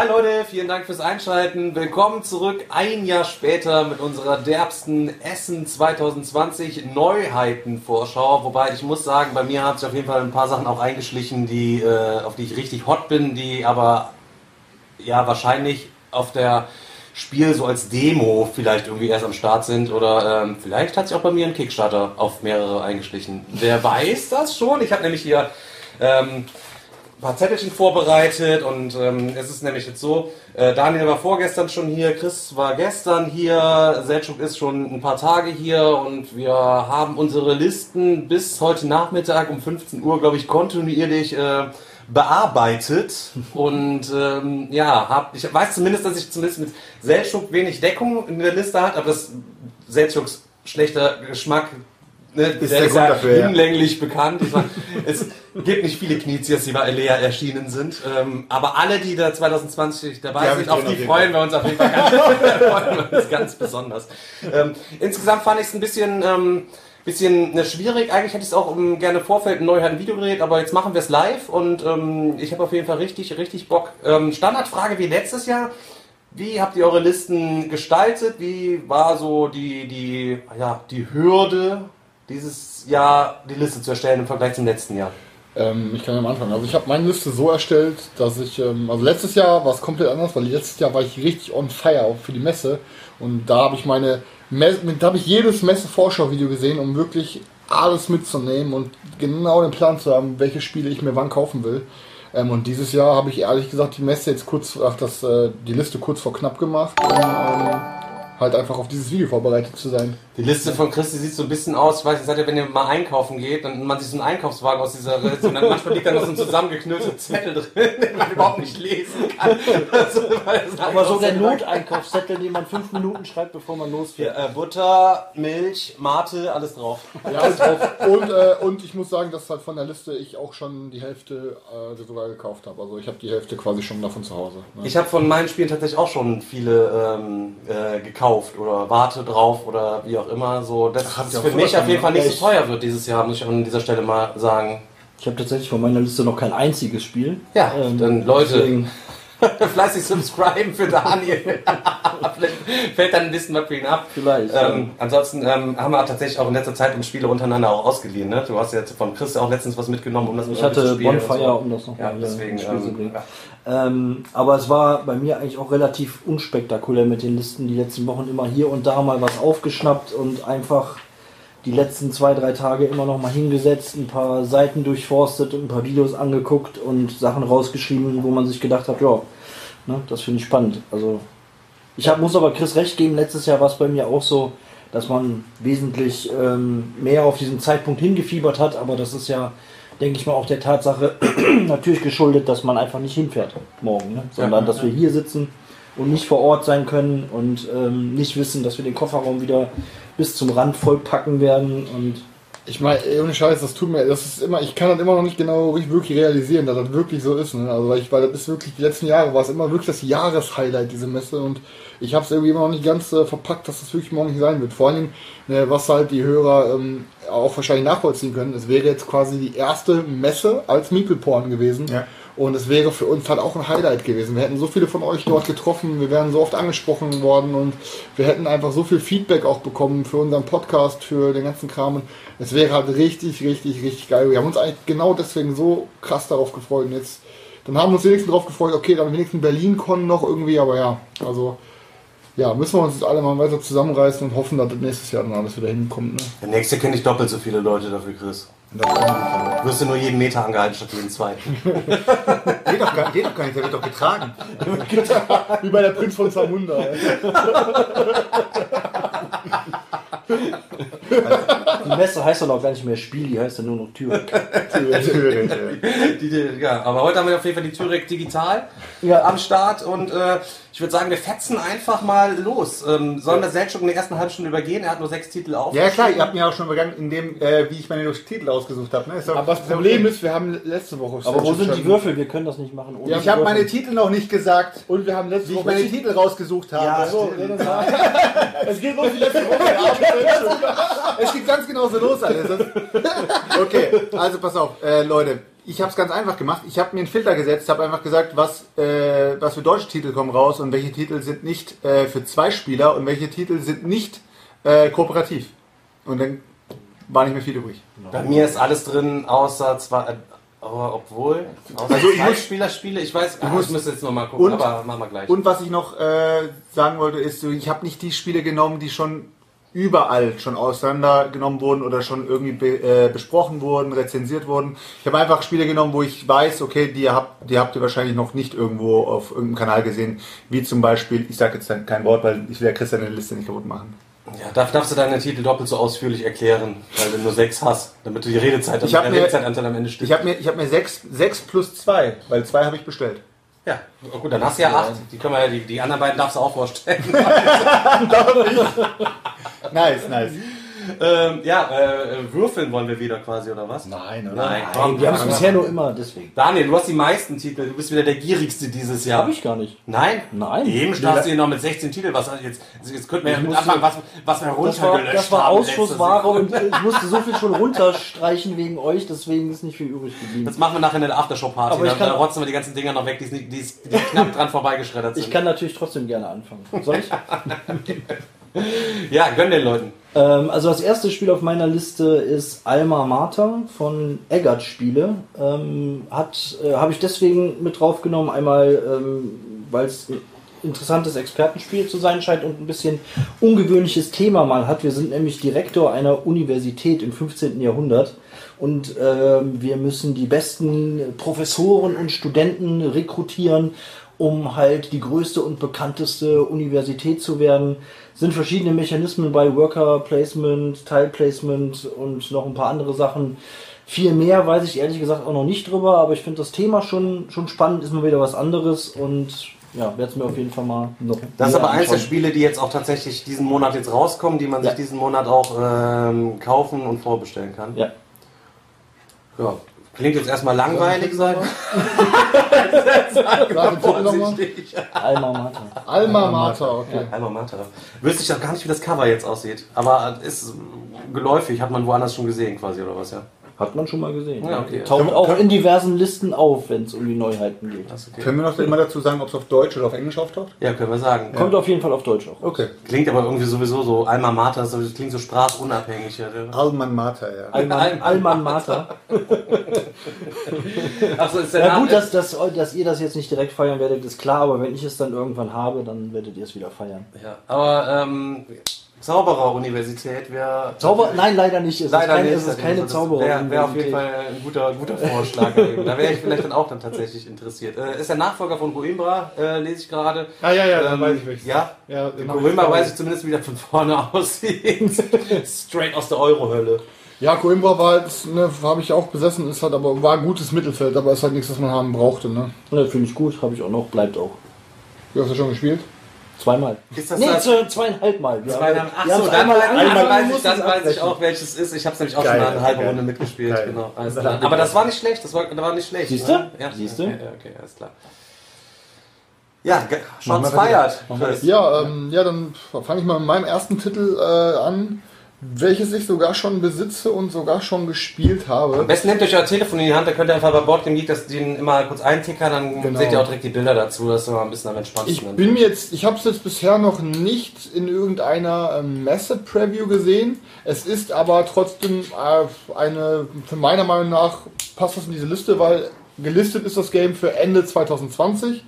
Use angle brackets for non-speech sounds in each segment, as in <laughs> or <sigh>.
Hi Leute, vielen Dank fürs Einschalten. Willkommen zurück ein Jahr später mit unserer derbsten Essen 2020 Neuheiten-Vorschau. Wobei ich muss sagen, bei mir haben sich auf jeden Fall ein paar Sachen auch eingeschlichen, die, äh, auf die ich richtig hot bin, die aber ja wahrscheinlich auf der Spiel so als Demo vielleicht irgendwie erst am Start sind oder ähm, vielleicht hat sich auch bei mir ein Kickstarter auf mehrere eingeschlichen. Wer weiß das schon? Ich habe nämlich hier ähm, paar Zettelchen vorbereitet und ähm, es ist nämlich jetzt so, äh, Daniel war vorgestern schon hier, Chris war gestern hier, Selçuk ist schon ein paar Tage hier und wir haben unsere Listen bis heute Nachmittag um 15 Uhr, glaube ich, kontinuierlich äh, bearbeitet und ähm, ja, hab, ich weiß zumindest, dass ich zumindest mit Selçuk wenig Deckung in der Liste hat, aber das Selçuks schlechter Geschmack Ne, Ist der der ist ja dafür, ja. hinlänglich bekannt. Ich meine, es gibt nicht viele Kniziers, die bei Elea erschienen sind. Ähm, aber alle, die da 2020 dabei Die sind, auf die freuen wir uns auf jeden Fall ganz, <laughs> uns ganz besonders. Ähm, insgesamt fand ich es ein bisschen, ähm, bisschen ne, schwierig. Eigentlich hätte ich es auch um, gerne Vorfeld ein neues Video gedreht, aber jetzt machen wir es live und ähm, ich habe auf jeden Fall richtig, richtig Bock. Ähm, Standardfrage wie letztes Jahr. Wie habt ihr eure Listen gestaltet? Wie war so die, die, ja, die Hürde, dieses Jahr die Liste zu erstellen im Vergleich zum letzten Jahr? Ähm, ich kann am Anfang. Also ich habe meine Liste so erstellt, dass ich, ähm, also letztes Jahr war es komplett anders, weil letztes Jahr war ich richtig on fire für die Messe und da habe ich meine, Me da habe ich jedes Messe-Vorschau-Video gesehen, um wirklich alles mitzunehmen und genau den Plan zu haben, welche Spiele ich mir wann kaufen will. Ähm, und dieses Jahr habe ich ehrlich gesagt die Messe jetzt kurz, ach, das, äh, die Liste kurz vor knapp gemacht, um ähm, halt einfach auf dieses Video vorbereitet zu sein. Die Liste von Christi sieht so ein bisschen aus, ich weiß nicht, seid ihr, wenn ihr mal einkaufen geht, dann man sich so einen Einkaufswagen aus dieser Liste und dann manchmal liegt da noch so ein zusammengeknüllter Zettel drin, <laughs> den man überhaupt nicht lesen kann. Also, Aber so der Noteinkaufszettel, den man fünf Minuten schreibt, bevor man losfährt. Hier, äh, Butter, Milch, Mate, alles drauf. Ja, alles drauf. Und, äh, und ich muss sagen, dass halt von der Liste ich auch schon die Hälfte äh, sogar gekauft habe. Also ich habe die Hälfte quasi schon davon zu Hause. Ne? Ich habe von meinen Spielen tatsächlich auch schon viele ähm, äh, gekauft oder warte drauf oder wie auch immer. So, dass Ach, auch für mich auf jeden Fall nicht Echt? so teuer wird dieses Jahr, muss ich an dieser Stelle mal sagen. Ich habe tatsächlich von meiner Liste noch kein einziges Spiel. Ja, Ähm, dann Leute, <laughs> fleißig subscriben für Daniel. <laughs> Vielleicht fällt dann ein bisschen was für ihn ab. Vielleicht, Ähm, ansonsten ähm, haben wir tatsächlich auch in letzter Zeit uns Spiele untereinander auch ausgeliehen. Ne? Du hast ja jetzt von Chris auch letztens was mitgenommen, um das Ich irgendwie zu hatte Bonfire, so. um das noch Ja, deswegen. Ähm, ja. Ähm, aber es war bei mir eigentlich auch relativ unspektakulär mit den Listen. Die letzten Wochen immer hier und da mal was aufgeschnappt und einfach die letzten zwei, drei Tage immer noch mal hingesetzt, ein paar Seiten durchforstet und ein paar Videos angeguckt und Sachen rausgeschrieben, wo man sich gedacht hat, ja, ne, das finde ich spannend. Also ich hab, muss aber Chris recht geben, letztes Jahr war es bei mir auch so, dass man wesentlich ähm, mehr auf diesen Zeitpunkt hingefiebert hat, aber das ist ja, denke ich mal, auch der Tatsache <clears throat> natürlich geschuldet, dass man einfach nicht hinfährt morgen, ne? sondern dass wir hier sitzen und nicht vor Ort sein können und ähm, nicht wissen, dass wir den Kofferraum wieder bis zum Rand vollpacken werden und Ich meine, ohne Scheiß, das tut mir, das ist immer, ich kann das immer noch nicht genau wirklich realisieren, dass das wirklich so ist. Ne? Also weil ich, weil das ist wirklich, die letzten Jahre war es immer wirklich das Jahreshighlight, diese Messe. Und ich habe es irgendwie immer noch nicht ganz äh, verpackt, dass das wirklich morgen nicht sein wird. Vor allem, ne, was halt die Hörer ähm, auch wahrscheinlich nachvollziehen können, es wäre jetzt quasi die erste Messe als Meeple-Porn gewesen. Ja. Und es wäre für uns halt auch ein Highlight gewesen. Wir hätten so viele von euch dort getroffen, wir wären so oft angesprochen worden und wir hätten einfach so viel Feedback auch bekommen für unseren Podcast, für den ganzen Kram. Es wäre halt richtig, richtig, richtig geil. Wir haben uns eigentlich genau deswegen so krass darauf gefreut. Und jetzt, dann haben wir uns wenigstens darauf gefreut, okay, dann wenigstens Berlin-Con noch irgendwie, aber ja, also ja, müssen wir uns jetzt alle mal weiter zusammenreißen und hoffen, dass das nächstes Jahr dann alles wieder hinkommt. Ne? Der nächste kenne ich doppelt so viele Leute dafür, Chris. Das kann man Du wirst du nur jeden Meter angehalten statt jeden zweiten. <laughs> geht, doch gar, geht doch gar nicht, der wird doch getragen. <laughs> Wie bei der Prinz von Zamunda. ey. <laughs> Die Messe heißt dann auch gar nicht mehr Spiel, die heißt dann nur noch Tür. Natürlich, ja. Die, die, ja, aber heute haben wir auf jeden Fall die Türek digital Ja. am Start und äh, ich würde sagen, wir fetzen einfach mal los. Ähm, sollen wir Selchuk in der ersten halben Stunde übergehen? Er hat nur sechs Titel auf. Ja, klar, ihr habt mir auch schon übergangen, in dem, äh, wie ich meine Titel ausgesucht habe. Ne? Aber das Problem ist, wir haben letzte Woche. Aber wo schon- sind die Würfel? Wir können das nicht machen. Ohne Ich habe meine Titel noch nicht gesagt, Und wir haben letzte wie ich Woche. meine Titel rausgesucht habe. Ja, so, ja, es geht los wie letzte Woche. <laughs> Es geht ganz genauso los alles. <laughs> Okay, also pass auf, äh, Leute. Ich habe es ganz einfach gemacht. Ich habe mir einen Filter gesetzt, habe einfach gesagt, was, äh, was für deutsche Titel kommen raus und welche Titel sind nicht äh, für zwei Spieler und welche Titel sind nicht äh, kooperativ. Und dann war nicht mehr viel übrig. Bei mir ist alles drin, außer zwei. Äh, aber obwohl, außer Also ich zwei muss- Spielerspiele, ich weiß, ah, muss- ich müsste jetzt nochmal gucken, Und- aber machen wir gleich. Und was ich noch äh, sagen wollte, ist, ich habe nicht die Spiele genommen, die schon überall schon auseinandergenommen wurden oder schon irgendwie be, äh, besprochen wurden, rezensiert wurden. Ich habe einfach Spiele genommen, wo ich weiß, okay, die habt, die habt ihr wahrscheinlich noch nicht irgendwo auf irgendeinem Kanal gesehen, wie zum Beispiel, ich sage jetzt kein Wort, weil ich will ja Christian eine Liste nicht kaputt machen. ja, darf, darfst du deine Titel doppelt so ausführlich erklären, weil du nur sechs hast, damit du die Redezeit, Ich hab mir- Redezeitanteil am Ende stimmt. Ich habe mir, ich hab mir sechs, sechs plus zwei, weil zwei habe ich bestellt. Ja, oh gut, dann hast du ja acht. Die können wir ja, die, die anderen beiden darfst du auch vorstellen. <laughs> <laughs> Nice, nice. Ähm, ja, äh, würfeln wollen wir wieder quasi, oder was? Nein, oder? Nein, Nein, wir haben es bisher nur immer, deswegen. Daniel, du hast die meisten Titel, du bist wieder der gierigste dieses Jahr. Habe ich gar nicht. Nein? Nein. Eben startest du hier noch mit 16 Titeln. Was jetzt, jetzt könnten wir ja mit anfangen, was, was wir Das war, runtergelöscht das war. Ausschussware und ich musste so viel schon runterstreichen wegen euch, deswegen ist nicht viel übrig geblieben. Das machen wir nachher in der Aftershow-Party. Ich Da, rotzen wir die ganzen Dinger noch weg, die, die, die knapp dran vorbeigeschreddert sind. Ich kann natürlich trotzdem gerne anfangen. Soll ich? <laughs> ja, gönn den Leuten. Ähm, also das erste Spiel auf meiner Liste ist Alma Mater von Eggert Spiele. Ähm, hat äh, habe ich deswegen mit draufgenommen, einmal ähm, weil es ein interessantes Expertenspiel zu sein scheint und ein bisschen ungewöhnliches Thema mal hat. Wir sind nämlich Direktor einer Universität im 15. Jahrhundert und ähm, wir müssen die besten Professoren und Studenten rekrutieren, um halt die größte und bekannteste Universität zu werden. Sind verschiedene Mechanismen bei Worker Placement, Tile Placement und noch ein paar andere Sachen. Viel mehr weiß ich ehrlich gesagt auch noch nicht drüber, aber ich finde das Thema schon, schon spannend, ist mal wieder was anderes und ja, werde es mir auf jeden Fall mal noch. Das ist aber eins der anschauen. Spiele, die jetzt auch tatsächlich diesen Monat jetzt rauskommen, die man Ja. sich diesen Monat auch ähm, kaufen und vorbestellen kann. Ja. Ja. Klingt jetzt erstmal langweilig, sein. <laughs> Alma Mater. Alma Mater, okay. Alma Mater. Wüsste ich auch gar nicht, wie das Cover jetzt aussieht. Aber ist geläufig, hat man woanders schon gesehen quasi, oder was, ja? Hat man schon mal gesehen. Ja, okay. Taucht auch in diversen Listen auf, wenn es um die Neuheiten geht. Okay. Können wir noch immer dazu sagen, ob es auf Deutsch oder auf Englisch auftaucht? Ja, können wir sagen. Kommt auf jeden Fall auf Deutsch auch. Okay. Klingt aber irgendwie sowieso so, Alma Mater, das klingt so sprachunabhängig. Ja. Alman Mater, ja. Alman, Alman Mater. <laughs> Achso, ist der Ja Name. gut, dass, dass, dass ihr das jetzt nicht direkt feiern werdet, ist klar, aber wenn ich es dann irgendwann habe, dann werdet ihr es wieder feiern. ja. Aber ähm, Zauberer-Universität wäre. Zauber? Nein, leider nicht. Es ist, Leider keine, nicht. es ist keine Das Zauberer. Wäre wär auf jeden Fall ein guter, guter Vorschlag. da wäre ich vielleicht dann auch dann tatsächlich interessiert. Äh, ist der Nachfolger von Coimbra, äh, lese ich gerade. Ah, ja, ja, dann Ähm, weiß ich welches. Ja, Ja, ich Coimbra weiß ich zumindest, wie der von vorne <laughs> aussieht. Straight aus der Euro-Hölle. Ja, Coimbra war halt, ne, habe ich auch besessen, ist halt aber war ein gutes Mittelfeld, aber ist halt nichts, was man haben brauchte, ne? Ja, Finde ich gut, habe ich auch noch, bleibt auch. Wie hast du schon gespielt? Zweimal. Ist das nee, das? zwei- zweieinhalb Mal. Wir Zwei, haben- dann, ach wir so, haben's dann, einmal, einmal, dann, weiß, ich, dann weiß ich auch, welches es ist. Ich habe es nämlich auch Geil, schon mal eine halbe geil. Runde mitgespielt. Geil. Genau, alles Das klar. Aber das war nicht schlecht. Das war, das war nicht schlecht. Siehst du? ne? Ja, Siehst du? Okay, okay, alles klar. Ja, Shots. Chris. Ja, ähm, ja, dann fange ich mal mit meinem ersten Titel äh, an, welches ich sogar schon besitze und sogar schon gespielt Am habe. besten nehmt euch euer Telefon in die Hand, da könnt ihr einfach bei Boardgame Geek das den immer kurz eintickern, dann Genau. seht ihr auch direkt die Bilder dazu, das ist immer ein bisschen am Ich entspanntesten. bin mir jetzt, ich habe es jetzt bisher noch nicht in irgendeiner ähm, Messe-Preview gesehen. Es ist aber trotzdem äh, eine, für meiner Meinung nach passt das in diese Liste, weil gelistet ist das Game für Ende 2020.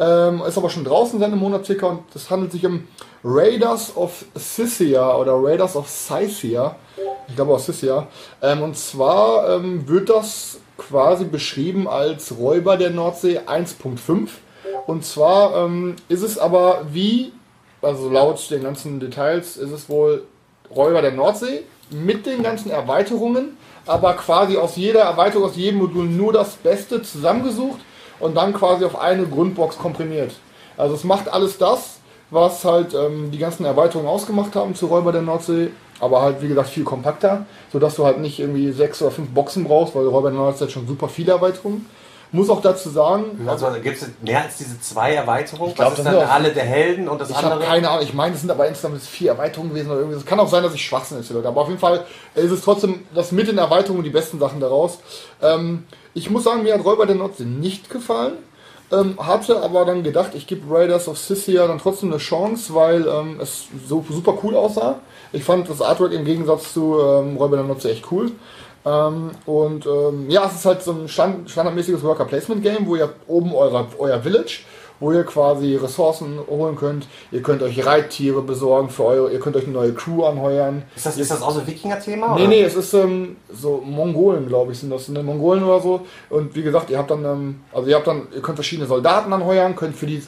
Ähm, ist aber schon draußen seit einem Monat circa und es handelt sich um Raiders of Scythia oder Raiders of Scythia. Ich glaube auch Scythia. Ähm, und zwar ähm, wird das quasi beschrieben als Räuber der Nordsee 1.5. Und zwar ähm, ist es aber wie, also laut den ganzen Details, ist es wohl Räuber der Nordsee mit den ganzen Erweiterungen, aber quasi aus jeder Erweiterung, aus jedem Modul nur das Beste zusammengesucht und dann quasi auf eine Grundbox komprimiert. Also es macht alles das, was halt ähm, die ganzen Erweiterungen ausgemacht haben zu Räuber der Nordsee, aber halt wie gesagt viel kompakter, sodass du halt nicht irgendwie sechs oder fünf Boxen brauchst, weil Räuber der Nordsee hat schon super viele Erweiterungen. Muss auch dazu sagen, Also, gibt es mehr als diese zwei Erweiterungen? glaub, Was ist das dann sind auch- alle der Helden und das Ich habe andere? keine Ahnung. Ich meine, es sind aber insgesamt vier Erweiterungen gewesen oder irgendwie. Es kann auch sein, dass ich Schwachsinn Leute. Aber auf jeden Fall ist es trotzdem das mit den Erweiterungen die besten Sachen daraus. Ähm, ich muss sagen, mir hat Räuber der Nordsee nicht gefallen. Ähm, hatte aber dann gedacht, ich gebe Raiders of Scythia dann trotzdem eine Chance, weil ähm, es so super cool aussah. Ich fand das Artwork im Gegensatz zu ähm, Räuber der Nordsee echt cool. Ähm, und ähm, ja, es ist halt so ein stand standardmäßiges Worker Placement Game, wo ihr oben euer, euer Village, wo ihr quasi Ressourcen holen könnt. Ihr könnt euch Reittiere besorgen für eure, ihr könnt euch eine neue Crew anheuern. Ist das, ist das auch so ein Wikinger-Thema? Nee, oder? nee, es ist ähm, so Mongolen, glaube ich, sind das, ne, Mongolen oder so. Und wie gesagt, ihr habt dann, ähm, also ihr habt dann, ihr könnt verschiedene Soldaten anheuern, könnt für die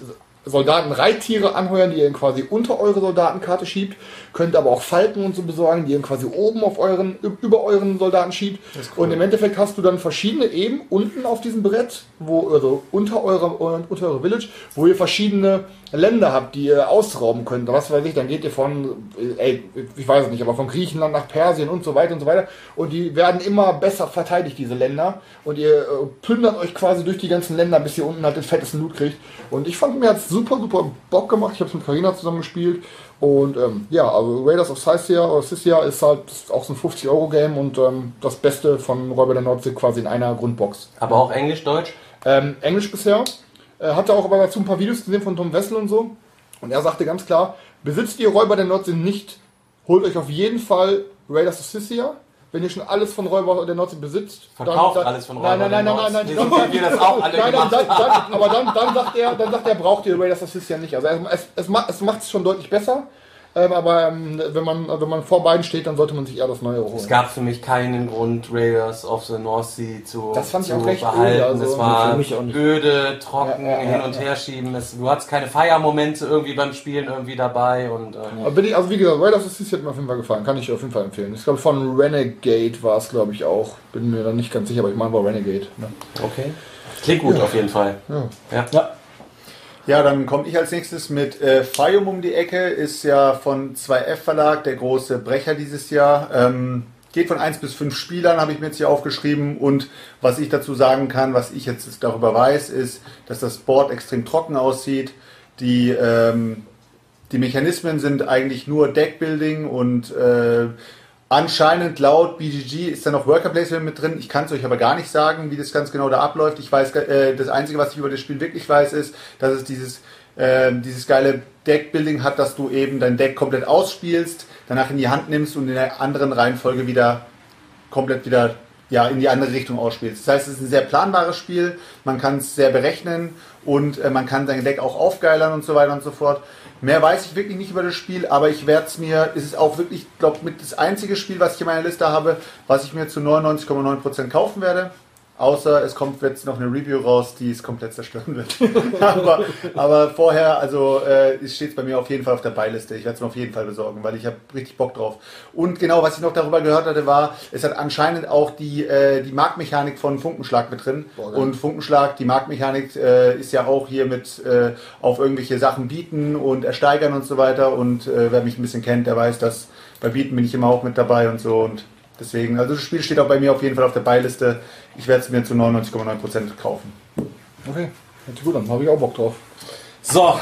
Soldaten Reittiere anheuern, die ihr quasi unter eure Soldatenkarte schiebt, könnt aber auch Falken und so besorgen, die ihr quasi oben auf euren, über euren Soldaten schiebt. Und im Endeffekt hast du dann verschiedene Eben unten auf diesem Brett, wo, also unter eurem, unter eurem Village, wo ihr verschiedene Länder habt, die ihr ausrauben könnt. Was weiß ich, dann geht ihr von, äh, ey, ich weiß es nicht, aber von Griechenland nach Persien und so weiter und so weiter. Und die werden immer besser verteidigt, diese Länder. Und ihr äh, plündert euch quasi durch die ganzen Länder, bis ihr unten halt den fettesten Loot kriegt. Und ich fand, mir hat super, super Bock gemacht. Ich habe es mit Karina zusammen gespielt. Und ähm, ja, also Raiders of Scythia oder Scythia ist halt ist auch so ein 50-Euro-Game und ähm, das Beste von Räuber der Nordsee quasi in einer Grundbox. Aber auch Englisch, Deutsch? Ähm, Englisch bisher. Äh, hatte auch aber dazu ein paar Videos gesehen von Tom Wessel und so. Und er sagte ganz klar, besitzt ihr Räuber der Nordsee nicht, holt euch auf jeden Fall Raiders of Scythia. Wenn ihr schon alles von Räuber der Nordsee besitzt, Verkauft alles von Räuber nein, nein, der nein, nein, nein, Nordsee. nein, So wie wir das auch alle nein, nein, dann, dann, aber dann, dann sagt er, dann sagt er, braucht ihr Raiders of Scythia nicht. Also es, es, es macht es schon deutlich besser. Ähm, aber ähm, wenn man wenn man vor beiden steht, dann sollte man sich eher das Neue holen. Es gab für mich keinen Grund, Raiders of the North Sea zu, Das fand ich auch recht behalten. öde, also es war für mich auch nicht. öde, trocken, Ja, ja, ja, hin und her schieben. Es, du hattest keine Feiermomente irgendwie beim Spielen irgendwie dabei. Und, äh, Aber bin ich, also wie gesagt, Raiders of Scythia hat mir auf jeden Fall gefallen. Kann ich auf jeden Fall empfehlen. Ich glaube von Renegade war es, glaube ich, auch. Bin mir da nicht ganz sicher, aber ich meine war Renegade. Ne? okay. Klingt gut auf jeden Fall. Ja. Ja. Ja, dann komme ich als nächstes mit äh, Fayum um die Ecke. Ist ja von 2F Verlag, der große Brecher dieses Jahr. Ähm, geht von 1 bis 5 Spielern, habe ich mir jetzt hier aufgeschrieben. Und was ich dazu sagen kann, was ich jetzt darüber weiß, ist, dass das Board extrem trocken aussieht. Die, ähm, die Mechanismen sind eigentlich nur Deckbuilding und äh, Anscheinend laut BGG ist da noch Worker Placement mit drin. Ich kann es euch aber gar nicht sagen, wie das ganz genau da abläuft. Ich weiß, äh, das Einzige, was ich über das Spiel wirklich weiß, ist, dass es dieses, äh, dieses geile Deckbuilding hat, dass du eben dein Deck komplett ausspielst, danach in die Hand nimmst und in der anderen Reihenfolge wieder komplett wieder ja, in die andere Richtung ausspielst. Das heißt, es ist ein sehr planbares Spiel, man kann es sehr berechnen und äh, man kann sein Deck auch aufgeilern und so weiter und so fort. Mehr weiß ich wirklich nicht über das Spiel, aber ich werde es mir, es ist auch wirklich, glaube mit das einzige Spiel, was ich in meiner Liste habe, was ich mir zu 99,9% kaufen werde. Außer es kommt jetzt noch eine Review raus, die es komplett zerstören wird. <laughs> aber, aber vorher, also äh, es steht bei mir auf jeden Fall auf der Beiliste. Ich werde es mir auf jeden Fall besorgen, weil ich habe richtig Bock drauf. Und genau, was ich noch darüber gehört hatte, war, es hat anscheinend auch die, äh, die Marktmechanik von Funkenschlag mit drin. Boah, und Funkenschlag, die Marktmechanik äh, ist ja auch hier mit äh, auf irgendwelche Sachen bieten und ersteigern und so weiter. Und äh, wer mich ein bisschen kennt, der weiß, dass bei Bieten bin ich immer auch mit dabei und so. Und deswegen, also das Spiel steht auch bei mir auf jeden Fall auf der Beiliste. Ich werde es mir zu 99,9% kaufen. Okay, hört sich gut an. Habe ich auch Bock drauf. So,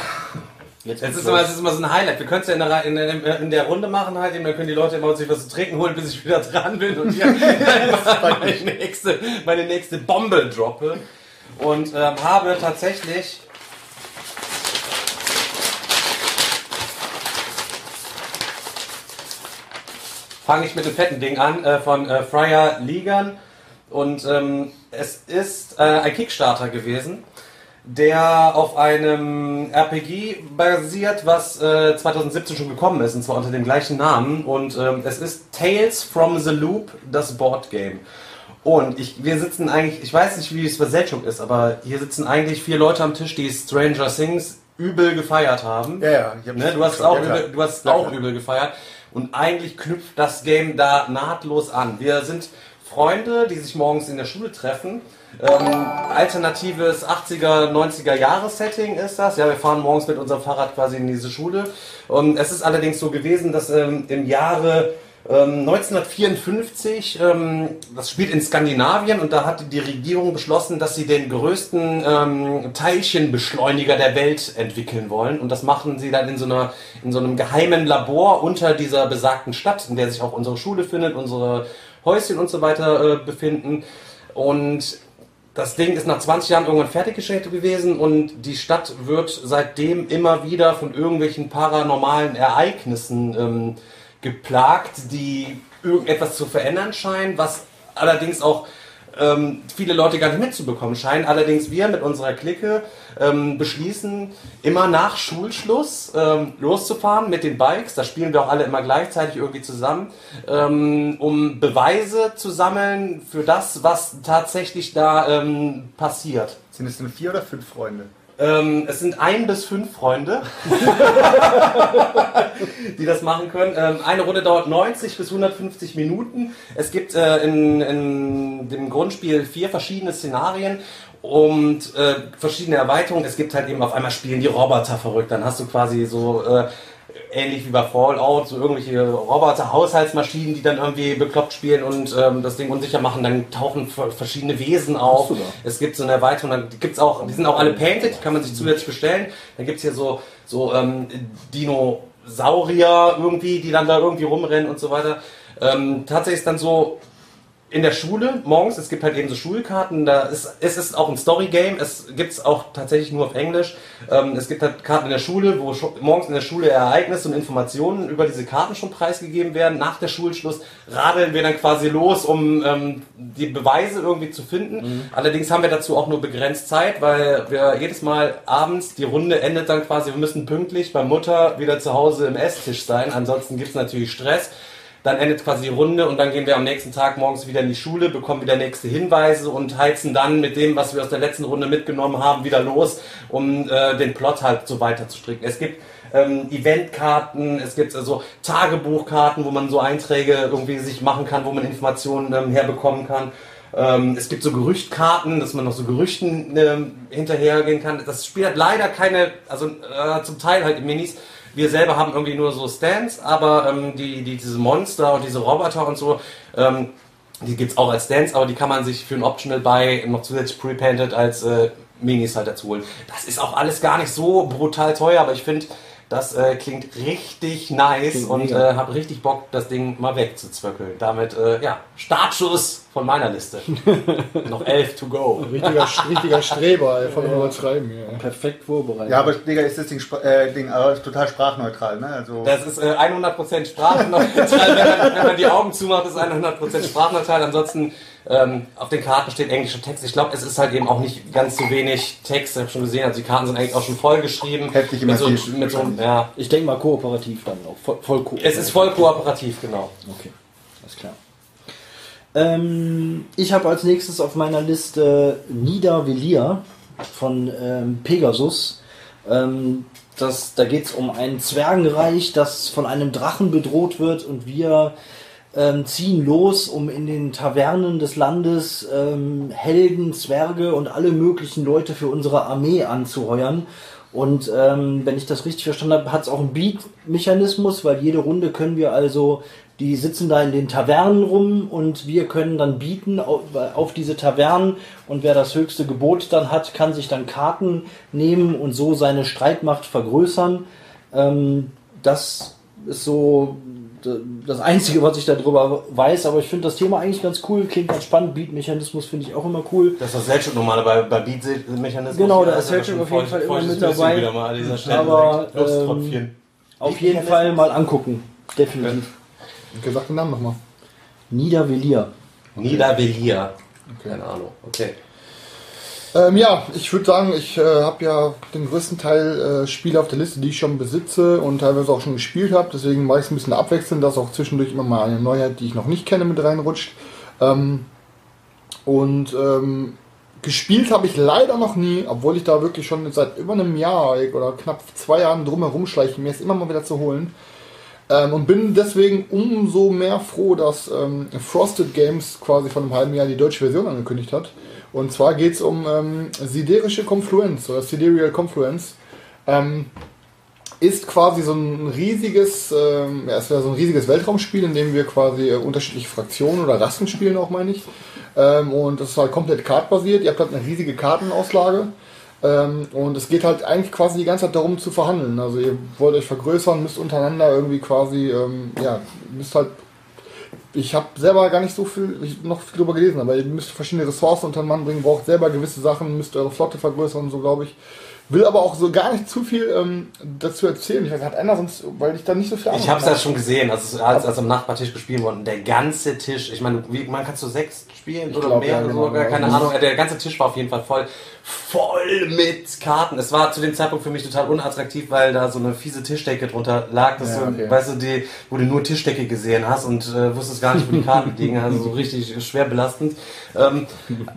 Jetzt, Jetzt ist immer, es ist immer so ein Highlight. Wir können es ja in der, in, der, in der Runde machen halt, eben, dann können die Leute immer sich was zu trinken holen, bis ich wieder <laughs> dran bin und hier <laughs> meine, nächste, meine nächste Bombe droppe. Und ähm, habe tatsächlich fange ich mit dem fetten Ding an äh, von äh, Fryer Ligan. Und ähm, es ist äh, ein Kickstarter gewesen, der auf einem RPG basiert, was äh, 2017 schon gekommen ist, und zwar unter dem gleichen Namen. Und ähm, es ist Tales from the Loop, das Board Game. Und ich, wir sitzen eigentlich, ich weiß nicht, wie es Selchuk ist, aber hier sitzen eigentlich vier Leute am Tisch, die Stranger Things übel gefeiert haben. Ja, ja. Ich hab Ne, du hast es auch, Ja, übel, du hast auch übel gefeiert. Und eigentlich knüpft das Game da nahtlos an. Wir sind Freunde, die sich morgens in der Schule treffen. Ähm, alternatives 80er, 90er Jahres-Setting ist das. Ja, wir fahren morgens mit unserem Fahrrad quasi in diese Schule. Und es ist allerdings so gewesen, dass ähm, im Jahre ähm, 1954, ähm, das spielt in Skandinavien und da hat die Regierung beschlossen, dass sie den größten ähm, Teilchenbeschleuniger der Welt entwickeln wollen. Und das machen sie dann in so, einer, in so einem geheimen Labor unter dieser besagten Stadt, in der sich auch unsere Schule findet, unsere Häuschen und so weiter äh, befinden. Und das Ding ist nach 20 Jahren irgendwann fertiggestellt gewesen und die Stadt wird seitdem immer wieder von irgendwelchen paranormalen Ereignissen ähm, geplagt, die irgendetwas zu verändern scheinen, was allerdings auch ähm, viele Leute gar nicht mitzubekommen scheinen. Allerdings wir mit unserer Clique ähm, beschließen, immer nach Schulschluss ähm, loszufahren mit den Bikes. Da spielen wir auch alle immer gleichzeitig irgendwie zusammen, ähm, um Beweise zu sammeln für das, was tatsächlich da ähm, passiert. Sind es denn vier oder fünf Freunde? Ähm, es sind ein bis fünf Freunde, <laughs> die das machen können. Ähm, eine Runde dauert 90 bis 150 Minuten. Es gibt äh, in, in dem Grundspiel vier verschiedene Szenarien und äh, verschiedene Erweiterungen. Es gibt halt eben auf einmal spielen die Roboter verrückt. Dann hast du quasi so äh, ähnlich wie bei Fallout, so irgendwelche Roboter, Haushaltsmaschinen, die dann irgendwie bekloppt spielen und ähm, das Ding unsicher machen, dann tauchen ver- verschiedene Wesen auf. Es gibt so eine Erweiterung, dann gibt's auch, die sind auch alle painted, die kann man sich zusätzlich bestellen. Dann gibt's hier so, so ähm, Dinosaurier irgendwie, die dann da irgendwie rumrennen und so weiter. Ähm, tatsächlich ist dann so, in der Schule morgens, es gibt halt eben so Schulkarten, da ist, es ist auch ein Story-Game, es gibt es auch tatsächlich nur auf Englisch. Ähm, es gibt halt Karten in der Schule, wo morgens in der Schule Ereignisse und Informationen über diese Karten schon preisgegeben werden. Nach der Schulschluss radeln wir dann quasi los, um ähm, die Beweise irgendwie zu finden. Allerdings haben wir dazu auch nur begrenzt Zeit, weil wir jedes Mal abends, die Runde endet dann quasi, wir müssen pünktlich bei Mutter wieder zu Hause im Esstisch sein, ansonsten gibt es natürlich Stress. Dann endet quasi die Runde und dann gehen wir am nächsten Tag morgens wieder in die Schule, bekommen wieder nächste Hinweise und heizen dann mit dem, was wir aus der letzten Runde mitgenommen haben, wieder los, um äh, den Plot halt so weiter zu stricken. Es gibt ähm, Eventkarten, es gibt also Tagebuchkarten, wo man so Einträge irgendwie sich machen kann, wo man Informationen ähm, herbekommen kann. Ähm, es gibt so Gerüchtkarten, dass man noch so Gerüchten ähm, hinterhergehen kann. Das Spiel hat leider keine, also äh, zum Teil halt Minis. Wir selber haben irgendwie nur so Stands, aber ähm, die, die, diese Monster und diese Roboter und so, ähm, die gibt's auch als Stands, aber die kann man sich für ein Optional Buy noch zusätzlich pre-painted als äh, Minis halt dazu holen. Das ist auch alles gar nicht so brutal teuer, aber ich finde, das äh, klingt richtig nice Klingt und äh, habe richtig Bock, das Ding mal wegzuzwöckeln. Damit, äh, ja, Startschuss von meiner Liste. <laughs> noch elf to go. Richtiger, richtiger Streber, ey, von übertreiben hier. Perfekt vorbereitet. Ja, aber Digga, ist das Ding, äh, Ding äh, total sprachneutral, ne? Also, Das ist äh, 100% sprachneutral. wenn, man, wenn man die Augen zumacht, ist 100% sprachneutral. Ansonsten ähm, auf den Karten steht englischer Text. Ich glaube, es ist halt eben auch nicht ganz so wenig Text. Ich habe schon gesehen, also die Karten sind eigentlich auch schon voll geschrieben. Heftig mit so, mit so, ja. Ich denke mal kooperativ dann auch. Voll, voll kooperativ. Es ist voll kooperativ, genau. Okay, alles klar. Ähm, ich habe als nächstes auf meiner Liste Nida Velia von ähm, Pegasus. Ähm, das, da geht es um ein Zwergenreich, das von einem Drachen bedroht wird und wir ähm, ziehen los, um in den Tavernen des Landes ähm, Helden, Zwerge und alle möglichen Leute für unsere Armee anzuheuern. Und ähm, wenn ich das richtig verstanden habe, hat es auch einen Beat-Mechanismus, weil jede Runde können wir also, die sitzen da in den Tavernen rum und wir können dann bieten auf, auf diese Tavernen und wer das höchste Gebot dann hat, kann sich dann Karten nehmen und so seine Streitmacht vergrößern. Ähm, das ist so das Einzige, was ich darüber weiß, aber ich finde das Thema eigentlich ganz cool, klingt ganz spannend. Beat-Mechanismus finde ich auch immer cool. Das ist das Selchuk normale bei, bei Beat-Mechanismus. Genau, da ist Selchuk schon auf jeden Fall immer mit dabei. Stelle Aber, ähm. Auf jeden Fall mal angucken. Definitiv. Gesagt den Namen nochmal. Niedervelier. Niedervelia. Keine Ahnung. Okay. Ähm, ja, ich würde sagen, ich äh, habe ja den größten Teil äh, Spiele auf der Liste, die ich schon besitze und teilweise auch schon gespielt habe. Deswegen mache ich es ein bisschen abwechselnd, dass auch zwischendurch immer mal eine Neuheit, die ich noch nicht kenne, mit reinrutscht. Ähm, und ähm, gespielt habe ich leider noch nie, obwohl ich da wirklich schon seit über einem Jahr oder knapp zwei Jahren drum herum schleiche, mir es immer mal wieder zu holen. Ähm, und bin deswegen umso mehr froh, dass ähm, Frosted Games quasi vor einem halben Jahr die deutsche Version angekündigt hat. Und zwar geht es um ähm, siderische Confluence oder Sidereal Confluence. Ähm, ist quasi so ein riesiges, ähm, ja, es wäre so ein riesiges Weltraumspiel, in dem wir quasi äh, unterschiedliche Fraktionen oder Rassen spielen, auch meine ich. Ähm, und das ist halt komplett kartbasiert. Ihr habt halt eine riesige Kartenauslage. Ähm, und es geht halt eigentlich quasi die ganze Zeit darum zu verhandeln. Also ihr wollt euch vergrößern, müsst untereinander irgendwie quasi, ähm, ja, müsst halt. Ich habe selber gar nicht so viel, ich noch viel drüber gelesen, aber ihr müsst verschiedene Ressourcen unter den Mann bringen, braucht selber gewisse Sachen, müsst eure Flotte vergrößern und so, glaube ich. Will aber auch so gar nicht zu viel ähm, dazu erzählen. Ich weiß, hat einer sonst, weil ich da nicht so viel Ich habe es ja schon gesehen, als, als, als am Nachbartisch gespielt wurde. Der ganze Tisch, ich meine, wie, man kannst du sechs spielen oder glaub, mehr ja, oder genau, so, gar ja. keine Ahnung. Der ganze Tisch war auf jeden Fall voll, voll mit Karten. Es war zu dem Zeitpunkt für mich total unattraktiv, weil da so eine fiese Tischdecke drunter lag. Dass Ja, du, okay. weißt du, die, wo du nur Tischdecke gesehen hast und äh, wusstest gar nicht, wo die Karten <laughs> liegen. Also so richtig schwer belastend. Ähm,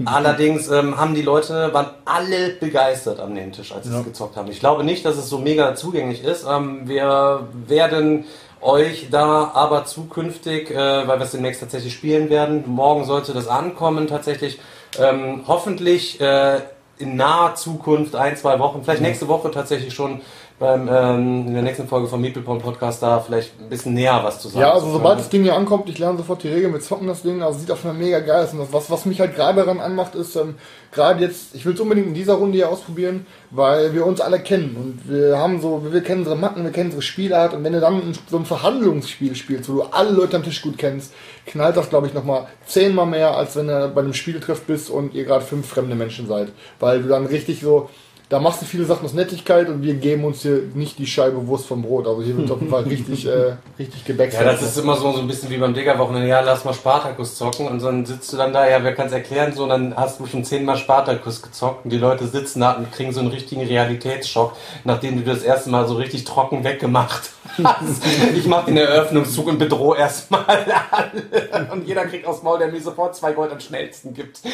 allerdings ähm, haben die Leute, waren alle begeistert am Nebentisch, als sie es gezockt haben. Ich glaube nicht, dass es so mega zugänglich ist. Ähm, wir werden euch da aber zukünftig, äh, weil wir es demnächst tatsächlich spielen werden, morgen sollte das ankommen tatsächlich, ähm, hoffentlich äh, in naher Zukunft, ein, zwei Wochen, vielleicht nächste Woche tatsächlich schon beim, ähm, in der nächsten Folge vom Meeple Podcast da vielleicht ein bisschen näher was zu sagen. Ja, also sobald das Ding hier ankommt, ich lerne sofort die Regeln, wir zocken das Ding, also sieht auch schon mega geil aus. Und das, was, was mich halt gerade daran anmacht, ist, ähm, gerade jetzt, ich will es unbedingt in dieser Runde hier ausprobieren, weil wir uns alle kennen und wir haben so, wir kennen unsere Matten, wir kennen unsere Spielart und wenn du dann so ein Verhandlungsspiel spielst, wo du alle Leute am Tisch gut kennst, knallt das, glaube ich, nochmal zehnmal mehr, als wenn du bei einem Spieltreff bist und ihr gerade fünf fremde Menschen seid. Weil du dann richtig so, da machst du viele Sachen aus Nettigkeit und wir geben uns hier nicht die Scheibe Wurst vom Brot. Also hier wird auf jeden Fall richtig, <laughs> äh, richtig gebäckst. Ja, das ist immer so, so ein bisschen wie beim Digger-Wochenende. Ja, lass mal Spartakus zocken. Und dann sitzt du dann da, ja, wer kann es erklären? So, und dann hast du schon zehnmal Spartakus gezockt. Und die Leute sitzen da und kriegen so einen richtigen Realitätsschock, nachdem du das erste Mal so richtig trocken weggemacht <laughs> hast. ich mach den Eröffnungszug und bedrohe erstmal alle. Und jeder kriegt aufs Maul, der mir sofort zwei Gold am schnellsten gibt. <laughs>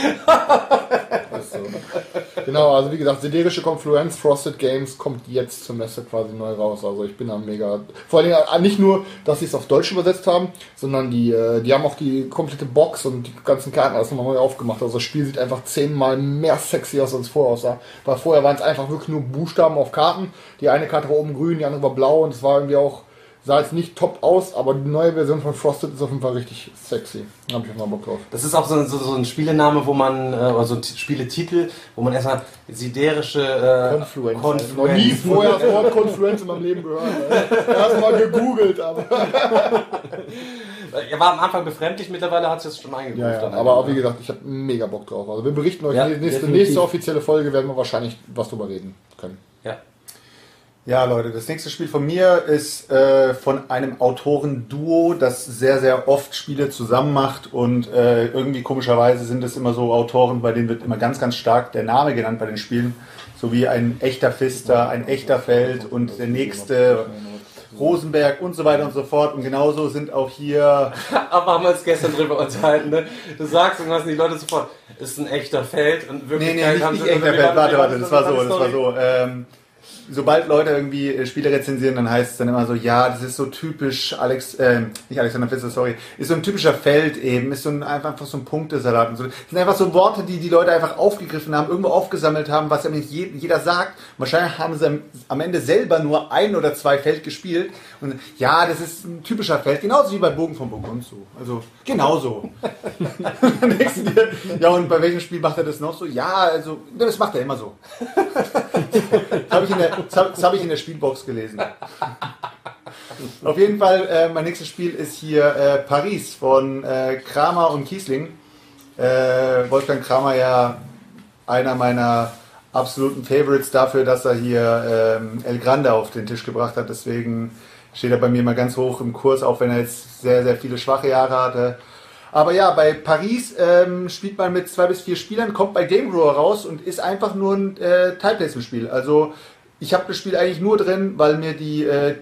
Genau, also wie gesagt, siderische Confluence, Frosted Games kommt jetzt zur Messe quasi neu raus. Also ich bin da mega. Vor allen Dingen äh, nicht nur, dass sie es auf Deutsch übersetzt haben, sondern die, äh, die haben auch die komplette Box und die ganzen Karten alles nochmal neu aufgemacht. Also das Spiel sieht einfach zehnmal mehr sexy aus als vorher aussah. Weil vorher waren es einfach wirklich nur Buchstaben auf Karten. Die eine Karte war oben grün, die andere war blau und es war irgendwie auch, sah jetzt nicht top aus, aber die neue Version von Frosted ist auf jeden Fall richtig sexy. Da hab ich mal Bock drauf. Das ist auch so, ein- so, so ein Spielename, wo man, äh, oder so ein T- Spieletitel, wo man erstmal siderische äh, Confluence. Confluence. Noch nie vorher das Wort Confluence in meinem Leben gehört. Erstmal gegoogelt, aber. Er war am Anfang befremdlich, mittlerweile hat es jetzt schon eingegroovt. Ja, ja, aber einfach. wie gesagt, ich habe mega Bock drauf. Also wir berichten euch Ja, nächste, definitiv. nächste offizielle Folge werden wir wahrscheinlich was drüber reden können. Ja. Leute, das nächste Spiel von mir ist äh, von einem Autorenduo, das sehr, sehr oft Spiele zusammen macht und äh, irgendwie komischerweise sind es immer so Autoren, bei denen wird immer ganz, ganz stark der Name genannt bei den Spielen, so wie ein echter Pfister, ein echter Feld und der nächste Rosenberg und so weiter und so fort und genauso sind auch hier <laughs> Aber haben wir uns gestern drüber unterhalten, ne? Du sagst irgendwas und die Leute sofort, ist ein echter Feld und wirklich Nee, nee, nicht, nicht echter Feld. Warte, warte, das war so, das war so. Ähm, sobald Leute irgendwie äh, Spiele rezensieren, dann heißt es dann immer so, ja, das ist so typisch Alex, ähm, nicht Alexander Pfister, sorry, ist so ein typischer Feld eben, ist so ein, einfach so ein Punktesalat und so. Das sind einfach so Worte, die die Leute einfach aufgegriffen haben, irgendwo aufgesammelt haben, was ja nicht je- jeder sagt. Wahrscheinlich haben sie am, Ende selber nur ein oder zwei Feld gespielt und ja, das ist ein typischer Feld, genauso wie bei Bogen von Burgund so. Also, genauso. <laughs> Ja, und bei welchem Spiel macht er das noch so? Ja, also, das macht er immer so. <laughs> Habe ich, in der- das hab, das hab ich in der Spielbox gelesen. Auf jeden Fall, äh, mein nächstes Spiel ist hier äh, Paris von äh, Kramer und Kiesling. Äh, Wolfgang Kramer ja einer meiner absoluten Favorites dafür, dass er hier ähm, El Grande auf den Tisch gebracht hat. Deswegen steht er bei mir mal ganz hoch im Kurs, auch wenn er jetzt sehr, sehr viele schwache Jahre hatte. Aber ja, bei Paris ähm, spielt man mit zwei bis vier Spielern, kommt bei Game Grower raus und ist einfach nur ein äh, Tile-Placement-Spiel. Also ich habe das Spiel eigentlich nur drin, weil mir die äh,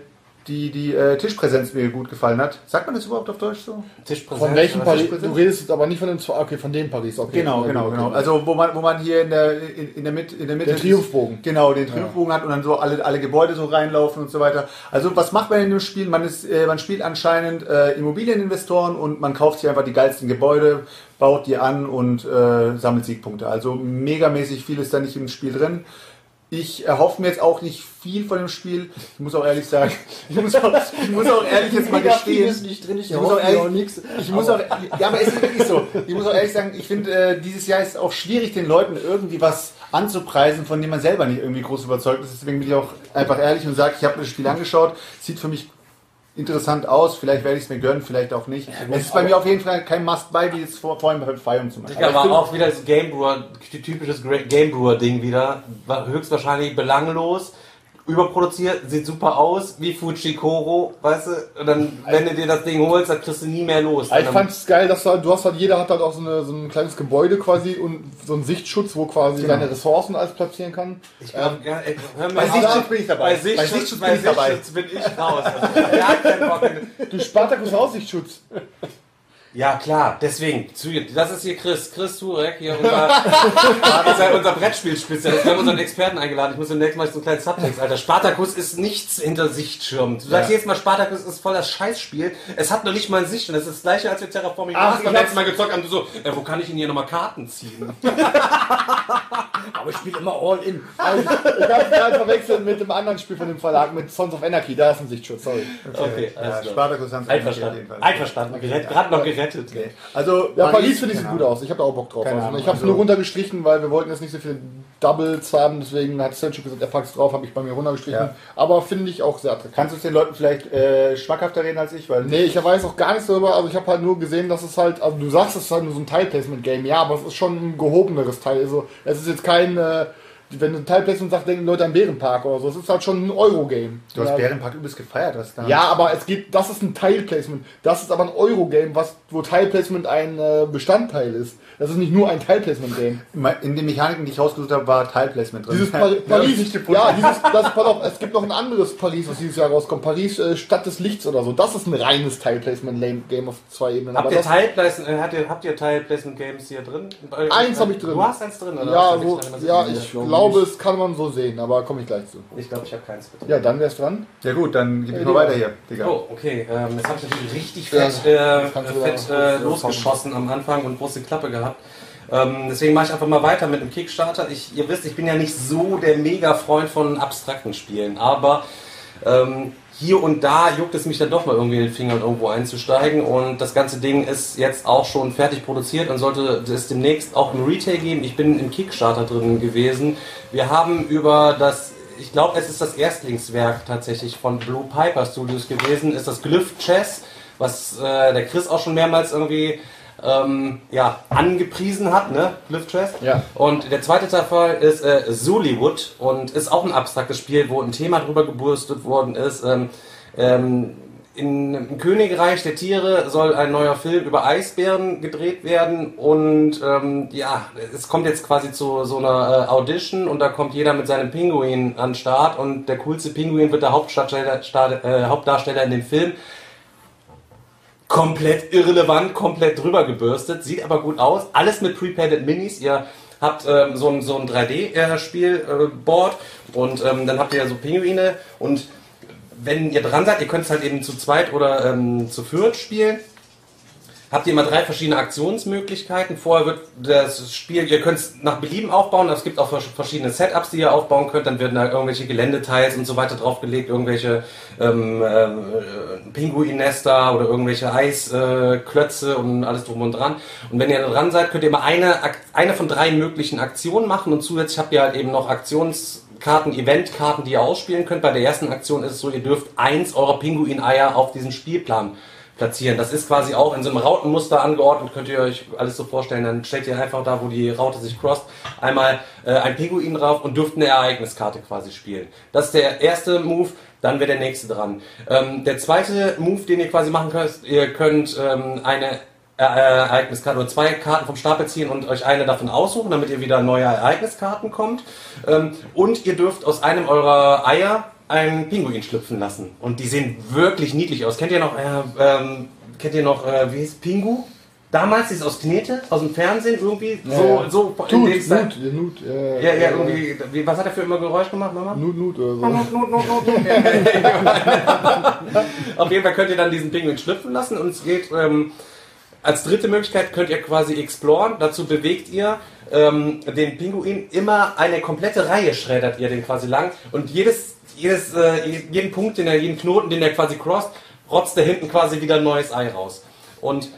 die, die äh, Tischpräsenz mir gut gefallen hat. Sagt man das überhaupt auf Deutsch so? Tischpräsenz. Von welchem Paris? Du redest jetzt aber nicht von dem, zwei- okay, von dem Paris, okay. Genau, Ja, genau, genau. Also wo man, wo man hier in der, in, in der Mitte, in der Mitte Der Triumphbogen. Genau, den Triumphbogen hat und dann so alle, alle Gebäude so reinlaufen und so weiter. Also was macht man in dem Spiel? Man ist, äh, man spielt anscheinend äh, Immobilieninvestoren und man kauft sich einfach die geilsten Gebäude, baut die an und äh, sammelt Siegpunkte. Also megamäßig viel ist da nicht im Spiel drin. Ich erhoffe mir jetzt auch nicht viel von dem Spiel. Ich muss auch ehrlich sagen, <laughs> ich muss auch, ich muss auch ehrlich jetzt mal gestehen. ist nicht drin, ich, Ich muss auch ehrlich, auch ich muss auch, ja, aber es ist wirklich so. Ich muss auch ehrlich sagen, ich finde, äh, dieses Jahr ist auch schwierig, den Leuten irgendwie was anzupreisen, von dem man selber nicht irgendwie groß überzeugt ist. Deswegen bin ich auch einfach ehrlich und sage, ich habe mir das Spiel angeschaut, sieht für mich interessant aus, vielleicht werde ich es mir gönnen, vielleicht auch nicht. es ist bei mir auf jeden Fall kein Must-Buy, wie jetzt vor, vorhin bei Fire zum Beispiel. War auch wieder das Game Brewer, typisches Game Brewer Ding wieder. War höchstwahrscheinlich belanglos, überproduziert, sieht super aus, wie Fujikoro, weißt du? Und dann, wenn du dir das Ding holst, dann kriegst du nie mehr los. Ich Dann- fand es geil, dass du, halt- du hast halt, jeder hat halt auch so, eine, so ein kleines Gebäude quasi und so einen Sichtschutz, wo quasi Genau. seine Ressourcen alles platzieren kann. Ich glaub, ja, ey, hör mir Bei. Sichtschutz bin ich dabei. Bei Sichtschutz, Bei Sichtschutz bei bin ich dabei. Sichtschutz bin ich raus. Also. Du Spartakus Aussichtsschutz. Ja, klar, deswegen. zu- Das ist hier Chris. Chris Turek, hier unser, <laughs> ist ja unser Brettspielspezialist. Wir haben unseren Experten eingeladen. Ich muss demnächst mal so einen kleinen Subtext, Alter. Spartacus ist nichts hinter Sichtschirm. Du sagst Ja. jetzt mal, Spartacus ist voll das Scheißspiel. Es hat noch nicht mal einen Sichtschirm. Das ist das gleiche, als wir Terraforming Ach, Mars beim ich letzten Mal gezockt haben. Du so, äh, wo kann ich denn hier nochmal Karten ziehen? <laughs> Aber ich spiele immer all in. Also, ich habe gerade verwechselt mit dem anderen Spiel von dem Verlag, mit Sons of Anarchy. Da ist ein Sichtschutz, sorry. Okay, Ja, alles klar. Spartacus haben Einverstanden. Einverstanden. Gerett- Gerade noch gerettet. Okay. Also Ja, Paris finde ich sieht gut aus. Ich habe da auch Bock drauf. Keine Also, ich habe es also- nur runtergestrichen, weil wir wollten jetzt nicht so viele Doubles haben. Deswegen hat Sancho gesagt, er packt es drauf, habe ich bei mir runtergestrichen. Ja. Aber finde ich auch sehr attraktiv. Kannst du es den Leuten vielleicht äh, schmackhafter reden als ich? Weil Nee, ich weiß auch gar nichts darüber. Also ich habe halt nur gesehen, dass es halt, also du sagst, es ist halt nur so ein Teilplacement-Game. Ja, aber es ist schon ein gehobeneres Teil. Also es ist jetzt kein, äh, wenn du ein Teilplacement sagst, denken Leute an Bärenpark oder so. Es ist halt schon ein Euro-Game. du hast ja, Bärenpark übelst gefeiert. Was da ja, aber es geht, das ist ein Teilplacement. Das ist aber ein Euro-Game, was, wo Teilplacement ein äh, Bestandteil ist. Das ist nicht nur ein Teilplacement-Game. In den Mechaniken, die ich rausgesucht habe, war Teilplacement drin. Dieses Ja, Par ich Paris, ja, dieses, das, pass auf, es gibt noch ein anderes Paris, was dieses Jahr rauskommt. Paris äh, Stadt des Lichts oder so. Das ist ein reines Teilplacement-Game auf zwei Ebenen. Habt Aber ihr das- Teilplacement, äh, habt ihr, habt ihr Teilplacement Games hier drin? Äh, Eins hab ich drin. Du hast eins drin, oder? Ja, so, ja, was- ich glaube, es kann man so sehen, aber komme ich gleich zu. Ich glaube, ich habe keins drin. Ja, dann wär's dran. Ja gut, dann gib ich Ja, mal weiter hier, Digga. Oh, okay. Ähm, jetzt habe ich natürlich richtig Ja, fett, äh, kannst du fett äh, losgeschossen am Anfang und große Klappe gehabt. Ähm, deswegen mache ich einfach mal weiter mit dem Kickstarter. Ich, ihr wisst, ich bin ja nicht so der Mega-Freund von abstrakten Spielen, aber ähm, hier und da juckt es mich dann doch mal irgendwie in den Fingern irgendwo einzusteigen und das ganze Ding ist jetzt auch schon fertig produziert und sollte es demnächst auch im Retail geben. Ich bin im Kickstarter drin gewesen. Wir haben über das ich glaube, es ist das Erstlingswerk tatsächlich von Blue Piper Studios gewesen, ist das Glyph Chess, was äh, der Chris auch schon mehrmals irgendwie ähm, ja, angepriesen hat, ne? Glyph Chess. Ja. Und der zweite Teil ist äh, Zuliwood und ist auch ein abstraktes Spiel, wo ein Thema drüber gebürstet worden ist. Ähm, ähm, in, Im Königreich der Tiere soll ein neuer Film über Eisbären gedreht werden und ähm, ja, es kommt jetzt quasi zu so einer äh, Audition und da kommt jeder mit seinem Pinguin an den Start und der coolste Pinguin wird der Hauptdarsteller, Star- äh, Hauptdarsteller in dem Film. Komplett irrelevant, komplett drüber gebürstet, sieht aber gut aus. Alles mit Prepaid Minis. Ihr habt ähm, so ein, so ein 3D-Spielboard und ähm, dann habt ihr ja so Pinguine und wenn ihr dran seid, ihr könnt es halt eben zu zweit oder ähm, zu viert spielen. Habt ihr immer drei verschiedene Aktionsmöglichkeiten. Vorher wird das Spiel, ihr könnt es nach Belieben aufbauen. Es gibt auch vers- verschiedene Setups, die ihr aufbauen könnt. Dann werden da irgendwelche Geländeteils und so weiter draufgelegt, irgendwelche ähm, äh, Pinguinnester oder irgendwelche Eisklötze und alles drum und dran. Und wenn ihr da dran seid, könnt ihr immer eine, eine von drei möglichen Aktionen machen und zusätzlich habt ihr halt eben noch Aktionskarten, Eventkarten, die ihr ausspielen könnt. Bei der ersten Aktion ist es so, ihr dürft eins eurer Pinguineier auf diesem Spielplan platzieren. Das ist quasi auch in so einem Rautenmuster angeordnet, könnt ihr euch alles so vorstellen. Dann stellt ihr einfach da, wo die Raute sich crosst, einmal äh, ein Pinguin drauf und dürft eine Ereigniskarte quasi spielen. Das ist der erste Move. Dann wäre der nächste dran. Ähm, der zweite Move, den ihr quasi machen könnt, ihr könnt ähm, eine äh, Ereigniskarten oder zwei Karten vom Stapel ziehen und euch eine davon aussuchen, damit ihr wieder neue Ereigniskarten kommt. Ähm, und ihr dürft aus einem eurer Eier einen Pinguin schlüpfen lassen. Und die sehen wirklich niedlich aus. Kennt ihr noch, äh, ähm, kennt ihr noch, äh, wie hieß Pingu? Damals ist aus Knete, aus dem Fernsehen irgendwie, so, ja. so Tut, dem Style. Nut, Nut, äh, Ja, ja, irgendwie, wie, was hat er für immer Geräusch gemacht, Mama? Nut, Nut oder so. Not, not, not, not. Auf jeden Fall könnt ihr dann diesen Pinguin schlüpfen lassen und es geht ähm, als dritte Möglichkeit könnt ihr quasi exploren. Dazu bewegt ihr ähm, den Pinguin immer eine komplette Reihe schreddert ihr den quasi lang und jedes, jedes, äh, jeden Punkt, den er, jeden Knoten, den er quasi crossed, rotzt er hinten quasi wieder ein neues Ei raus. Und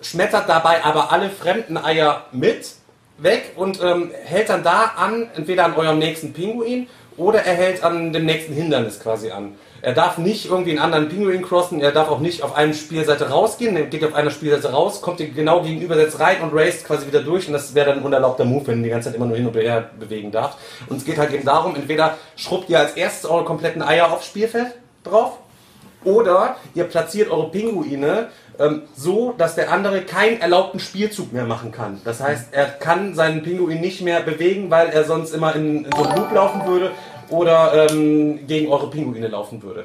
schmettert dabei aber alle fremden Eier mit weg und ähm, hält dann da an, entweder an eurem nächsten Pinguin oder er hält an dem nächsten Hindernis quasi an. Er darf nicht irgendwie einen anderen Pinguin crossen, er darf auch nicht auf eine Spielseite rausgehen, er geht auf einer Spielseite raus, kommt genau gegenüber, setzt rein und raced quasi wieder durch und das wäre dann ein unerlaubter Move, wenn ihr die ganze Zeit immer nur hin und her bewegen darf. Und es geht halt eben darum, entweder schrubbt ihr als erstes eure kompletten Eier aufs Spielfeld drauf oder ihr platziert eure Pinguine ähm, so, dass der andere keinen erlaubten Spielzug mehr machen kann. Das heißt, er kann seinen Pinguin nicht mehr bewegen, weil er sonst immer in, in so einen Loop laufen würde oder ähm, gegen eure Pinguine laufen würde.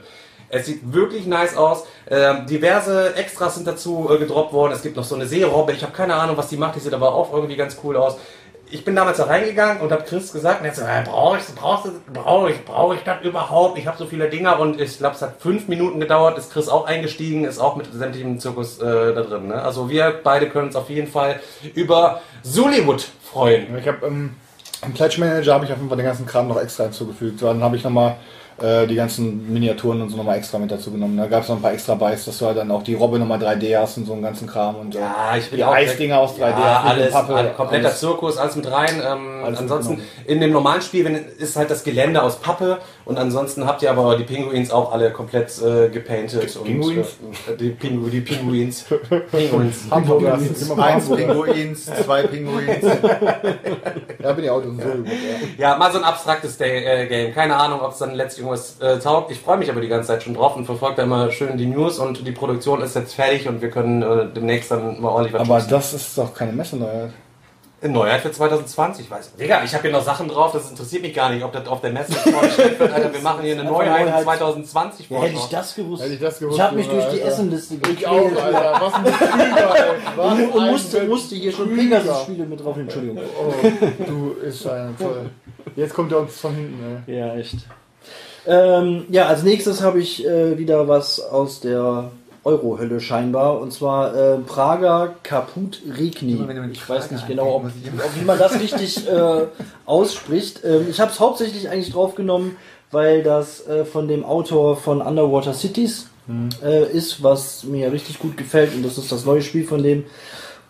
Es sieht wirklich nice aus. Ähm, diverse Extras sind dazu äh, gedroppt worden. Es gibt noch so eine Seerobbe. Ich habe keine Ahnung, was die macht. Die sieht aber auch irgendwie ganz cool aus. Ich bin damals da reingegangen und habe Chris gesagt, und er hat äh, brauche ich, brauche ich, brauche ich das überhaupt? Ich habe so viele Dinger und ich glaube, es hat fünf Minuten gedauert, ist Chris auch eingestiegen, ist auch mit sämtlichem Zirkus äh, da drin. Ne? Also wir beide können uns auf jeden Fall über Zullywood freuen. Ich habe ähm, im Pledge Manager habe ich auf jeden Fall den ganzen Kram noch extra hinzugefügt. Dann habe ich nochmal äh, die ganzen Miniaturen und so nochmal extra mit dazu genommen. Da gab es noch ein paar extra Buys, dass du halt dann auch die Robbe nochmal 3D hast und so einen ganzen Kram und Ja, ich bin die auch Eisdinger aus 3D. Ja, alles, Pappe, alles, kompletter alles. Zirkus, alles mit rein. Ähm, Alles ansonsten in dem normalen Spiel wenn, ist halt das Gelände aus Pappe und ansonsten habt ihr aber die Pinguins auch alle komplett äh, gepainted. Pinguins? Und, äh, die, Pingu, die Pinguins. Pinguins. <laughs> Hamburger. Eins Pinguins, zwei Pinguins. <laughs> Ja, bin ich auch so. Ja. Ja, mal so ein abstraktes Day, äh, Game. Keine Ahnung, ob es dann letztlich irgendwas äh, taugt. Ich freue mich aber die ganze Zeit schon drauf und verfolge da immer schön die News und die Produktion ist jetzt fertig und wir können äh, demnächst dann mal ordentlich was Aber schubsen. das ist doch keine Messe, neuer. Neuheit für 2020, weiß ich. Digga, ich habe hier noch Sachen drauf, das interessiert mich gar nicht, ob das auf der Messe <laughs> vorgestellt wird. Alter, wir machen hier eine Neuheit Neuheit. 2020 Ja, hätte ich das gewusst. Hätte ich das gewusst, ich habe mich durch die. Essenliste Ich auch, Alter. Was ein Betrüger, Und, musste, musste hier schon. Pegasus-Spiele mit drauf, Entschuldigung. Oh, du ist ein toll. Jetzt kommt er uns von hinten, ey. Ja, echt. Ähm, ja, als nächstes habe ich äh, wieder was aus der Euro-Hölle scheinbar. Und zwar äh, Prager Kaput Regni. Ich weiß nicht genau, ob, ob, <laughs> wie man das richtig äh, ausspricht. Ähm, ich habe es hauptsächlich eigentlich draufgenommen, weil das äh, von dem Autor von Underwater Cities äh, ist, was mir richtig gut gefällt. Und das ist das neue Spiel von dem.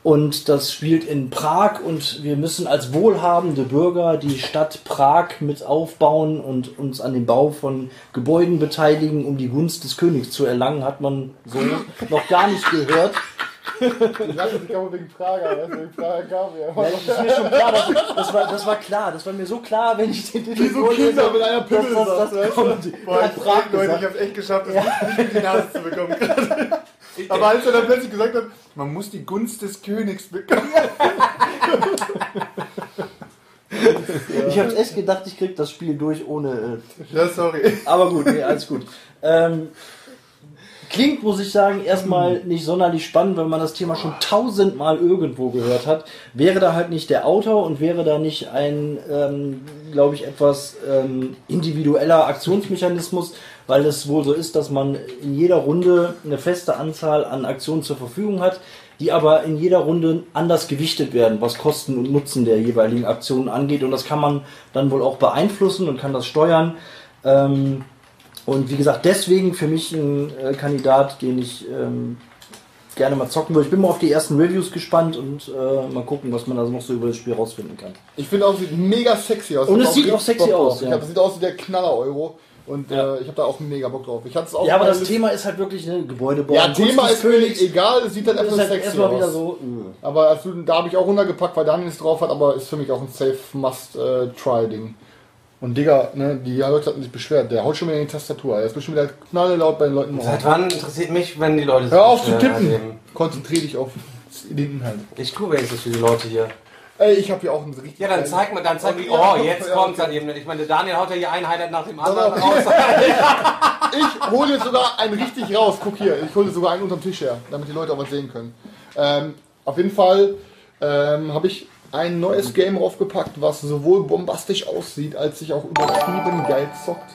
Und das spielt in Prag und wir müssen als wohlhabende Bürger die Stadt Prag mit aufbauen und uns an dem Bau von Gebäuden beteiligen, um die Gunst des Königs zu erlangen, hat man so <laughs> noch gar nicht gehört. Ich dachte, ich komme wegen Prager, weißt du, wegen Prager kam Ja, ja. das ist mir schon klar, das, das, war, das war klar, das war mir so klar, wenn ich den Titel Wie so Kinder mit einer Pimmel das, das weißt du? kommt. Boah, Prag Leute, ich hab's echt geschafft, das nicht in die Nase zu bekommen. Aber als er dann plötzlich gesagt hat, man muss die Gunst des Königs bekommen. <laughs> Ich habe echt gedacht, ich krieg das Spiel durch ohne... Äh, Ja, sorry. Aber gut, nee, alles gut. Ähm, klingt, muss ich sagen, erstmal nicht sonderlich spannend, weil man das Thema schon tausendmal irgendwo gehört hat. Wäre da halt nicht der Autor und wäre da nicht ein, ähm, glaube ich, etwas ähm, individueller Aktionsmechanismus, weil es wohl so ist, dass man in jeder Runde eine feste Anzahl an Aktionen zur Verfügung hat, die aber in jeder Runde anders gewichtet werden, was Kosten und Nutzen der jeweiligen Aktionen angeht. Und das kann man dann wohl auch beeinflussen und kann das steuern. Ähm, und wie gesagt, deswegen für mich ein äh, Kandidat, den ich ähm, gerne mal zocken würde. Ich bin mal auf die ersten Reviews gespannt und äh, mal gucken, was man da noch so über das Spiel rausfinden kann. Ich finde auch, sieht mega sexy aus. Und es sieht auch sexy aus, ja. Ich hab, das sieht aus wie der Knaller-Euro. Und Ja. äh, ich habe da auch mega Bock drauf. Ich hatte es auch Ja, aber das Thema ist halt wirklich ein Gebäudebau. Ja, Kunst Thema ist mir egal, es sieht halt Das einfach ist halt sexy erstmal wieder aus. so. äh. Aber also, da habe ich auch runtergepackt, weil Daniel es drauf hat, aber ist für mich auch ein safe Must-Try-Ding. Und Digga, ne, die Leute hatten sich beschwert, der haut schon wieder in die Tastatur. Er ist bestimmt wieder knallelaut bei den Leuten. Seit wann interessiert mich, wenn die Leute Hör auf zu tippen! halt eben. Konzentrier dich auf den Inhalt. Ich tue wenigstens für die Leute hier. Ey, ich habe hier auch einen richtig. Ja, dann zeig mal, dann zeig mir. ja, Oh, jetzt kommt's dann eben. Ich meine, Daniel haut ja hier ein Highlight nach dem anderen raus. <laughs> Ich hole jetzt sogar einen richtig raus. Guck hier, ich hole sogar einen unterm Tisch her, damit die Leute auch was sehen können. Ähm, auf jeden Fall ähm, habe ich ein neues Game raufgepackt, was sowohl bombastisch aussieht, als sich auch übertrieben geil zockt.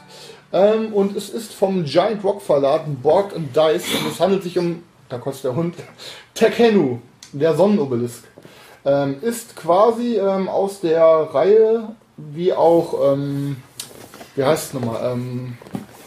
Ähm, und es ist vom Giant Rock Verlag, Borg and Dice. Und es handelt sich um, da kotzt der Hund, Tekenu, der Sonnenobelisk. Ähm, ist quasi ähm, aus der Reihe, wie auch, ähm, wie heißt es nochmal, ähm,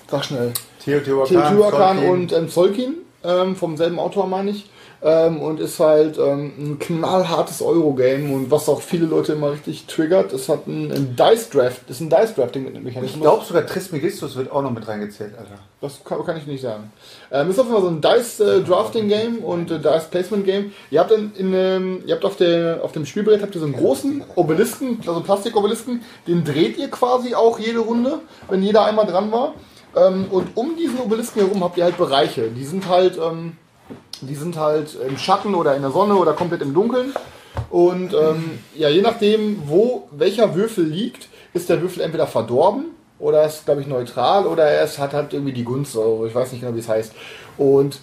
sag schnell, Teotihuacan, Teotihuacan und ähm, Zolkin, ähm, vom selben Autor meine ich. Ähm, und ist halt ähm, ein knallhartes Eurogame und was auch viele Leute immer richtig triggert, es hat einen, einen Dice Draft, ist ein Dice Drafting Ich Mechanismus. glaube sogar Trismegistus wird auch noch mit reingezählt, Alter. Das kann, kann ich nicht sagen. Ähm, ist auf jeden Fall so ein Dice äh, Drafting Game und äh, Dice Placement Game. Ihr habt in, in ähm, ihr habt auf der auf dem Spielbrett habt ihr so einen großen Obelisken, also Plastikobelisken, den dreht ihr quasi auch jede Runde, wenn jeder einmal dran war. Ähm, und um diesen Obelisken herum habt ihr halt Bereiche. Die sind halt ähm, die sind halt im Schatten oder in der Sonne oder komplett im Dunkeln. Und ähm, ja, je nachdem, wo welcher Würfel liegt, ist der Würfel entweder verdorben oder er ist, glaube ich, neutral oder er hat halt irgendwie die Gunst, ich weiß nicht genau, wie es heißt. Und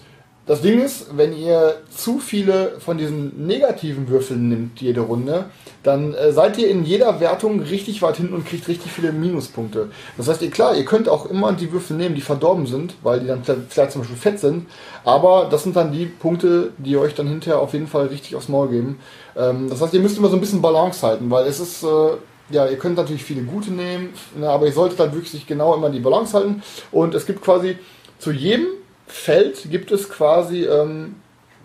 das Ding ist, wenn ihr zu viele von diesen negativen Würfeln nimmt jede Runde, dann äh, seid ihr in jeder Wertung richtig weit hinten und kriegt richtig viele Minuspunkte. Das heißt, ihr klar, ihr könnt auch immer die Würfel nehmen, die verdorben sind, weil die dann vielleicht zum Beispiel fett sind, aber das sind dann die Punkte, die euch dann hinterher auf jeden Fall richtig aufs Maul geben. Ähm, das heißt, ihr müsst immer so ein bisschen Balance halten, weil es ist, äh, ja, ihr könnt natürlich viele gute nehmen, ne, aber ihr solltet halt wirklich genau immer die Balance halten und es gibt quasi zu jedem Feld gibt es quasi ähm,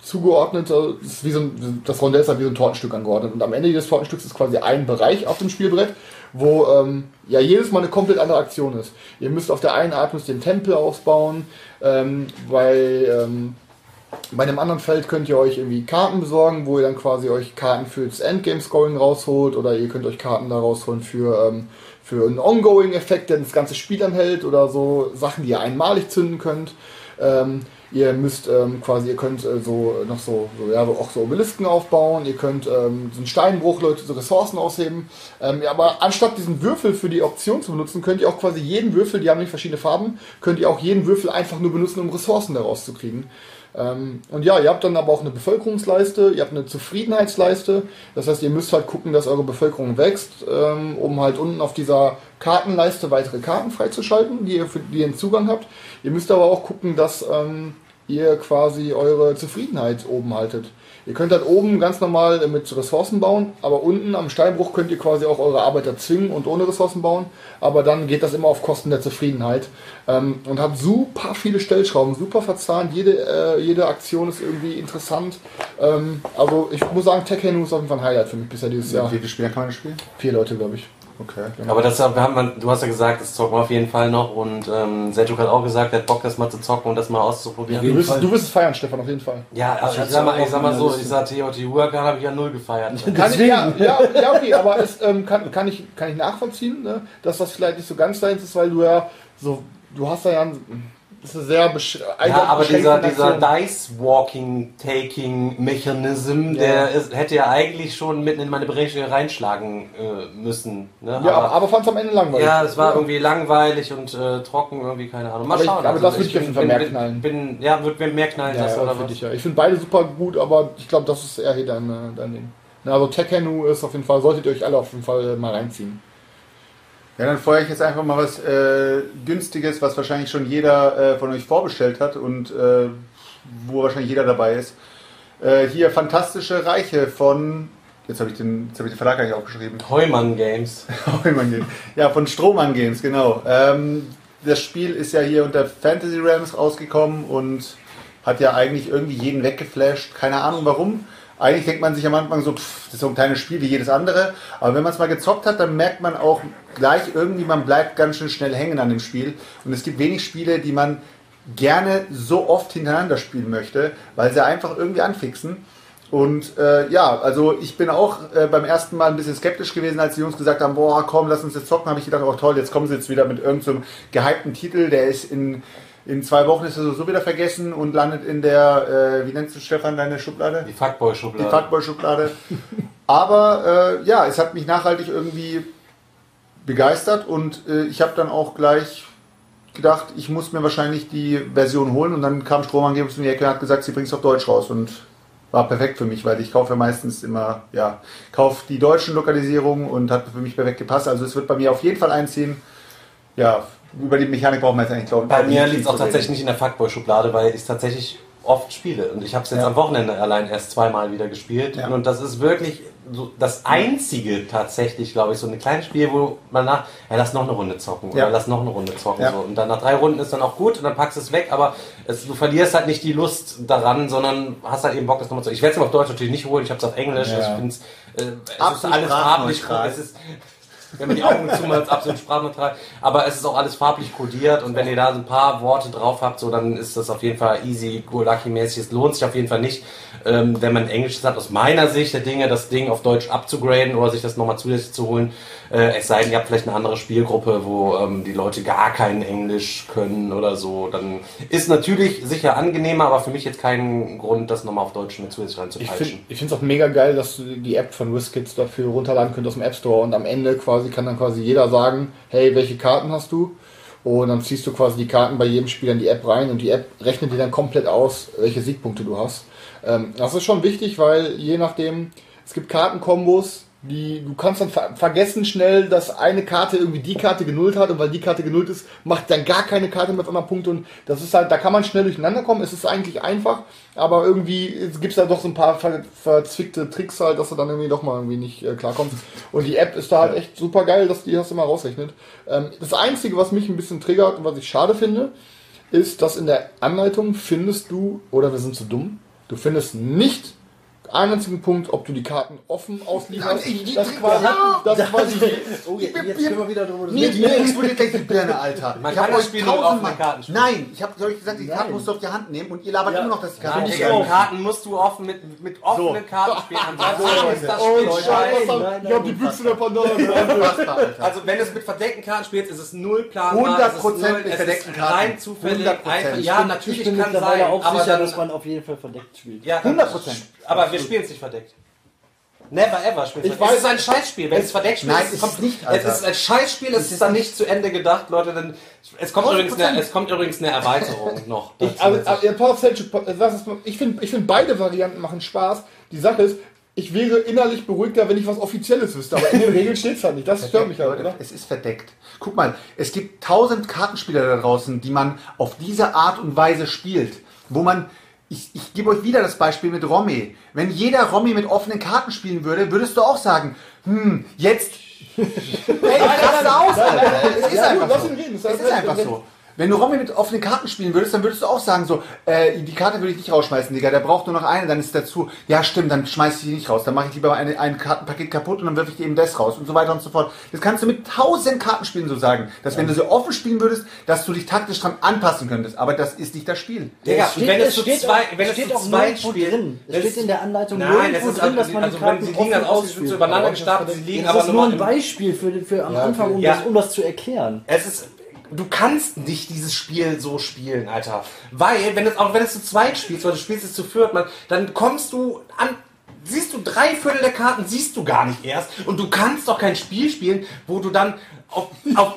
zugeordnete, das, so ein, das Rondell ist halt wie so ein Tortenstück angeordnet. Und am Ende jedes Tortenstücks ist quasi ein Bereich auf dem Spielbrett, wo ähm, ja jedes Mal eine komplett andere Aktion ist. Ihr müsst auf der einen Art müsst den Tempel ausbauen, ähm, bei, ähm, bei einem anderen Feld könnt ihr euch irgendwie Karten besorgen, wo ihr dann quasi euch Karten für das Endgame-Scoring rausholt oder ihr könnt euch Karten da rausholen für, ähm, für einen Ongoing-Effekt, der das ganze Spiel anhält oder so Sachen, die ihr einmalig zünden könnt. Ähm, ihr müsst ähm, quasi, ihr könnt äh, so noch so, so, ja, auch so Obelisken aufbauen, ihr könnt ähm, so einen Steinbruch, Leute, so Ressourcen ausheben. Ähm, ja, aber anstatt diesen Würfel für die Option zu benutzen, könnt ihr auch quasi jeden Würfel, die haben nicht verschiedene Farben, könnt ihr auch jeden Würfel einfach nur benutzen, um Ressourcen daraus zu kriegen. Ähm, und ja, ihr habt dann aber auch eine Bevölkerungsleiste, ihr habt eine Zufriedenheitsleiste. Das heißt, ihr müsst halt gucken, dass eure Bevölkerung wächst, ähm, um halt unten auf dieser Kartenleiste weitere Karten freizuschalten, die ihr für die ihr einen Zugang habt. Ihr müsst aber auch gucken, dass ähm, ihr quasi eure Zufriedenheit oben haltet. Ihr könnt halt oben ganz normal äh, mit Ressourcen bauen, aber unten am Steinbruch könnt ihr quasi auch eure Arbeiter zwingen und ohne Ressourcen bauen. Aber dann geht das immer auf Kosten der Zufriedenheit. Ähm, und habt super viele Stellschrauben, super verzahnt. Jede, äh, jede Aktion ist irgendwie interessant. Ähm, also ich muss sagen, Tekken ist auf jeden Fall ein Highlight für mich bisher dieses Jahr. Wie viele Spieler kann man spielen? Vier Leute, glaube ich. Okay. Aber das wir haben, wir- du hast ja gesagt, das zocken wir auf jeden Fall noch und ähm, Seljuk hat auch gesagt, er hat Bock, das mal zu zocken und das mal auszuprobieren. Du wirst, du wirst es feiern, Stefan, auf jeden Fall. Ja, also ich, hab's sag mal, ich sag mal so, ich sag Teotihuacan habe ich ja null gefeiert. <laughs> Kann ich, ja, ja, ja, okay, aber es ähm, kann, kann, ich, kann ich nachvollziehen, ne, dass das vielleicht nicht so ganz deins ist, weil du ja so, du hast da ja ein, das ist sehr Ja, aber dieser, dieser. Dice-Walking-Taking-Mechanism, der ist, hätte ja eigentlich schon mitten in meine Berechnung reinschlagen äh, müssen. Ne? Ja, aber, aber fand es am Ende langweilig. Ja, es war irgendwie langweilig und äh, trocken, irgendwie, keine Ahnung. Mal Aber ich- schauen. aber das würde ich auf jeden Fall mehr knallen. Bin, ja, wird mir mehr knallen, ja, ja, oder was? ich ja. Ich finde beide super gut, aber ich glaube, das ist eher hier dein, dein Ding. Also Tekkenu ist auf jeden Fall, solltet ihr euch alle auf jeden Fall mal reinziehen. Ja, dann feuere ich jetzt einfach mal was äh, Günstiges, was wahrscheinlich schon jeder äh, von euch vorbestellt hat und äh, wo wahrscheinlich jeder dabei ist. Äh, hier Fantastische Reiche von, jetzt habe ich, den- jetzt hab ich den Verlag gar nicht aufgeschrieben. Heumann Games. <laughs> Heumann Games. Ja, von Strohmann Games, genau. Ähm, das Spiel ist ja hier unter Fantasy Realms rausgekommen und hat ja eigentlich irgendwie jeden weggeflasht. Keine Ahnung warum. Eigentlich denkt man sich am Anfang so, pff, das ist so ein kleines Spiel wie jedes andere. Aber wenn man es mal gezockt hat, dann merkt man auch gleich irgendwie, man bleibt ganz schön schnell hängen an dem Spiel. Und es gibt wenig Spiele, die man gerne so oft hintereinander spielen möchte, weil sie einfach irgendwie anfixen. Und äh, ja, also ich bin auch äh, beim ersten Mal ein bisschen skeptisch gewesen, als die Jungs gesagt haben, boah, komm, lass uns jetzt zocken, habe ich gedacht, oh toll, jetzt kommen sie jetzt wieder mit irgendeinem so gehypten Titel, der ist in in zwei Wochen ist er sowieso wieder vergessen und landet in der, äh, wie nennst du Stefan deine Schublade? Die Die Fuckboy-Schublade. Fuckboy-Schublade. <laughs> Aber äh, ja, es hat mich nachhaltig irgendwie begeistert und äh, ich habe dann auch gleich gedacht, ich muss mir wahrscheinlich die Version holen und dann kam Strohmann Games um die Ecke und hat gesagt, sie bringt es auf Deutsch raus und war perfekt für mich, weil ich kaufe meistens immer, ja, kaufe die deutschen Lokalisierungen und hat für mich perfekt gepasst. Also es wird bei mir auf jeden Fall einziehen. Ja, über die Mechanik brauchen wir jetzt eigentlich glauben. Bei mir liegt es auch tatsächlich nicht in der Fuckboy-Schublade, weil ich es tatsächlich oft spiele. Und ich habe es jetzt Ja. am Wochenende allein erst zweimal wieder gespielt. Ja. Und das ist wirklich so das einzige tatsächlich, glaube ich, so ein kleines Spiel, wo man nach, ja, lass noch eine Runde zocken Ja. oder lass noch eine Runde zocken. Ja. So. Und dann nach drei Runden ist dann auch gut und dann packst du es weg, aber es, du verlierst halt nicht die Lust daran, sondern hast halt eben Bock, das nochmal zu. Ich werde es auf Deutsch natürlich nicht holen, ich habe es auf Englisch. Ja. Ich find's, äh, es ist Absolut alles farblich. Es ist, wenn man die Augen zumacht, ist absolut sprachneutral. Aber es ist auch alles farblich kodiert und wenn ihr da so ein paar Worte drauf habt, so dann ist das auf jeden Fall easy, Golaki-mäßig. Es lohnt sich auf jeden Fall nicht, ähm, wenn man Englisch hat, aus meiner Sicht der Dinge, das Ding auf Deutsch abzugraden oder sich das nochmal zusätzlich zu holen. Äh, es sei denn, ihr habt vielleicht eine andere Spielgruppe, wo ähm, die Leute gar kein Englisch können oder so. Dann ist natürlich sicher angenehmer, aber für mich jetzt kein Grund, das nochmal auf Deutsch mit zusätzlich Ich reinzupeitschen. finde es auch mega geil, dass du die App von WizKids dafür runterladen könnt aus dem App Store und am Ende quasi kann dann quasi jeder sagen, hey, welche Karten hast du? Und dann ziehst du quasi die Karten bei jedem Spieler in die App rein und die App rechnet dir dann komplett aus, welche Siegpunkte du hast. Ähm, das ist schon wichtig, weil je nachdem, es gibt Kartenkombos, die du kannst dann ver vergessen schnell, dass eine Karte irgendwie die Karte genullt hat und weil die Karte genullt ist, macht dann gar keine Karte mehr auf einmal Punkte und das ist halt, da kann man schnell durcheinander kommen. Es ist eigentlich einfach, aber irgendwie gibt es da doch so ein paar ver verzwickte Tricks halt, dass du dann irgendwie doch mal irgendwie nicht äh, klarkommst. Und die App ist da halt echt super geil, dass die das immer rausrechnet. Ähm, das Einzige, was mich ein bisschen triggert und was ich schade finde, ist, dass in der Anleitung findest du, oder wir sind zu dumm, du findest nicht einzigen Punkt, ob du die Karten offen auslieferst. Nein, ich- das quasi, das quasi Oh, jetzt, jetzt können wir wieder drüber Mir, mir explodiert gleich die Birne, Alter. Man ich kann hab das euch Spiel nur auf Karten spielen. Nein, ich habe euch gesagt, die Karten musst du auf die Hand nehmen und ihr labert Ja. immer noch, dass die Karten Nein, nicht Digga, auf. Karten musst du offen mit, mit offenen Karten spielen. <laughs> Ansonsten ist das Spiel scheiße. ich hab die Büchse der Pandora. <laughs> Also wenn du es mit verdeckten Karten spielst, ist es null planbar. 100% es ist null- mit verdeckten Karten. rein zufällig. 100%. Einfach, Ich ja, bin- natürlich ich bin kann mittlerweile sein, auch aber sicher, dann, dass man auf jeden Fall verdeckt spielt. ja, 100%. Aber wir spielen es nicht verdeckt. Never ever spielen Ich es weiß- Es ist ein Scheißspiel. Wenn es verdeckt spielt, Nein, ist es kommt- ist nicht, Es Alter. ist ein Scheißspiel, es ist dann nicht zu Ende gedacht, Leute. Denn es kommt, übrigens eine, es kommt übrigens eine Erweiterung <laughs> noch. Ich, also, also, ich finde ich find beide Varianten machen Spaß. Die Sache ist, ich wäre innerlich beruhigter, wenn ich was Offizielles wüsste. Aber in den <laughs> Regeln steht es halt nicht. Das stört mich halt, oder? Es ist verdeckt. Guck mal, es gibt tausend Kartenspieler da draußen, die man auf diese Art und Weise spielt. Wo man, ich, ich gebe euch wieder das Beispiel mit Romy. Wenn jeder Romy mit offenen Karten spielen würde, würdest du auch sagen, hm, jetzt. <laughs> Ey, raste aus, Alter. Es ist einfach so. Es ist einfach so. Wenn du Romy mit offenen Karten spielen würdest, dann würdest du auch sagen so, äh, die Karte würde ich nicht rausschmeißen, Digga, der braucht nur noch eine, dann ist dazu, ja stimmt, dann schmeiß ich die nicht raus, dann mache ich lieber eine, ein Kartenpaket kaputt und dann wirf ich eben das raus und so weiter und so fort. Das kannst du mit tausend Kartenspielen so sagen, dass wenn du so offen spielen würdest, dass du dich taktisch dran anpassen könntest, aber das ist nicht das Spiel. Digga, Es steht, wenn es es steht zwei, auch, wenn es steht auch nirgendwo spielt, drin. Es das- steht in der Anleitung Nein, es nirgendwo ist drin, dass man also die wenn Karten sie liegen dann offen aus, ausspielt. so übereinander gestapelt, sie liegen Das aber ist nur ein Beispiel für, für am Ja, Anfang, um, Ja. das, um das zu erklären. Es ist, du kannst nicht dieses Spiel so spielen, Alter. Weil, wenn es, auch wenn es zu zweit spielst, oder du spielst es zu viert, man, dann kommst du an, siehst du drei Viertel der Karten, siehst du gar nicht erst. Und du kannst doch kein Spiel spielen, wo du dann auf, auf,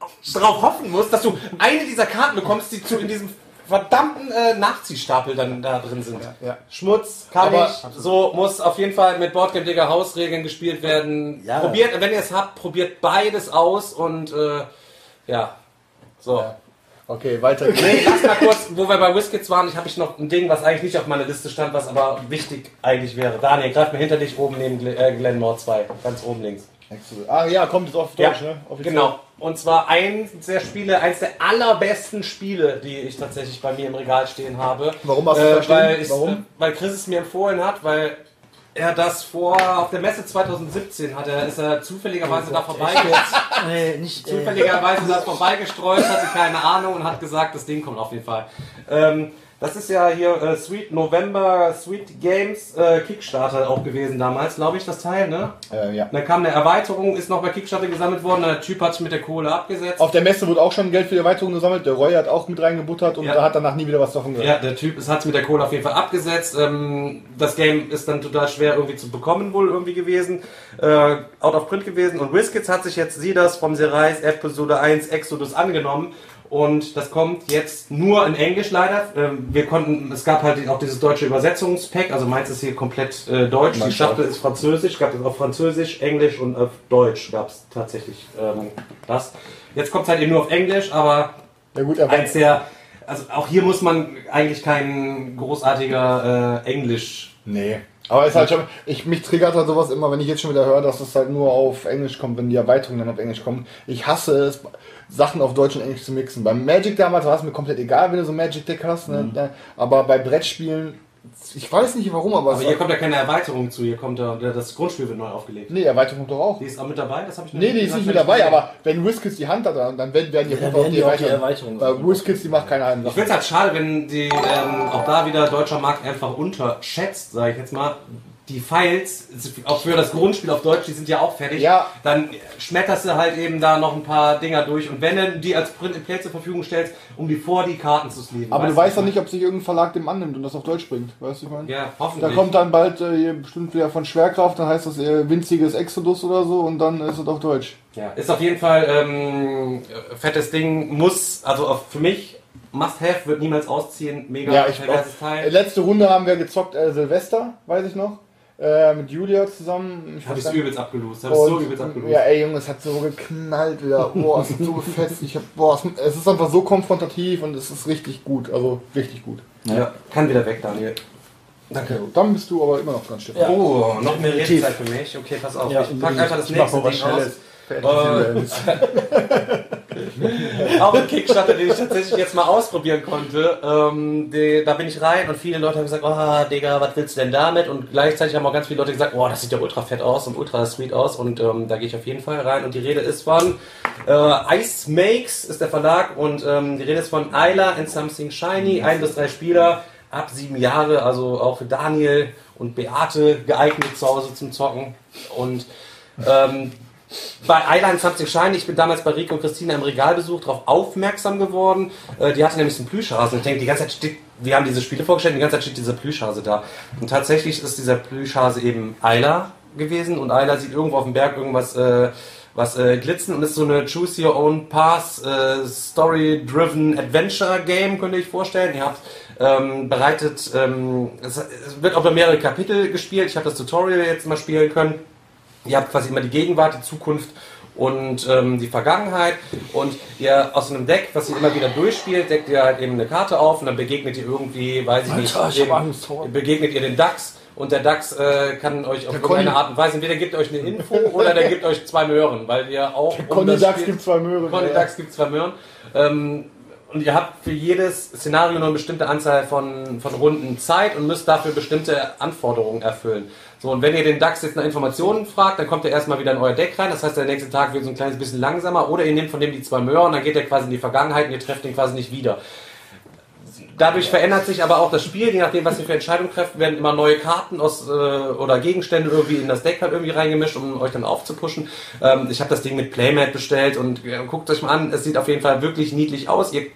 auf, darauf hoffen musst, dass du eine dieser Karten bekommst, die zu in diesem verdammten äh, Nachziehstapel dann da drin sind. ja. Schmutz kann Aber- ich, so muss auf jeden Fall mit Boardgame Digger Hausregeln gespielt werden. Ja. Probiert, wenn ihr es habt, probiert beides aus und äh, ja. So. Okay, weiter geht's. Nee, lass mal kurz, wo wir bei Whiskits waren, ich habe ich noch ein Ding, was eigentlich nicht auf meiner Liste stand, was aber wichtig eigentlich wäre. Daniel, greif mir hinter dich oben neben Glen, äh, Glenmore 2, ganz oben links. Ah ja, kommt jetzt auf Deutsch, Ja, ne? Offiziell. Genau. Und zwar eins der Spiele, eins der allerbesten Spiele, die ich tatsächlich bei mir im Regal stehen habe. Warum hast du äh, weil, ich, Warum? äh, weil Chris es mir empfohlen hat, weil er das vor auf der Messe 2017 hat er ist er zufälligerweise da vorbei <laughs> Nee, nicht, äh, zufälligerweise da vorbeigestreut hatte keine Ahnung und hat gesagt das Ding kommt auf jeden Fall. Ähm, Das ist ja hier äh, Sweet November, Sweet Games äh, Kickstarter auch gewesen damals, glaube ich, das Teil, ne? Äh, ja. Dann kam eine Erweiterung, ist noch bei Kickstarter gesammelt worden, der Typ hat mit der Kohle abgesetzt. Auf der Messe wurde auch schon Geld für die Erweiterung gesammelt. Der Roy hat auch mit reingebuttert und Ja. da hat danach nie wieder was davon gehört. Ja, der Typ hat es mit der Kohle auf jeden Fall abgesetzt. Ähm, das Game ist dann total schwer irgendwie zu bekommen wohl irgendwie gewesen. Äh, out of print gewesen. Und Whiskits hat sich jetzt Sidas vom Serais Episode 1 Exodus angenommen. Und das kommt jetzt nur in Englisch leider. Ähm, wir konnten, es gab halt auch dieses deutsche Übersetzungspack, also meins ist hier komplett äh, deutsch. Die Schachtel ist französisch, gab es auf Französisch, Englisch und auf Deutsch gab es tatsächlich ähm, das. Jetzt kommt es halt eben nur auf Englisch, aber Ja gut, er war, eins der, also auch hier muss man eigentlich kein großartiger äh, Englisch. Nee. Aber es ist halt schon, ich, mich triggert halt sowas immer, wenn ich jetzt schon wieder höre, dass es halt nur auf Englisch kommt, wenn die Erweiterung dann auf Englisch kommt. Ich hasse es, Sachen auf Deutsch und Englisch zu mixen. Beim Magic damals war es mir komplett egal, wenn du so ein Magic Deck hast. Mhm. Ne? Aber bei Brettspielen, ich weiß nicht warum, aber, Aber hier kommt ja keine Erweiterung zu, hier kommt ja, das Grundspiel wird neu aufgelegt. Nee, Erweiterung kommt doch auch. Die ist auch mit dabei, das habe ich noch Nee, die ist nicht mit dabei, aber wenn Whiskits die Hand hat, dann werden werden die, dann Punkte werden die auch die Erweiterung Weil. Whiskits, die macht keine Hand. Ich finde es halt schade, wenn die ähm, auch da wieder deutscher Markt einfach unterschätzt, sage ich jetzt mal. Die Files, auch für das Grundspiel auf Deutsch, die sind ja auch fertig. Ja. Dann schmetterst du halt eben da noch ein paar Dinger durch. Und wenn du die als Print and Play zur Verfügung stellst, um die vor die Karten zu sleeven. Aber du Weißt weißt doch nicht, ob sich irgendein Verlag dem annimmt und das auf Deutsch bringt. Weißt du, ich meine? Ja, Da hoffentlich. kommt dann bald äh, bestimmt wieder von Schwerkraft, dann heißt das äh, winziges Exodus oder so und dann ist es auf Deutsch. Ja, ist auf jeden Fall ähm, äh, fettes Ding. Muss, also für mich, must have, wird niemals ausziehen. Mega Ja, ich auch. Teil. Letzte Runde haben wir gezockt äh, Silvester, weiß ich noch. Äh, mit Julia zusammen. Ich Hab weiß ich gar nicht. übelst abgelost. Hab ich so übelst abgelost. ja, ey Junge, es hat so geknallt wieder. Boah, es hat so <laughs> gefetzt. Ich hab, boah, es, es ist einfach so konfrontativ und es ist richtig gut. Also richtig gut. Ja, kann wieder weg, Daniel. Danke. Dann bist du aber immer noch dran, Stefan. Ja. Oh, noch mehr. Redezeit für mich. Okay, pass auf. Ja, ich pack einfach das nächste Ding aus. <laughs> <laughs> Auch ein Kickstarter, den ich tatsächlich jetzt mal ausprobieren konnte. Ähm, die, da bin ich rein und viele Leute haben gesagt, oh Digga, was willst du denn damit? Und gleichzeitig haben auch ganz viele Leute gesagt, oh, das sieht ja ultra fett aus und ultra sweet aus. Und ähm, da gehe ich auf jeden Fall rein. Und die Rede ist von äh, Ice Makes ist der Verlag und ähm, die Rede ist von Isla and Something Shiny, ein bis drei Spieler ab sieben Jahre, also auch für Daniel und Beate geeignet zu Hause zum Zocken. Und ähm, bei Island Something Shiny, ich bin damals bei Rico und Christine im Regalbesuch darauf aufmerksam geworden. Äh, die hatte nämlich einen Plüschhasen. Ich denke, die ganze Zeit steht, wir haben diese Spiele vorgestellt, die ganze Zeit steht dieser Plüschhase da. Und tatsächlich ist dieser Plüschhase eben Ayla gewesen und Ayla sieht irgendwo auf dem Berg irgendwas äh, was äh, glitzen und ist so eine Choose Your Own Path äh, Story-Driven Adventure Game, könnte ich vorstellen. Ihr habt ähm, bereitet, ähm, es, es wird über mehrere Kapitel gespielt. Ich habe das Tutorial jetzt mal spielen können. Ihr habt quasi immer die Gegenwart, die Zukunft und ähm, die Vergangenheit und ihr aus einem Deck, was ihr immer wieder durchspielt, deckt ihr halt eben eine Karte auf und dann begegnet ihr irgendwie, weiß ich Alter, nicht, ich dem- begegnet ihr den DAX und der DAX äh, kann euch auf Der irgendeine Art und Weise, entweder gibt euch eine Info oder der gibt euch zwei Möhren, weil ihr auch um Conny das Dax Spiel- gibt zwei Möhren. Conny ja. Dax gibt zwei Möhren. Ähm, und ihr habt für jedes Szenario nur eine bestimmte Anzahl von, von Runden Zeit und müsst dafür bestimmte Anforderungen erfüllen. So, und wenn ihr den DAX jetzt nach Informationen fragt, dann kommt er erstmal wieder in euer Deck rein. Das heißt, der nächste Tag wird so ein kleines bisschen langsamer. Oder ihr nehmt von dem die zwei Möhren, dann geht er quasi in die Vergangenheit und ihr trefft ihn quasi nicht wieder. Dadurch verändert sich aber auch das Spiel, je nachdem, was ihr für Entscheidungen trefft, werden immer neue Karten aus äh, oder Gegenstände irgendwie in das Deck halt irgendwie reingemischt, um euch dann aufzupushen. Ähm, ich habe das Ding mit Playmat bestellt und äh, guckt euch mal an, es sieht auf jeden Fall wirklich niedlich aus. Ihr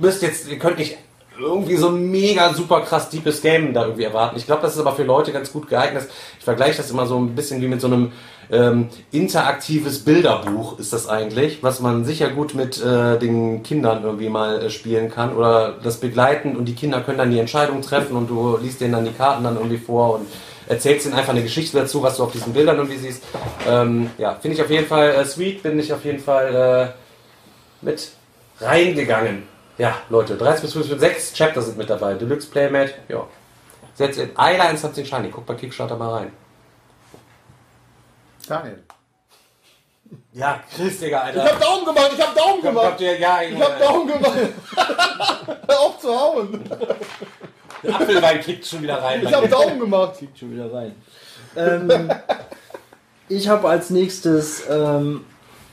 müsst jetzt, ihr könnt nicht irgendwie so ein mega super krass deepes Game da irgendwie erwarten. Ich glaube, das ist aber für Leute ganz gut geeignet. Ich vergleiche das immer so ein bisschen wie mit so einem ähm, interaktives Bilderbuch ist das eigentlich, was man sicher gut mit äh, den Kindern irgendwie mal äh, spielen kann oder das begleiten und die Kinder können dann die Entscheidung treffen und du liest denen dann die Karten dann irgendwie vor und erzählst ihnen einfach eine Geschichte dazu, was du auf diesen Bildern irgendwie siehst. Ähm, ja, finde ich auf jeden Fall äh, sweet, bin ich auf jeden Fall äh, mit reingegangen. Ja, Leute, 30 bis 5 6 Chapter sind mit dabei. Deluxe Playmat, ja. Setzt in Ayla in Something Shiny. Guckt bei Kickstarter mal rein. Daniel. Ja, Chris, Digga, Alter. Ich hab Daumen gemacht, ich hab Daumen gemacht. kommt ihr, ja, Ich hab Daumen gemacht. <laughs> Hör auf zu hauen. Der Apfelwein kickt schon wieder rein. Ich hab Daumen gemacht. Kriegt schon wieder rein. ähm, <laughs> ich habe als nächstes ähm,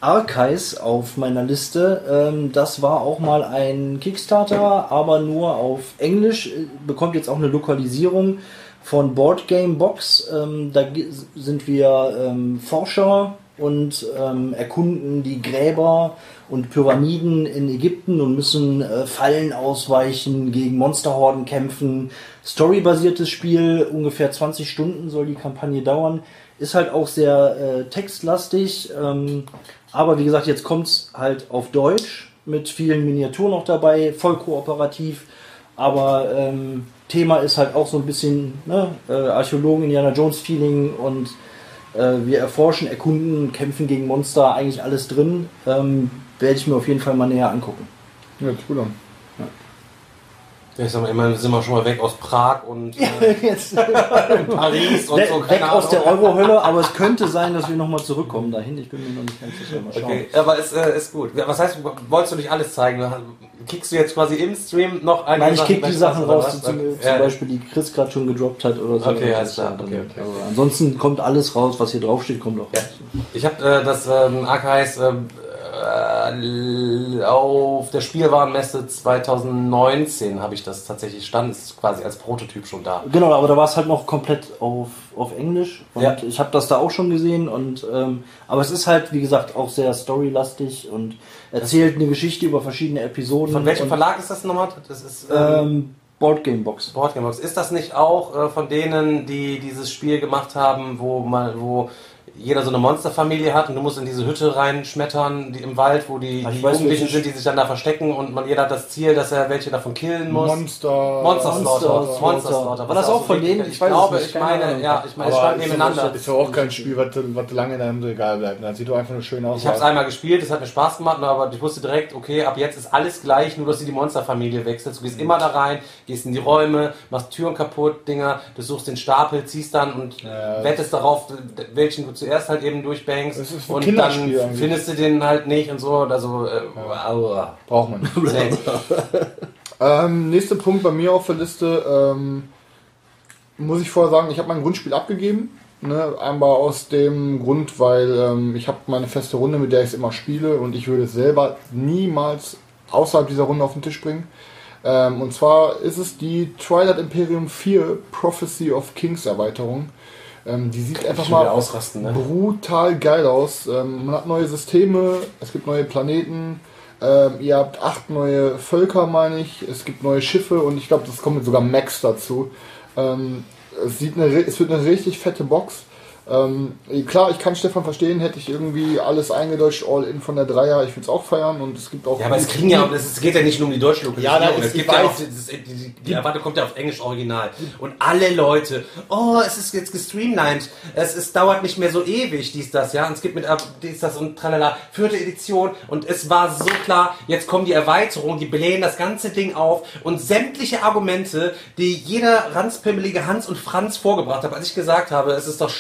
Archives auf meiner Liste. Ähm, das war auch mal ein Kickstarter, aber nur auf Englisch. Äh, Bekommt jetzt auch eine Lokalisierung von Board Game Box. Ähm, da sind wir ähm, Forscher und erkunden die Gräber und Pyramiden in Ägypten und müssen äh, Fallen ausweichen, gegen Monsterhorden kämpfen. Storybasiertes Spiel, ungefähr 20 Stunden soll die Kampagne dauern. Ist halt auch sehr äh, textlastig, ähm, aber wie gesagt, jetzt kommt's halt auf Deutsch mit vielen Miniaturen noch dabei, voll kooperativ. Aber ähm, Thema ist halt auch so ein bisschen ne, äh, Archäologen, Indiana Jones Feeling und äh, wir erforschen, erkunden, kämpfen gegen Monster, eigentlich alles drin. Ähm, Werde ich mir auf jeden Fall mal näher angucken. Ja, gut an. Ich sag mal, immerhin sind wir schon mal weg aus Prag und <laughs> äh, Jetzt Paris und weg, so. weg aus der. Eurohölle, aber es könnte sein, dass wir nochmal zurückkommen dahin. Ich bin mir noch nicht ganz sicher. Mal schauen. Okay, aber ist, äh, ist gut. Ja, Was heißt, wolltest du nicht alles zeigen? Kickst du jetzt quasi im Stream noch einige Nein, ich kick die Sachen raus, was? die zum, Ja. zum Beispiel die Chris gerade schon gedroppt hat oder so. Okay, alles klar. ja Okay, okay. ansonsten kommt alles raus, was hier draufsteht, kommt auch Ja. raus. Ich habe äh, das ähm, Archives ähm, äh, auf der Spielwarenmesse 2019 habe ich das tatsächlich stand, ist quasi als Prototyp schon da. Genau, aber da war es halt noch komplett auf, auf Englisch und Ja. ich habe das da auch schon gesehen und ähm, aber es ist halt wie gesagt auch sehr storylastig und erzählt eine Geschichte über verschiedene Episoden. Von welchem Verlag ist das nochmal? Das ist ähm, Ähm, Boardgame Box. Boardgamebox. Ist das nicht auch äh, von denen, die dieses Spiel gemacht haben, wo mal, wo jeder so eine Monsterfamilie hat und du musst in diese Hütte reinschmettern, die im Wald, wo die, die weiß, Jugendlichen sind, die sich dann da verstecken und man jeder hat das Ziel, dass er welche davon killen muss. Monster. Monster Slaughter. Monster Monster Slaughter. War das auch von denen? Ich weiß es glaube, nicht, ich meine, ja, ich meine, es stand ist, nebeneinander. ist ja auch kein Spiel, was, was lange in deinem Regal bleibt. Das sieht doch einfach nur schön aus. Ich habe es einmal gespielt, es hat mir Spaß gemacht, aber ich wusste direkt, okay, ab jetzt ist alles gleich, nur dass du die Monsterfamilie wechselst. Du gehst immer da rein, gehst in die Räume, machst Türen kaputt, Dinger, du suchst den Stapel, ziehst dann und Ja. wettest darauf, welchen du zuerst halt eben durchbangst. Und dann eigentlich. findest du den halt nicht und so. Also, äh, aua. Braucht man nicht. <laughs> Ähm, nächster Punkt bei mir auf der Liste. Ähm, muss ich vorher sagen, ich habe mein Grundspiel abgegeben. Ne, einmal aus dem Grund, weil ähm, ich habe meine feste Runde, mit der ich es immer spiele und ich würde es selber niemals außerhalb dieser Runde auf den Tisch bringen. Ähm, und zwar ist es die Twilight Imperium 4 Prophecy of Kings Erweiterung. Ähm, die sieht einfach mal ausrasten, ne? brutal geil aus. Ähm, man hat neue Systeme, es gibt neue Planeten, ähm, ihr habt acht neue Völker, meine ich, es gibt neue Schiffe und ich glaube, das kommt mit sogar Max dazu. Ähm, es, sieht eine, es wird eine richtig fette Box. Ähm, klar, ich kann Stefan verstehen, hätte ich irgendwie alles eingedeutscht, all in von der Dreier, ich würde es auch feiern und es gibt auch. Ja, aber es kriegen ja, es geht ja nicht nur um die deutsche Lokalisierung. Ja, es gibt ja auch, das, die, die, die Erwartung kommt ja auf Englisch Original. Und alle Leute, oh, es ist jetzt gestreamlined, es, es dauert nicht mehr so ewig, dies, das, ja, und es gibt mit ab, dies, das und tralala, vierte Edition und es war so klar, jetzt kommen die Erweiterungen, die blähen das ganze Ding auf und sämtliche Argumente, die jeder ranzpimmelige Hans und Franz vorgebracht hat, als ich gesagt habe, es ist doch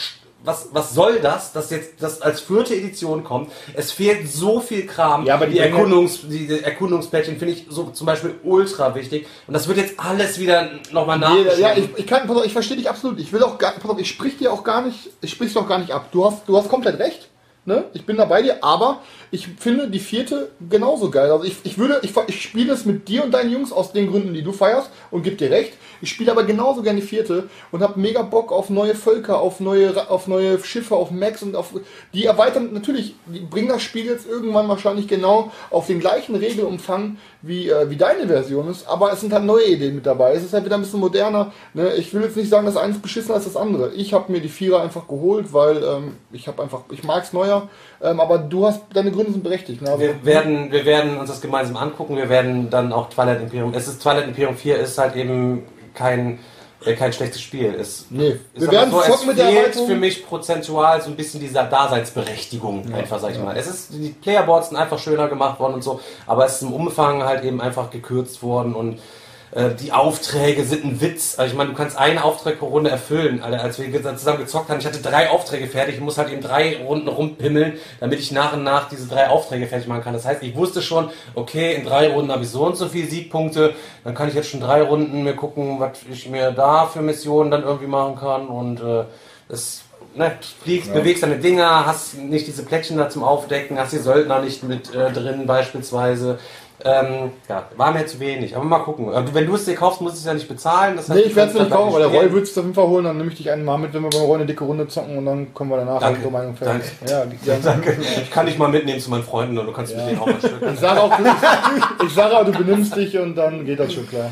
was, was soll das, dass jetzt das als vierte Edition kommt? Es fehlt so viel Kram. Ja, aber die die, Erkundungs, die, die Erkundungsplättchen finde ich so zum Beispiel ultra wichtig. Und das wird jetzt alles wieder nochmal nachgeschrieben. ja, ich, ich kann, ich verstehe dich absolut. Ich will auch gar, ich sprich dir auch gar nicht, ich sprich's doch gar nicht ab. Du hast, du hast komplett recht. Ne? Ich bin da bei dir, aber ich finde die vierte genauso geil. Also ich, ich würde, ich, ich spiele es mit dir und deinen Jungs aus den Gründen, die du feierst und geb dir recht. Ich spiele aber genauso gerne die vierte und habe mega Bock auf neue Völker, auf neue, auf neue Schiffe, auf Max und auf die erweitern natürlich, die bringen das Spiel jetzt irgendwann wahrscheinlich genau auf den gleichen Regelumfang wie, äh, wie deine Version ist, aber es sind halt neue Ideen mit dabei. Es ist halt wieder ein bisschen moderner. Ne? Ich will jetzt nicht sagen, dass eins beschissener ist als das andere. Ich habe mir die Vierer einfach geholt, weil ähm, ich habe einfach, ich mag's neuer, ähm, aber du hast, deine Gründe sind berechtigt. Ne? Also, wir werden, wir werden uns das gemeinsam angucken. Wir werden dann auch Twilight Imperium. Es ist Twilight Imperium 4 ist halt eben kein kein schlechtes Spiel. Es Nee, ist wir werden so, es mit fehlt für mich prozentual so ein bisschen dieser Daseinsberechtigung, einfach sag ich mal. Es ist die Playerboards sind einfach schöner gemacht worden und so, aber es ist im Umfang halt eben einfach gekürzt worden und äh, die Aufträge sind ein Witz. Also ich meine, du kannst eine Auftrag pro Runde erfüllen. Alter, als wir zusammen gezockt haben, ich hatte drei Aufträge fertig. Ich muss halt eben drei Runden rumpimmeln, damit ich nach und nach diese drei Aufträge fertig machen kann. Das heißt, ich wusste schon, okay, in drei Runden habe ich so und so viele Siegpunkte. Dann kann ich jetzt schon drei Runden mir gucken, was ich mir da für Missionen dann irgendwie machen kann. Und äh, es ne, fliegst, bewegst deine Dinger, hast nicht diese Plättchen da zum Aufdecken, hast die Söldner nicht mit äh, drin beispielsweise. Ähm, ja, war mir zu wenig. Aber mal gucken. Wenn du es dir kaufst, musst du es ja nicht bezahlen. Das heißt, Nee, ich du werde es nicht kaufen, aber der. Roy wird es auf jeden Fall holen, dann nehme ich dich einmal mit, wenn wir beim Roy eine dicke Runde zocken und dann können wir danach Danke. unsere Meinung Danke. Ja. Danke. Ich kann dich mal mitnehmen zu meinen Freunden und du kannst mit denen auch mal stücken. Ich sage auch, ich sage auch, du benimmst dich und dann geht das schon klar.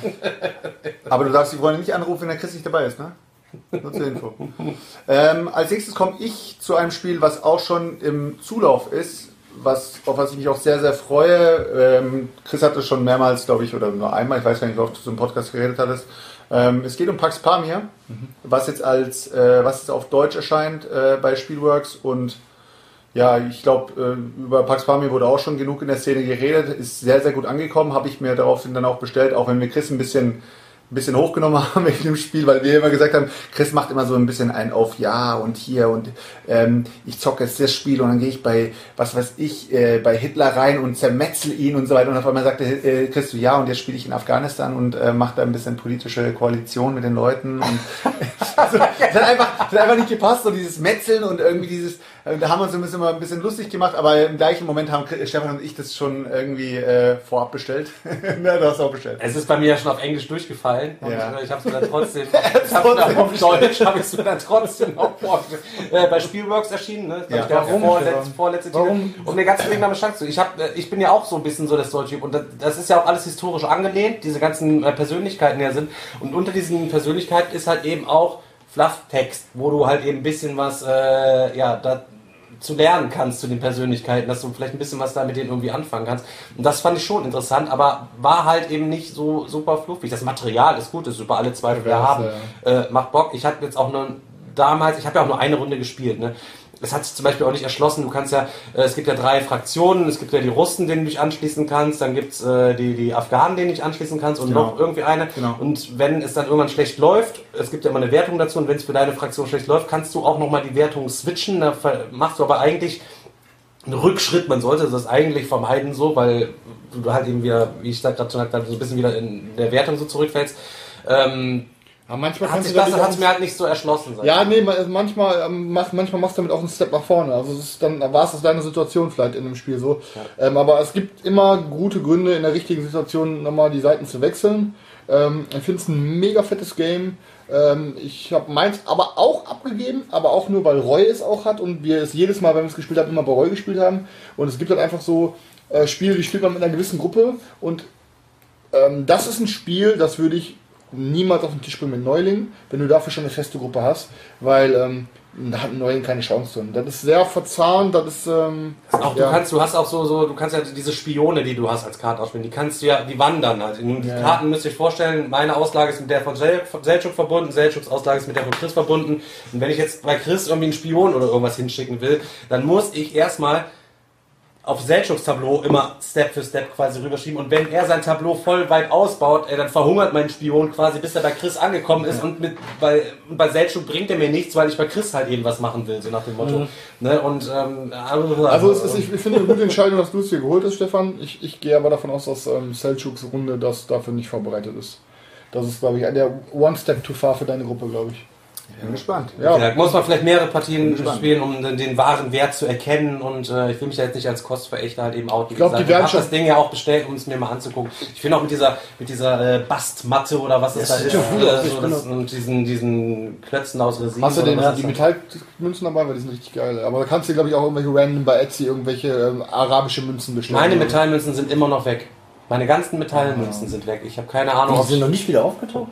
Aber du darfst die Freunde nicht anrufen, wenn der Chris nicht dabei ist, ne? Nur zur Info. ähm, als nächstes komme ich zu einem Spiel, was auch schon im Zulauf ist, was, auf was ich mich auch sehr, sehr freue. Ähm, Chris hatte schon mehrmals, glaube ich, oder nur einmal, ich weiß gar nicht, wie oft du so im Podcast geredet hattest. Ähm, es geht um Pax Pamir, was jetzt als, äh, was jetzt auf Deutsch erscheint äh, bei Spielworks und ja, ich glaube, äh, über Pax Pamir wurde auch schon genug in der Szene geredet, ist sehr, sehr gut angekommen, habe ich mir daraufhin dann auch bestellt, auch wenn wir Chris ein bisschen, ein bisschen hochgenommen <laughs> haben wegen dem Spiel, weil wir immer gesagt haben, Chris macht immer so ein bisschen ein auf Ja und hier und ähm, ich zocke jetzt das Spiel und dann gehe ich bei, was weiß ich, äh, bei Hitler rein und zermetzel ihn und so weiter. Und auf einmal sagte äh, Chris so, ja und jetzt spiele ich in Afghanistan und äh, mache da ein bisschen politische Koalition mit den Leuten und <laughs> also, das, hat einfach, das hat einfach nicht gepasst, so dieses Metzeln und irgendwie dieses, da haben wir uns ein bisschen, mal ein bisschen lustig gemacht, aber im gleichen Moment haben Stefan und ich das schon irgendwie äh, vorab bestellt. <laughs> Na, du hast auch bestellt. Es ist bei mir ja schon auf Englisch durchgefallen und Ja. äh, ich habe es mir dann trotzdem, <laughs> ich hab's mir auf Deutsch habe ich es mir dann trotzdem auch äh, bei Spielworks erschienen, ne? Ja. Warum? vorletzte, vorletzte Titel. Warum? Um den ganzen Weg eine Chance zu. Ich habe, äh, ich bin ja auch so ein bisschen so das deutsche Typ und das, das ist ja auch alles historisch angelehnt, diese ganzen äh, Persönlichkeiten ja sind und unter diesen Persönlichkeiten ist halt eben auch Flufftext, wo du halt eben ein bisschen was, äh, ja, da zu lernen kannst zu den Persönlichkeiten, dass du vielleicht ein bisschen was da mit denen irgendwie anfangen kannst. Und das fand ich schon interessant, aber war halt eben nicht so super fluffig. Das Material ist gut, ist über alle Zweifel wir haben. ja. Äh, macht Bock. Ich habe jetzt auch nur damals, ich habe ja auch nur eine Runde gespielt, ne? Es hat sich zum Beispiel auch nicht erschlossen, du kannst ja, äh, es gibt ja drei Fraktionen, es gibt ja die Russen, denen du dich anschließen kannst, dann gibt's äh, die, die Afghanen, denen du dich anschließen kannst und Genau. noch irgendwie eine. Genau. Und wenn es dann irgendwann schlecht läuft, es gibt ja immer eine Wertung dazu und wenn es für deine Fraktion schlecht läuft, kannst du auch nochmal die Wertung switchen. Da machst du aber eigentlich einen Rückschritt. Man sollte das eigentlich vermeiden so, weil du halt eben wieder, wie ich da gerade schon gesagt habe, so ein bisschen wieder in der Wertung so zurückfällst. Ähm, Aber manchmal hat kannst sich du das mir halt nicht so erschlossen. Ja, nee, ma- manchmal, ähm, manchmal machst du damit auch einen Step nach vorne. Also ist dann war es aus deiner Situation vielleicht in dem Spiel so. Ähm, aber es gibt immer gute Gründe, in der richtigen Situation nochmal die Seiten zu wechseln. Ähm, ich finde es ein mega fettes Game. Ähm, ich habe meins aber auch abgegeben, aber auch nur, weil Roy es auch hat und wir es jedes Mal, wenn wir es gespielt haben, immer bei Roy gespielt haben. Und es gibt halt einfach so äh, Spiele, die spielt man mit einer gewissen Gruppe und ähm, das ist ein Spiel, das würde ich niemals auf den Tisch bringen mit Neulingen, wenn du dafür schon eine feste Gruppe hast, weil ähm, da hat ein Neuling keine Chance drin. Das ist sehr verzahnt, das ist ähm, Auch ja. du kannst, du hast auch so, so, du kannst ja diese Spione, die du hast als Karte ausspielen, die kannst du ja, die wandern halt. Die Ja. Karten müsst ihr euch vorstellen, meine Auslage ist mit der von Selchuk verbunden, Selchuks Auslage ist mit der von Chris verbunden. Und wenn ich jetzt bei Chris irgendwie einen Spion oder irgendwas hinschicken will, dann muss ich erstmal auf Selchuks Tableau immer Step für Step quasi rüberschieben. Und wenn er sein Tableau voll weit ausbaut, ey, dann verhungert mein Spion quasi, bis er bei Chris angekommen ist. Und mit, bei, bei Selchuk bringt er mir nichts, weil ich bei Chris halt eben was machen will, so nach dem Motto. Ne? Und, ähm, Also es ist, ich, ich finde eine gute Entscheidung, dass du es dir geholt hast, Stefan. Ich, ich gehe aber davon aus, dass ähm, Selchuks Runde das dafür nicht vorbereitet ist. Das ist, glaube ich, der One Step too far für deine Gruppe, glaube ich. Bin gespannt. Ja, Ja, muss man vielleicht mehrere Partien spielen, um den, den wahren Wert zu erkennen. Und äh, ich will mich da jetzt nicht als Kostverächter halt eben outen. Ich glaub, Wie die gesagt, werden ich habe schon- das Ding ja auch bestellt, um es mir mal anzugucken. Ich finde auch mit dieser mit dieser äh, Bastmatte oder was es da ist, äh, ich so das, und diesen diesen Klötzen aus Resin. Hast du oder den, was die das Metallmünzen dabei, weil die sind richtig geil. Aber da kannst du, glaube ich, auch irgendwelche random bei Etsy irgendwelche ähm, arabische Münzen bestellen. Meine Metallmünzen sind immer noch weg. Meine ganzen Metallmünzen sind weg. Ich habe keine Ahnung, Die sind noch nicht wieder aufgetaucht?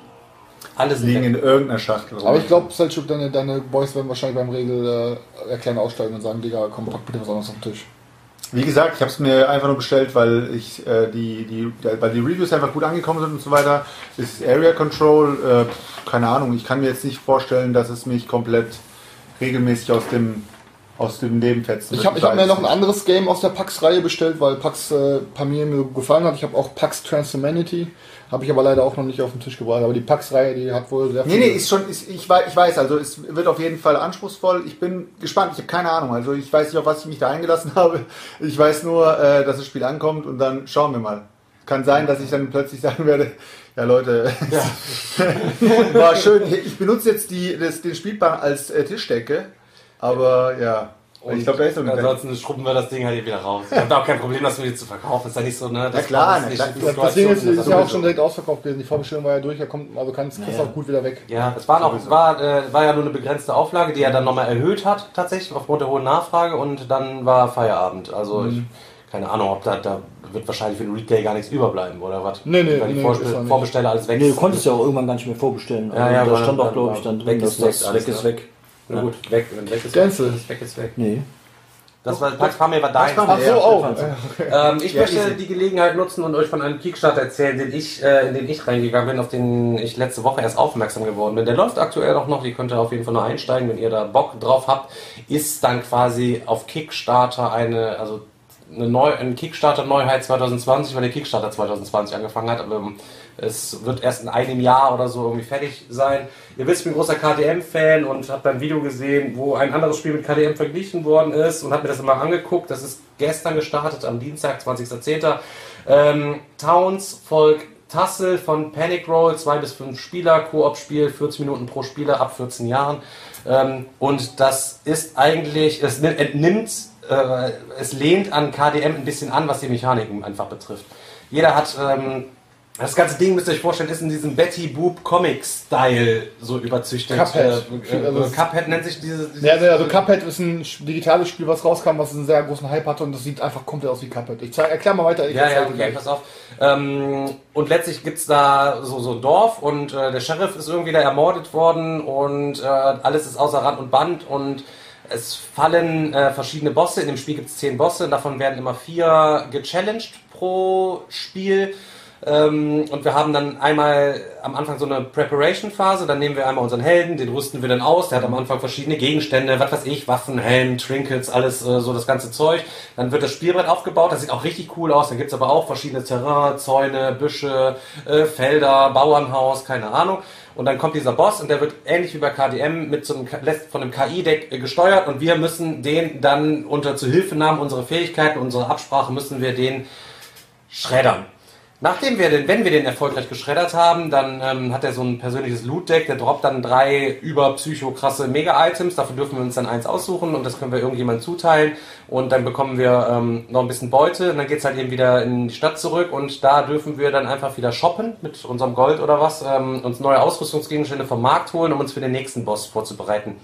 Alles Liegen in irgendeiner Schachtel rum. Aber ich glaube, Selchuk, deine, deine Boys werden wahrscheinlich beim Regel äh, erklären aussteigen und sagen, Digga, komm, pack bitte was anderes auf den Tisch. Wie gesagt, ich habe es mir einfach nur bestellt, weil ich äh, die, die, der- weil die Reviews einfach gut angekommen sind und so weiter. Ist Area Control, äh, keine Ahnung, ich kann mir jetzt nicht vorstellen, dass es mich komplett regelmäßig aus dem aus dem Leben fetzen Ich habe hab mir noch ein anderes Game aus der PAX-Reihe bestellt, weil PAX äh, Pamir mir gefallen hat. Ich habe auch PAX Transhumanity, habe ich aber leider auch noch nicht auf den Tisch gebracht. Aber die PAX-Reihe, die hat wohl sehr Nee, nee, ist schon, ist, ich, weiß, ich weiß, also es wird auf jeden Fall anspruchsvoll. Ich bin gespannt, ich habe keine Ahnung. Also ich weiß nicht, auf was ich mich da eingelassen <laughs> habe. Ich weiß nur, äh, dass das Spiel ankommt und dann schauen wir mal. Kann sein, dass ich dann plötzlich <laughs> sagen werde, ja Leute, <laughs> war schön. Ich benutze jetzt die, das, den Spielplan als äh, Tischdecke. Aber ja, Und ich glaube, da ist noch ansonsten schrubben wir das Ding halt hier wieder raus. Ich habe da auch kein Problem, das wieder zu verkaufen. Ist ja nicht so, ne? Das klar, das na ist klar. Das, Ding ist, ist ja auch schon direkt ausverkauft gewesen. Die Vorbestellung war ja durch, da kommt, also kannst kriegst Naja. auch gut wieder weg. Ja, es war, noch, war, äh, war ja nur eine begrenzte Auflage, die er dann nochmal erhöht hat, tatsächlich, aufgrund der hohen Nachfrage und dann war Feierabend. Also Mhm. ich, keine Ahnung, ob da, da wird wahrscheinlich für den Retail gar nichts überbleiben oder was. Nee, nee, Weil die nee, Vorbe- ist ja nicht. Vorbesteller alles weg Nee, du konntest ja auch irgendwann gar nicht mehr vorbestellen. Ja, ja, da aber stand auch, glaube ich, dann drin, weg dass ist weg das alles, weg ist ne? weg. Na gut, weg, wenn weg ist. Gänse. Weg ist weg. Nee. Das war Pax Pamir war dein. Ach so. Stefan. Ähm, ich Ja, möchte easy. die Gelegenheit nutzen und euch von einem Kickstarter erzählen, den ich, äh, in den ich reingegangen bin, auf den ich letzte Woche erst aufmerksam geworden bin. Der läuft aktuell auch noch, ihr könnt da auf jeden Fall noch einsteigen, wenn ihr da Bock drauf habt. Ist dann quasi auf Kickstarter eine, also eine Neu ein Kickstarter-Neuheit 2020, weil der Kickstarter 2020 angefangen hat, aber ähm, es wird erst in einem Jahr oder so irgendwie fertig sein. Ihr wisst, ich bin großer KDM-Fan und habe ein Video gesehen, wo ein anderes Spiel mit KDM verglichen worden ist und habe mir das mal angeguckt. Das ist gestern gestartet, am Dienstag, 20.10. Ähm, Towns folgt Tassel von Panic Roll, zwei bis fünf Spieler, Koop-Spiel, 40 Minuten pro Spieler ab 14 Jahren. Ähm, und das ist eigentlich, es ni- entnimmt, äh, es lehnt an KDM ein bisschen an, was die Mechaniken einfach betrifft. Jeder hat, ähm, das ganze Ding, müsst ihr euch vorstellen, ist in diesem Betty Boop Comic-Style so überzüchtet. Cuphead. Äh, äh, Also- Cuphead nennt sich diese. dieses- Ja, also Cuphead ist ein digitales Spiel, was rauskam, was einen sehr großen Hype hatte und das sieht einfach komplett aus wie Cuphead. Ich zeig, erklär mal weiter. Ja, ja, okay, gleich. pass auf. Ähm, und letztlich gibt's da so, so ein Dorf und äh, der Sheriff ist irgendwie da ermordet worden und äh, alles ist außer Rand und Band und es fallen äh, verschiedene Bosse. In dem Spiel gibt's zehn Bosse, davon werden immer vier gechallenged pro Spiel. Ähm, und wir haben dann einmal am Anfang so eine Preparation-Phase, dann nehmen wir einmal unseren Helden, den rüsten wir dann aus, der hat am Anfang verschiedene Gegenstände, was weiß ich, Waffen, Helm, Trinkets, alles äh, so das ganze Zeug. Dann wird das Spielbrett aufgebaut, das sieht auch richtig cool aus, dann gibt's aber auch verschiedene Terrain, Zäune, Büsche, äh, Felder, Bauernhaus, keine Ahnung. Und dann kommt dieser Boss und der wird ähnlich wie bei KDM mit so einem, von einem KI-Deck äh, gesteuert und wir müssen den dann unter Zuhilfenahmen unserer Fähigkeiten, unserer Absprache müssen wir den schreddern. Nachdem wir den, wenn wir den erfolgreich geschreddert haben, dann ähm, hat er so ein persönliches Loot-Deck, der droppt dann drei überpsycho-krasse Mega-Items, dafür dürfen wir uns dann eins aussuchen und das können wir irgendjemandem zuteilen und dann bekommen wir ähm, noch ein bisschen Beute und dann geht's halt eben wieder in die Stadt zurück und da dürfen wir dann einfach wieder shoppen mit unserem Gold oder was, ähm, uns neue Ausrüstungsgegenstände vom Markt holen, um uns für den nächsten Boss vorzubereiten.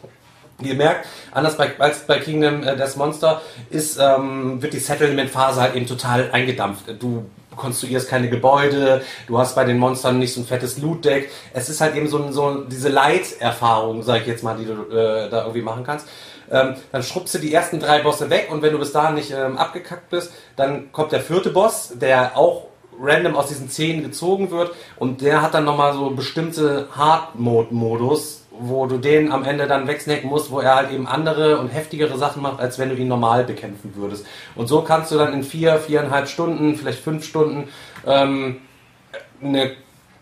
Wie ihr merkt, anders bei, als bei Kingdom äh, Death Monster ist, ähm, wird die Settlement-Phase halt eben total eingedampft. Du konstruierst keine Gebäude, du hast bei den Monstern nicht so ein fettes Loot-Deck. Es ist halt eben so, so diese Light-Erfahrung, sag ich jetzt mal, die du äh, da irgendwie machen kannst. Ähm, dann schrubbst du die ersten drei Bosse weg und wenn du bis dahin nicht ähm, abgekackt bist, dann kommt der vierte Boss, der auch random aus diesen zehn gezogen wird und der hat dann nochmal so bestimmte Hard-Mode-Modus, wo du den am Ende dann wegsnacken musst, wo er halt eben andere und heftigere Sachen macht, als wenn du ihn normal bekämpfen würdest. Und so kannst du dann in vier, viereinhalb Stunden, vielleicht fünf Stunden ähm, eine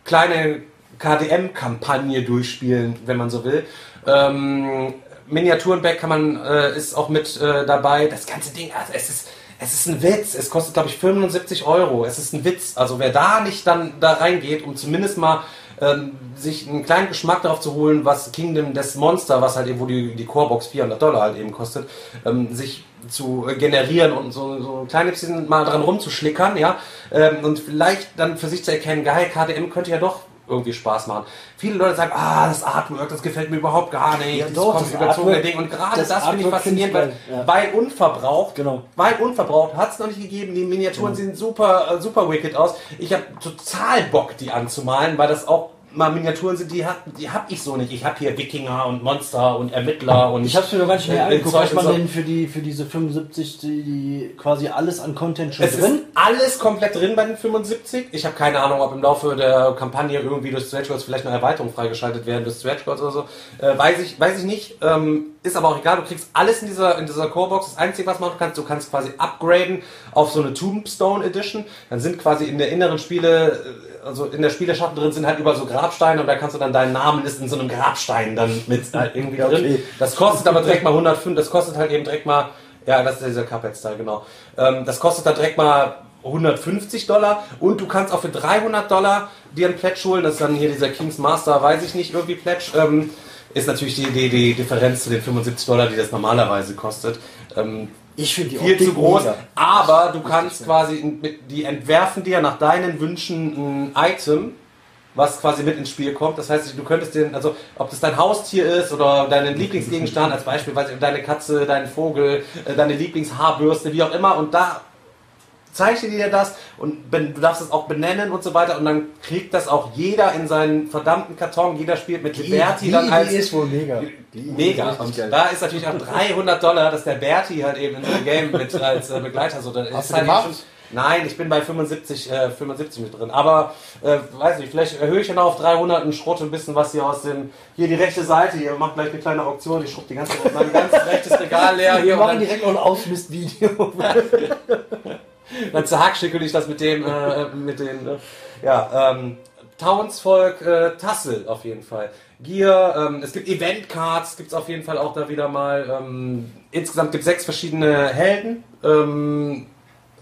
kleine KDM-Kampagne durchspielen, wenn man so will. Ähm, Miniaturenback kann man, äh, ist auch mit äh, dabei. Das ganze Ding, also es ist, es ist ein Witz. Es kostet, glaube ich, 75 Euro. Es ist ein Witz. Also wer da nicht dann da reingeht, um zumindest mal ähm, sich einen kleinen Geschmack darauf zu holen, was Kingdom des Monster, was halt eben, wo die, die Corebox 400 Dollar halt eben kostet, ähm, sich zu äh, generieren und so, so ein kleines bisschen mal dran rumzuschlickern, ja, ähm, und vielleicht dann für sich zu erkennen, geil, KDM könnte ja doch irgendwie Spaß machen. Viele Leute sagen, ah, das Artwork, das gefällt mir überhaupt gar nicht, Ja, doch, das überzogene Ding. Und gerade das das, finde ich faszinierend, weil, ja. weil unverbraucht, Genau. weil unverbraucht hat es noch nicht gegeben. Die Miniaturen sehen super, äh, super wicked aus. Ich habe total Bock, die anzumalen, weil das auch mal Miniaturen sind, die hab, die hab ich so nicht. Ich habe hier Wikinger und Monster und Ermittler und Ich hab's mir noch gar nicht mehr angeguckt, was man so. denn für die für diese 75 die, die quasi alles an Content schon Es ist drin. alles komplett drin bei den 75. Ich habe keine Ahnung, ob im Laufe der Kampagne irgendwie durch Stretch Goals vielleicht eine Erweiterung freigeschaltet werden durch Stretch Goals oder so. Äh, weiß ich, weiß ich nicht. Ähm, ist aber auch egal. Du kriegst alles in dieser in dieser Core-Box. Das Einzige, was man machen kannst, du kannst quasi upgraden auf so eine Tombstone Edition. Dann sind quasi in der inneren Spiele, äh, also in der Spieleschatten drin sind halt überall so Grabsteine und da kannst du dann deinen Namen ist in so einem Grabstein dann mit <laughs> halt irgendwie Okay. drin. Das kostet aber direkt mal 105. Das kostet halt eben direkt mal ja, das ist dieser Cuphead-Style, genau. Ähm, das kostet dann direkt mal 150 Dollar und du kannst auch für 300 Dollar dir einen Pledge holen. Das ist dann hier dieser King's Master, weiß ich nicht, irgendwie Pledge. Ähm, ist natürlich die, die, die Differenz zu den 75 Dollar, die das normalerweise kostet. Ähm, Ich finde die viel Optik zu groß, mega. aber du kannst quasi, die entwerfen dir nach deinen Wünschen ein Item, was quasi mit ins Spiel kommt. Das heißt, du könntest den, also ob das dein Haustier ist oder dein <laughs> Lieblingsgegenstand, als Beispiel, weiß ich, deine Katze, dein Vogel, äh, deine Lieblingshaarbürste, wie auch immer, und da zeichne dir das und ben- du darfst es auch benennen und so weiter und dann kriegt das auch jeder in seinen verdammten Karton, jeder spielt mit Liberty dann als ist wohl mega. Mega. Und da ist natürlich auch 300 Dollar, dass der Berti halt eben in so einem Game mit <laughs> als äh, Begleiter so. Da Hast ist du halt schon- Nein, ich bin bei 75, äh, 75 mit drin. Aber, äh, weiß nicht, vielleicht erhöhe ich dann auf 300 und schrotte ein bisschen was hier aus dem, hier die rechte Seite, hier macht gleich eine kleine Auktion, ich schrubb die ganze, mein ganzes rechtes Regal leer Wir hier und machen dann, direkt noch ein Ausmistvideo. <laughs> dann zerhackstückel ich das mit dem, äh, mit den, äh, ja, ähm, Townsvolk äh, Tassel auf jeden Fall. Gear, ähm, es gibt Event-Cards, gibt es auf jeden Fall auch da wieder mal. Ähm, insgesamt gibt es sechs verschiedene Helden. Ähm,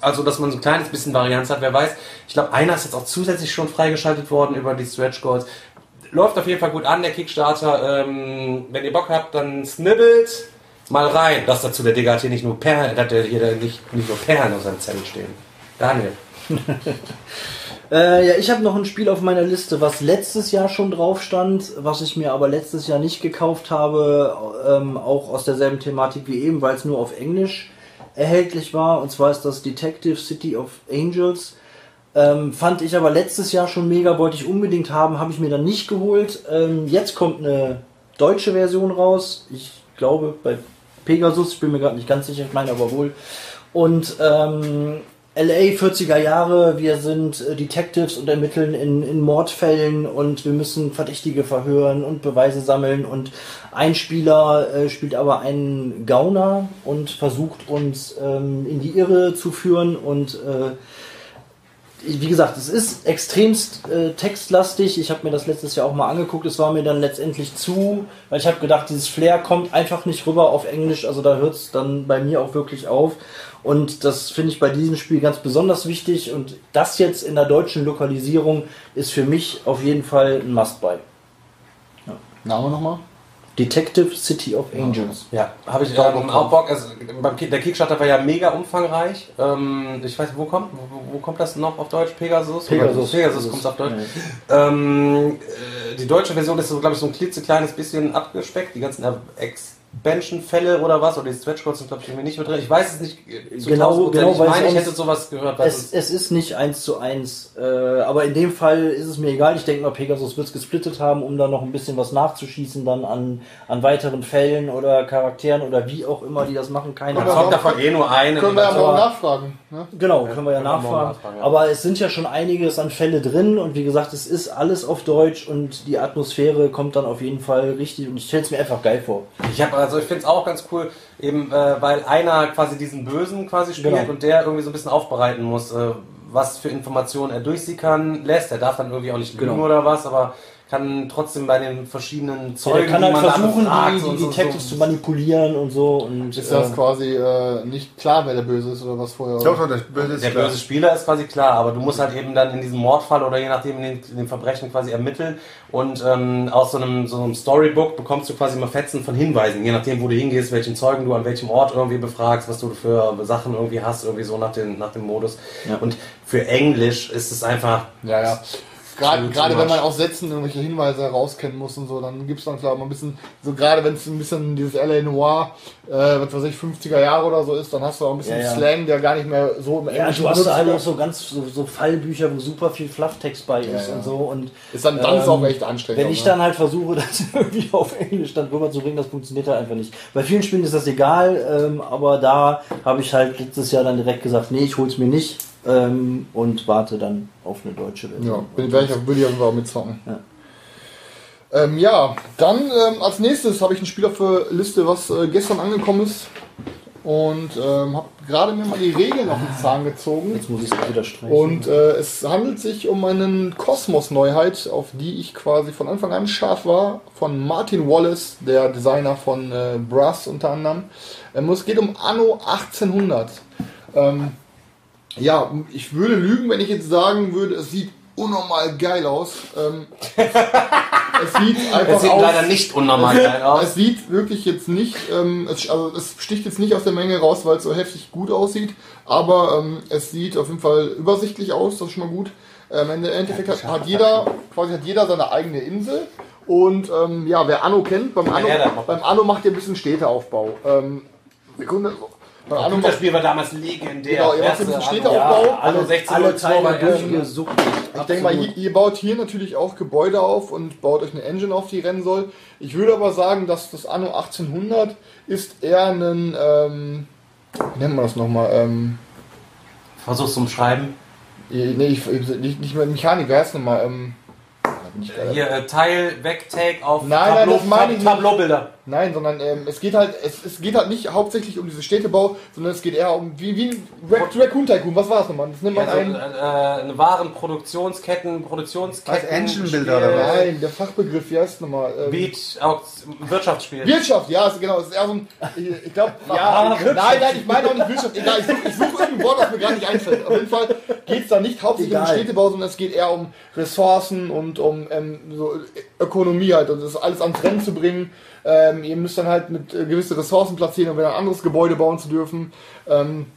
also, dass man so ein kleines bisschen Varianz hat, wer weiß. Ich glaube, einer ist jetzt auch zusätzlich schon freigeschaltet worden über die Stretch Goals. Läuft auf jeden Fall gut an, der Kickstarter. Ähm, wenn ihr Bock habt, dann snibbelt mal rein. Das dazu, der Digga hat hier nicht nur Perlen, hat hier nicht, nicht nur Perlen auf seinem Zettel stehen. Daniel. <laughs> Äh, ja, ich habe noch ein Spiel auf meiner Liste, was letztes Jahr schon drauf stand, was ich mir aber letztes Jahr nicht gekauft habe, ähm, auch aus derselben Thematik wie eben, weil es nur auf Englisch erhältlich war. Und zwar ist das Detective City of Angels. Ähm, fand ich aber letztes Jahr schon mega, wollte ich unbedingt haben, habe ich mir dann nicht geholt. Ähm, jetzt kommt eine deutsche Version raus. Ich glaube bei Pegasus, ich bin mir gerade nicht ganz sicher, ich meine aber wohl. Und ähm, LA 40er Jahre, wir sind äh, Detectives und ermitteln in, in Mordfällen und wir müssen Verdächtige verhören und Beweise sammeln und ein Spieler äh, spielt aber einen Gauner und versucht uns ähm, in die Irre zu führen und äh, wie gesagt, es ist extremst äh, textlastig. Ich habe mir das letztes Jahr auch mal angeguckt. Es war mir dann letztendlich zu, weil ich habe gedacht, dieses Flair kommt einfach nicht rüber auf Englisch. Also da hört es dann bei mir auch wirklich auf. Und das finde ich bei diesem Spiel ganz besonders wichtig. Und das jetzt in der deutschen Lokalisierung ist für mich auf jeden Fall ein Must-Buy. Name nochmal? Detective City of Angels. Ja, habe ich Da ähm, auch drauf. Bock. Also, beim der Kickstarter war ja mega umfangreich. Ähm, ich weiß, wo kommt, wo, wo kommt das noch auf Deutsch? Pegasus? Pegasus. Pegasus kommt auf Deutsch. Ähm, äh, die deutsche Version ist so, glaube ich, so ein klitzekleines bisschen abgespeckt. Die ganzen Expansion-Fälle oder was, oder die Stretch Codes sind, glaube ich, irgendwie nicht mit drin. Ich weiß es nicht äh, zu Genau, 1000%. genau, ich weil meine, ich hätte sowas gehört. Es, es ist nicht eins zu eins, äh, aber in dem Fall ist es mir egal. Ich denke mal, Pegasus wird es gesplittet haben, um da noch ein bisschen was nachzuschießen dann an, an weiteren Fällen oder Charakteren oder wie auch immer die das machen. Keine man Ja, Ahnung. zockt davon eh nur einen. Können wir ja mal nachfragen. Ne? Genau, können wir ja können nachfragen. nachfragen, ja. Aber es sind ja schon einiges an Fälle drin und wie gesagt, es ist alles auf Deutsch und die Atmosphäre kommt dann auf jeden Fall richtig und ich stelle es mir einfach geil vor. Ich habe also ich finde es auch ganz cool, eben äh, weil einer quasi diesen Bösen quasi spielt Genau. und der irgendwie so ein bisschen aufbereiten muss, äh, was für Informationen er durchsickern lässt. Er darf dann irgendwie auch nicht lügen Genau. oder was, aber kann trotzdem bei den verschiedenen Ja, Zeugen, der kann halt die versuchen, die, die so- Detectives so- zu manipulieren und so. Und, Ist das äh, quasi äh, nicht klar, wer der Böse ist oder was vorher? Doch, doch, das Böse ist Der klar. böse Spieler ist quasi klar, aber du musst halt eben dann in diesem Mordfall oder je nachdem in den, in den Verbrechen quasi ermitteln und ähm, aus so einem, so einem Storybook bekommst du quasi mal Fetzen von Hinweisen, je nachdem wo du hingehst, welchen Zeugen du an welchem Ort irgendwie befragst, was du für Sachen irgendwie hast, irgendwie so nach, den, nach dem Modus. Ja. Und für Englisch ist es einfach Ja, ja. Gerade, gerade wenn man aus Sätzen irgendwelche Hinweise herauskennen muss und so, dann gibt es dann klar mal ein bisschen, so gerade wenn es ein bisschen dieses LA Noir, äh, was weiß ich, 50er Jahre oder so ist, dann hast du auch ein bisschen Ja, ja. Slang, der gar nicht mehr so im Ja, Englischen du hast da halt auch so ganz so, so Fallbücher, wo super viel Flufftext bei ist ja. und so. Und Ist dann, dann ist ähm, auch echt anstrengend. Wenn ich ne? dann halt versuche, <laughs> das irgendwie auf Englisch dann rüberzubringen, das funktioniert halt einfach nicht. Bei vielen Spielen ist das egal, ähm, aber da habe ich halt letztes Jahr dann direkt gesagt, nee, ich hol's mir nicht ähm, und warte dann auf eine deutsche Version. Ja, bin, ich, auch- würde ich auf jeden Fall mitzocken. Ja. Ähm, ja, dann ähm, als nächstes habe ich ein Spiel auf der Liste, was äh, gestern angekommen ist. Und ähm, habe gerade mir mal die Regeln auf den Zahn gezogen. Jetzt muss ich es wieder streichen. Und äh, es handelt sich um eine Kosmos-Neuheit, auf die ich quasi von Anfang an scharf war, von Martin Wallace, der Designer von äh, Brass unter anderem. Ähm, es geht um Anno 1800. Ähm, ja, ich würde lügen, wenn ich jetzt sagen würde, es sieht unnormal geil aus. Ähm, <laughs> es sieht einfach Es sieht aus. leider nicht unnormal geil aus. Es sieht wirklich jetzt nicht, ähm, es, also es sticht jetzt nicht aus der Menge raus, weil es so heftig gut aussieht, aber ähm, es sieht auf jeden Fall übersichtlich aus, das ist schon mal gut. Ähm, im Endeffekt hat, hat jeder, quasi hat jeder seine eigene Insel und ähm, ja, wer Anno kennt, beim Anno, beim Anno macht ihr ein bisschen Städteaufbau. Ähm, Sekunde, beim Anno macht, Das Spiel war damals legendär. Genau, ihr macht Erste Städteaufbau. Anno- Ja, alle, Anno 16 alle war Teile geil. durchgesuchtet. Ich denke mal, ihr, ihr baut hier natürlich auch Gebäude auf und baut euch eine Engine auf, die rennen soll. Ich würde aber sagen, dass das Anno 1800 ist eher ein, ähm, wie nennt man das nochmal, ähm, Versuch's zum Schreiben. nee, ich, nicht, nicht mehr Mechanik, wer heißt nochmal, ähm, da bin ich gerade- Hier, äh, Teil, weg, Take auf Nein, nein, das meine ich. Tableaubilder. Nein, sondern ähm, es geht halt, es, es geht halt nicht hauptsächlich um diese Städtebau, sondern es geht eher um, wie, wie ein Rac- Raccoon Tycoon, was war das nochmal? Das nimmt man Also, ein, äh, äh, eine wahren Produktionsketten, Produktionsketten. Was, Engine Spiel, Builder oder was? nein, der Fachbegriff, wie heißt es nochmal? Ähm, Beat, auch Wirtschaftsspiel. Wirtschaft, ja, ist, genau, es ist eher so ein, ich, ich glaube, <laughs> ja, nein, nein, ich meine auch nicht Wirtschaft, egal, ich suche ich such irgendein Wort, das mir gar nicht einfällt. Auf jeden Fall geht es da nicht hauptsächlich um Egal. Städtebau, sondern es geht eher um Ressourcen und um ähm, so Ökonomie halt und das alles ans Rennen zu bringen. Ähm, ihr müsst dann halt mit äh, gewisse Ressourcen platzieren, um wieder ein anderes Gebäude bauen zu dürfen. Ähm,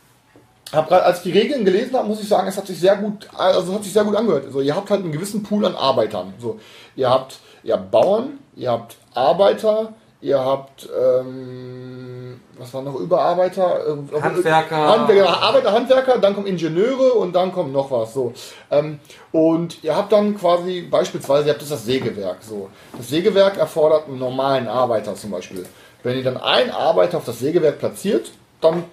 hab grad, als ich die Regeln gelesen habe, muss ich sagen, es hat sich sehr gut, also hat sich sehr gut angehört. Also ihr habt halt einen gewissen Pool an Arbeitern. So, ihr habt, ihr habt Bauern, ihr habt Arbeiter, ihr habt, ähm, was war noch Überarbeiter? Äh, Handwerker. Handwerker, Arbeiter, Handwerker, dann kommen Ingenieure und dann kommt noch was. So. Ähm, und ihr habt dann quasi beispielsweise, ihr habt das, das Sägewerk. So. Das Sägewerk erfordert einen normalen Arbeiter zum Beispiel. Wenn ihr dann einen Arbeiter auf das Sägewerk platziert, dann,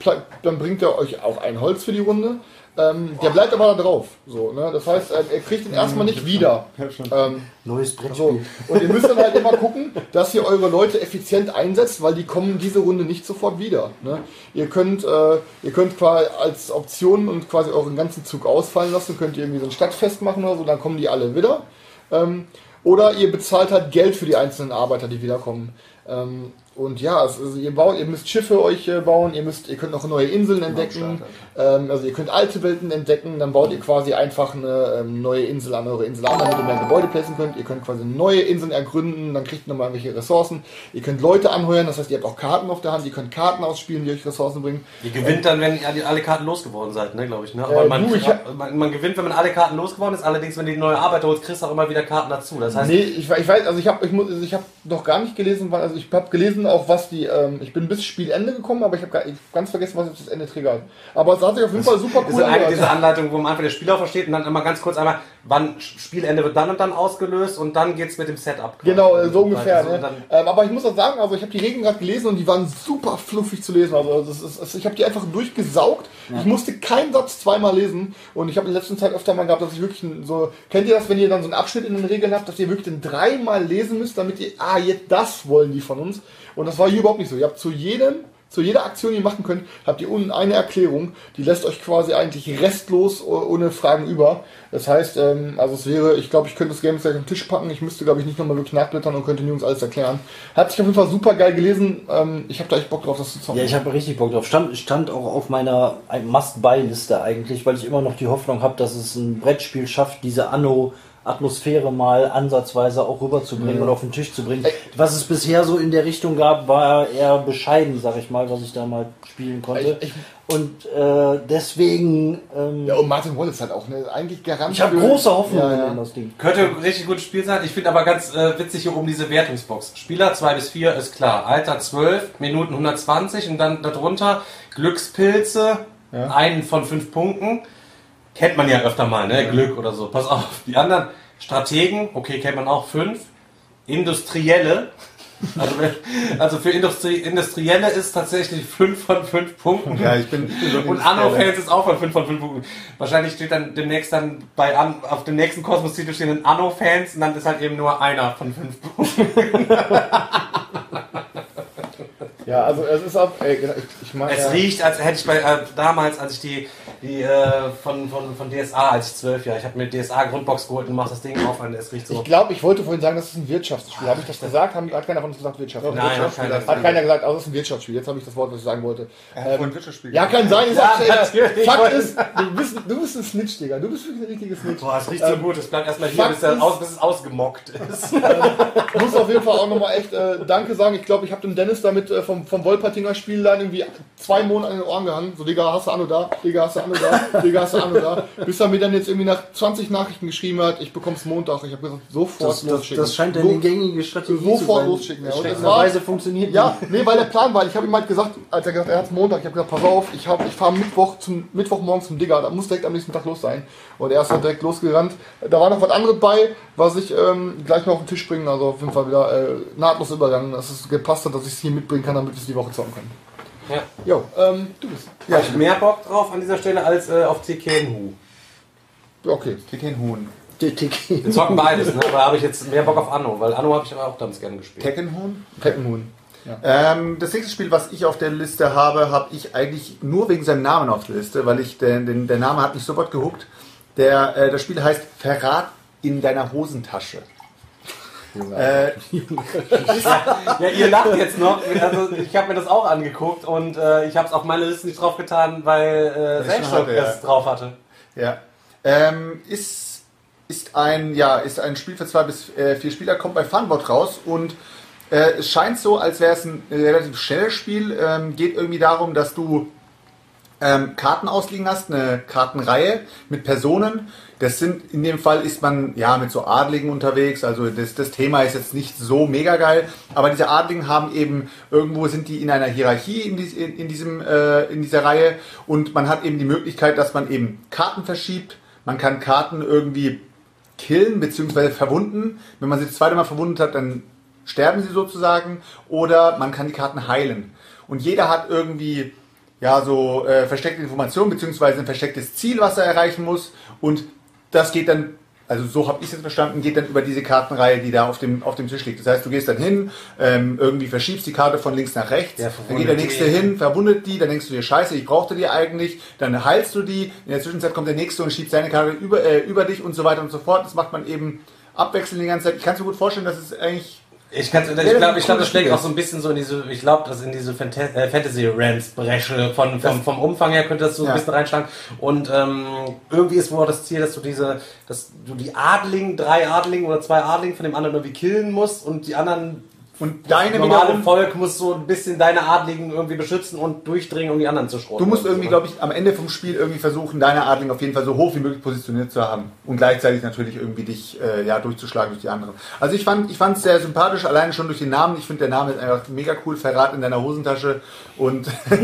dann bringt er euch auch ein Holz für die Runde. Ähm, der bleibt aber da drauf. So, ne? Das heißt, ähm, er kriegt ihn erstmal nicht wieder. Ähm, Neues Brettspiel. so. Und ihr müsst dann halt immer gucken, dass ihr eure Leute effizient einsetzt, weil die kommen diese Runde nicht sofort wieder. Ne? Ihr könnt, äh, ihr könnt quasi als Option und quasi euren ganzen Zug ausfallen lassen, könnt ihr irgendwie so ein Stadtfest machen oder so, dann kommen die alle wieder. Ähm, oder ihr bezahlt halt Geld für die einzelnen Arbeiter, die wiederkommen. Ähm, und ja, es, also ihr baut, ihr müsst Schiffe euch äh, bauen, ihr müsst, ihr könnt noch neue Inseln entdecken, ähm, also ihr könnt alte Welten entdecken, dann baut ihr quasi einfach eine ähm, neue Insel an eure Insel an, damit ihr mehr Gebäude placen könnt. Ihr könnt quasi neue Inseln ergründen, dann kriegt ihr nochmal irgendwelche Ressourcen. Ihr könnt Leute anheuern, das heißt, ihr habt auch Karten auf der Hand, ihr könnt Karten ausspielen, die euch Ressourcen bringen. Ihr gewinnt dann, wenn ihr alle- Karten losgeworden seid, ne, glaube ich. Ne? Äh, Aber man, du, ich man, man gewinnt, wenn man alle Karten losgeworden ist. Allerdings, wenn du die neue Arbeiter holst, kriegst du auch immer wieder Karten dazu. Das heißt, Nee, ich, ich weiß, also ich habe ich muss, also ich hab noch gar nicht gelesen, wann- also ich habe gelesen auch was die, ähm, ich bin bis Spielende gekommen, aber ich habe ganz vergessen, was jetzt das Ende triggert. Aber es hat sich auf jeden Fall super cool diese, Anleitung, wo am Anfang der Spielaufbau steht und dann immer ganz kurz einmal, wann Spielende wird dann und dann ausgelöst und dann geht's mit dem Setup. Genau, so ungefähr. So, Ne? Ähm, aber ich muss auch sagen, also ich habe die Regeln gerade gelesen und die waren super fluffig zu lesen. Also ist, das, ich habe die einfach durchgesaugt. Ich musste keinen Satz zweimal lesen und ich habe in der letzten Zeit öfter mal gehabt, dass ich wirklich so kennt ihr das, wenn ihr dann so einen Abschnitt in den Regeln habt, dass ihr wirklich den dreimal lesen müsst, damit ihr ah jetzt das wollen die von uns. Und das war hier überhaupt nicht so. Ihr habt zu jedem zu jeder Aktion, die ihr machen könnt, habt ihr unten eine Erklärung, die lässt euch quasi eigentlich restlos oh- ohne Fragen über. Das heißt, ähm, also es wäre, ich glaube, ich könnte das Game gleich den Tisch packen. Ich müsste, glaube ich, nicht nochmal wirklich nachblättern und könnte Jungs alles erklären. Hat sich auf jeden Fall super geil gelesen. Ähm, ich habe da echt Bock drauf, das zu zocken. Ja, ich habe richtig Bock drauf. Stand, stand auch auf meiner Must-Buy-Liste eigentlich, weil ich immer noch die Hoffnung habe, dass es ein Brettspiel schafft, diese Anno-Atmosphäre mal ansatzweise auch rüberzubringen und auf den Tisch zu bringen. Was es bisher so in der Richtung gab, war eher bescheiden, sag ich mal, was ich da mal spielen konnte. Ich- ich- und äh, deswegen, ähm, ja, und Martin Wallace halt auch, ne? Eigentlich Garant. ich habe große Hoffnung Ja, ja. in das Ding. Könnte ein richtig gutes Spiel sein. Ich finde aber ganz äh, witzig hier oben diese Wertungsbox. Spieler 2 bis 4 ist klar. Alter 12, Minuten 120 und dann darunter Glückspilze, Ja. einen von 5 Punkten. Kennt man ja öfter mal, ne? Glück oder so. Pass auf. Die anderen Strategen, okay, kennt man auch 5. Industrielle. Also, <laughs> also für Industrie, Industrielle ist tatsächlich 5 von 5 Punkten. Ja, ich bin, ich bin Und. Anno-Fans ist auch von 5 von 5 Punkten. Wahrscheinlich steht dann demnächst dann bei An auf dem nächsten Kosmos-Titel stehen dann Anno-Fans und dann ist halt eben nur einer von 5 Punkten. <laughs> Ja, also es ist auch, ey, ich, ich meine. Es ja, riecht, als hätte ich bei äh, damals, als ich die, die äh, von, von, von DSA, als ich zwölf Jahre. Ich habe mir DSA Grundbox geholt und mach das Ding auf und es riecht so. Ich glaube, ich wollte vorhin sagen, das ist ein Wirtschaftsspiel. Habe ich das gesagt? Haben, hat keiner von uns gesagt Wirtschaftsspiel? Nein, hat Wirtschaftsspiel. keiner hat keiner gesagt, also das ist ein Wirtschaftsspiel. Jetzt habe ich das Wort, was ich sagen wollte. Hat vorhin Wirtschaftsspiel Ja, kann sein. Ist Ja, natürlich. Fakt ist, du bist, du bist ein Snitch, Digga. Du bist wirklich ein richtiges Snitch. Boah, es riecht so gut. Es bleibt erstmal hier, Fakt bis, ist- aus, bis es ausgemockt ist. Ich <laughs> muss auf jeden Fall auch nochmal echt äh, Danke sagen. Ich glaube, ich habe dem Dennis damit äh, vom, vom Wolpertinger Spiel dann irgendwie zwei Monate an den Ohren gehangen. So, Digga, hast du Anno da? Digga, hast du Anno da? <laughs> Digga, hast du Anno da? Bis er mir dann jetzt irgendwie nach 20 Nachrichten geschrieben hat, ich bekomm's Montag. Ich habe gesagt, sofort Das, das, losschicken. das scheint So- eine gängige Strategie sofort zu sein. losschicken, ja. Und das funktioniert Ja, nee, weil der Plan war, ich habe ihm halt gesagt, als er gesagt hat, er hat's Montag, ich habe gesagt, pass auf, ich, hab- ich fahre Mittwoch zum Mittwochmorgen zum Digger, da muss direkt am nächsten Tag los sein. Und er ist dann direkt losgerannt. Da war noch was anderes bei, was ich ähm, gleich mal auf den Tisch bringen, also auf jeden Fall wieder äh, nahtlos übergangen, dass es gepasst hat, dass ich es hier mitbringen kann, damit wir es die Woche zocken können. Ja. Jo, ähm, du bist. Ja, ich hab mehr Bock drauf an dieser Stelle als äh, auf Tekken Ja, okay. Tekken Huhn. Die- die- Wir zocken beides, ne? Aber habe ich jetzt mehr Bock auf Anno, weil Anno habe ich aber auch ganz gerne gespielt. Tekken Huhn? Peckenhuhn. Ähm, das nächste Spiel, was ich auf der Liste habe, habe ich eigentlich nur wegen seinem Namen auf der Liste, weil ich den, den, der Name hat mich sofort gehuckt. Der, äh, das Spiel heißt Verrat in deiner Hosentasche. Äh, <laughs> Ja, ihr lacht jetzt noch. Also ich habe mir das auch angeguckt und äh, ich habe es auf meine Liste nicht drauf getan, weil äh, Selchuk hatte, ja. es drauf hatte. Ja. Ähm, ist, ist, ein, ja, ist ein Spiel für zwei bis äh, vier Spieler, kommt bei Funbot raus und äh, es scheint so, als wäre es ein relativ schnelles Spiel. Ähm, geht irgendwie darum, dass du ähm, Karten ausliegen hast, eine Kartenreihe mit Personen. Das sind, in dem Fall ist man ja mit so Adligen unterwegs, also das, das Thema ist jetzt nicht so mega geil, aber diese Adligen haben eben, irgendwo sind die in einer Hierarchie in, dies, in, in, diesem, äh, in dieser Reihe und man hat eben die Möglichkeit, dass man eben Karten verschiebt, man kann Karten irgendwie killen bzw. verwunden. Wenn man sie das zweite Mal verwundet hat, dann sterben sie sozusagen oder man kann die Karten heilen. Und jeder hat irgendwie ja so äh, versteckte Informationen beziehungsweise ein verstecktes Ziel, was er erreichen muss und das geht dann also so habe ich es jetzt verstanden, geht dann über diese Kartenreihe, die da auf dem, auf dem Tisch liegt. Das heißt, du gehst dann hin, ähm, irgendwie verschiebst die Karte von links nach rechts, Ja, dann geht der nächste die. hin, verwundet die, dann denkst du dir, scheiße, ich brauchte die eigentlich, dann heilst du die, in der Zwischenzeit kommt der nächste und schiebt seine Karte über, äh, über dich und so weiter und so fort. Das macht man eben abwechselnd die ganze Zeit. Ich kann mir gut vorstellen, dass es eigentlich Ich, kann's- ich das glaube, ein glaub, das schlägt auch so ein bisschen so in diese, ich glaube, dass in diese äh, Fantasy Rants Bresche von, vom, vom Umfang her könnte das so ein Ja. bisschen reinschlagen. Und ähm, irgendwie ist wohl auch das Ziel, dass du diese, dass du die Adligen, drei Adligen oder zwei Adligen von dem anderen irgendwie killen musst und die anderen und deine normale wiederum, Volk muss so ein bisschen deine Adligen irgendwie beschützen und durchdringen, um die anderen zu schrotten. du musst irgendwie, So. glaube ich, am Ende vom Spiel irgendwie versuchen, deine Adling auf jeden Fall so hoch wie möglich positioniert zu haben und gleichzeitig natürlich irgendwie dich äh, ja durchzuschlagen durch die anderen. Also ich fand, ich fand es sehr sympathisch, alleine schon durch den Namen. Ich finde der Name ist einfach mega cool, Verrat in deiner Hosentasche und <laughs>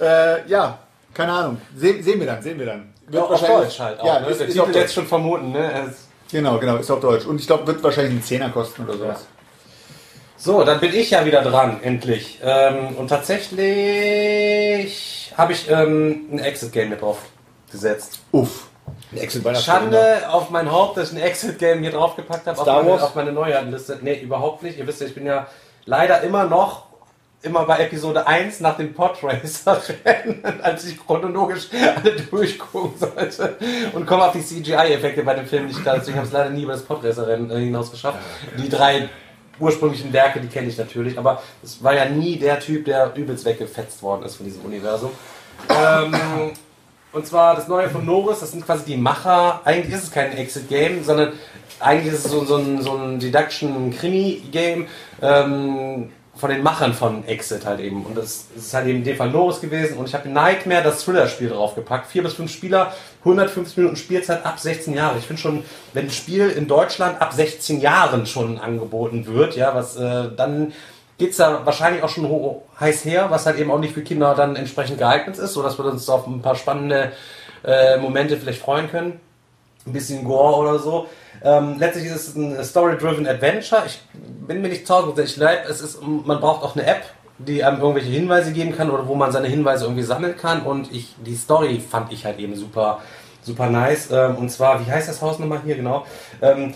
äh, ja, keine Ahnung, Se sehen wir dann, sehen wir dann. Wird Ja, auf wahrscheinlich- Deutsch halt auch. Ja, ne? ist, Der ist Titel jetzt schon vermuten, ne? Es- Genau, genau, ist auf Deutsch. Und ich glaube, wird wahrscheinlich einen Zehner kosten oder sowas. So, dann bin ich ja wieder dran, endlich. Ähm, und tatsächlich habe ich ähm, ein Exit-Game mit drauf gesetzt. Uff. Exit Schande auf mein Haupt, dass ich ein Exit-Game hier draufgepackt habe auf meine, Wars? auf meine Neuheitenliste. Nee, überhaupt nicht. Ihr wisst ja, ich bin ja leider immer noch immer bei Episode 1 nach dem Podracer-Rennen, <laughs> als ich chronologisch alle durchgucken sollte und komme auf die CGI-Effekte bei dem Film nicht klar. Deswegen habe ich es leider nie über das Podracer-Rennen äh, hinaus geschafft. Die drei ursprünglichen Werke, die kenne ich natürlich, aber es war ja nie der Typ, der übelst weggefetzt worden ist von diesem Universum. Ähm, und zwar das neue von Norris, das sind quasi die Macher. Eigentlich ist es kein Exit-Game, sondern eigentlich ist es so, so ein, so ein Deduction-Krimi-Game ähm, von den Machern von Exit halt eben. Und das ist halt eben in dem Fall Norris gewesen. Und ich habe Nightmare, das Thriller-Spiel draufgepackt. Vier bis fünf Spieler, 150 Minuten Spielzeit ab 16 Jahre. Ich finde schon, wenn ein Spiel in Deutschland ab 16 Jahren schon angeboten wird, ja, was äh, dann geht's da wahrscheinlich auch schon ho- heiß her, was halt eben auch nicht für Kinder dann entsprechend geeignet ist, sodass wir uns auf ein paar spannende äh, Momente vielleicht freuen können. Ein bisschen Gore oder so. Ähm, letztlich ist es ein Story-Driven Adventure. Ich bin mir nicht tausend, ich leid, es ist, man braucht auch eine App, die einem irgendwelche Hinweise geben kann oder wo man seine Hinweise irgendwie sammeln kann. Und ich, die Story fand ich halt eben super, super nice. Ähm, und zwar, wie heißt das Haus nochmal hier genau? Ähm,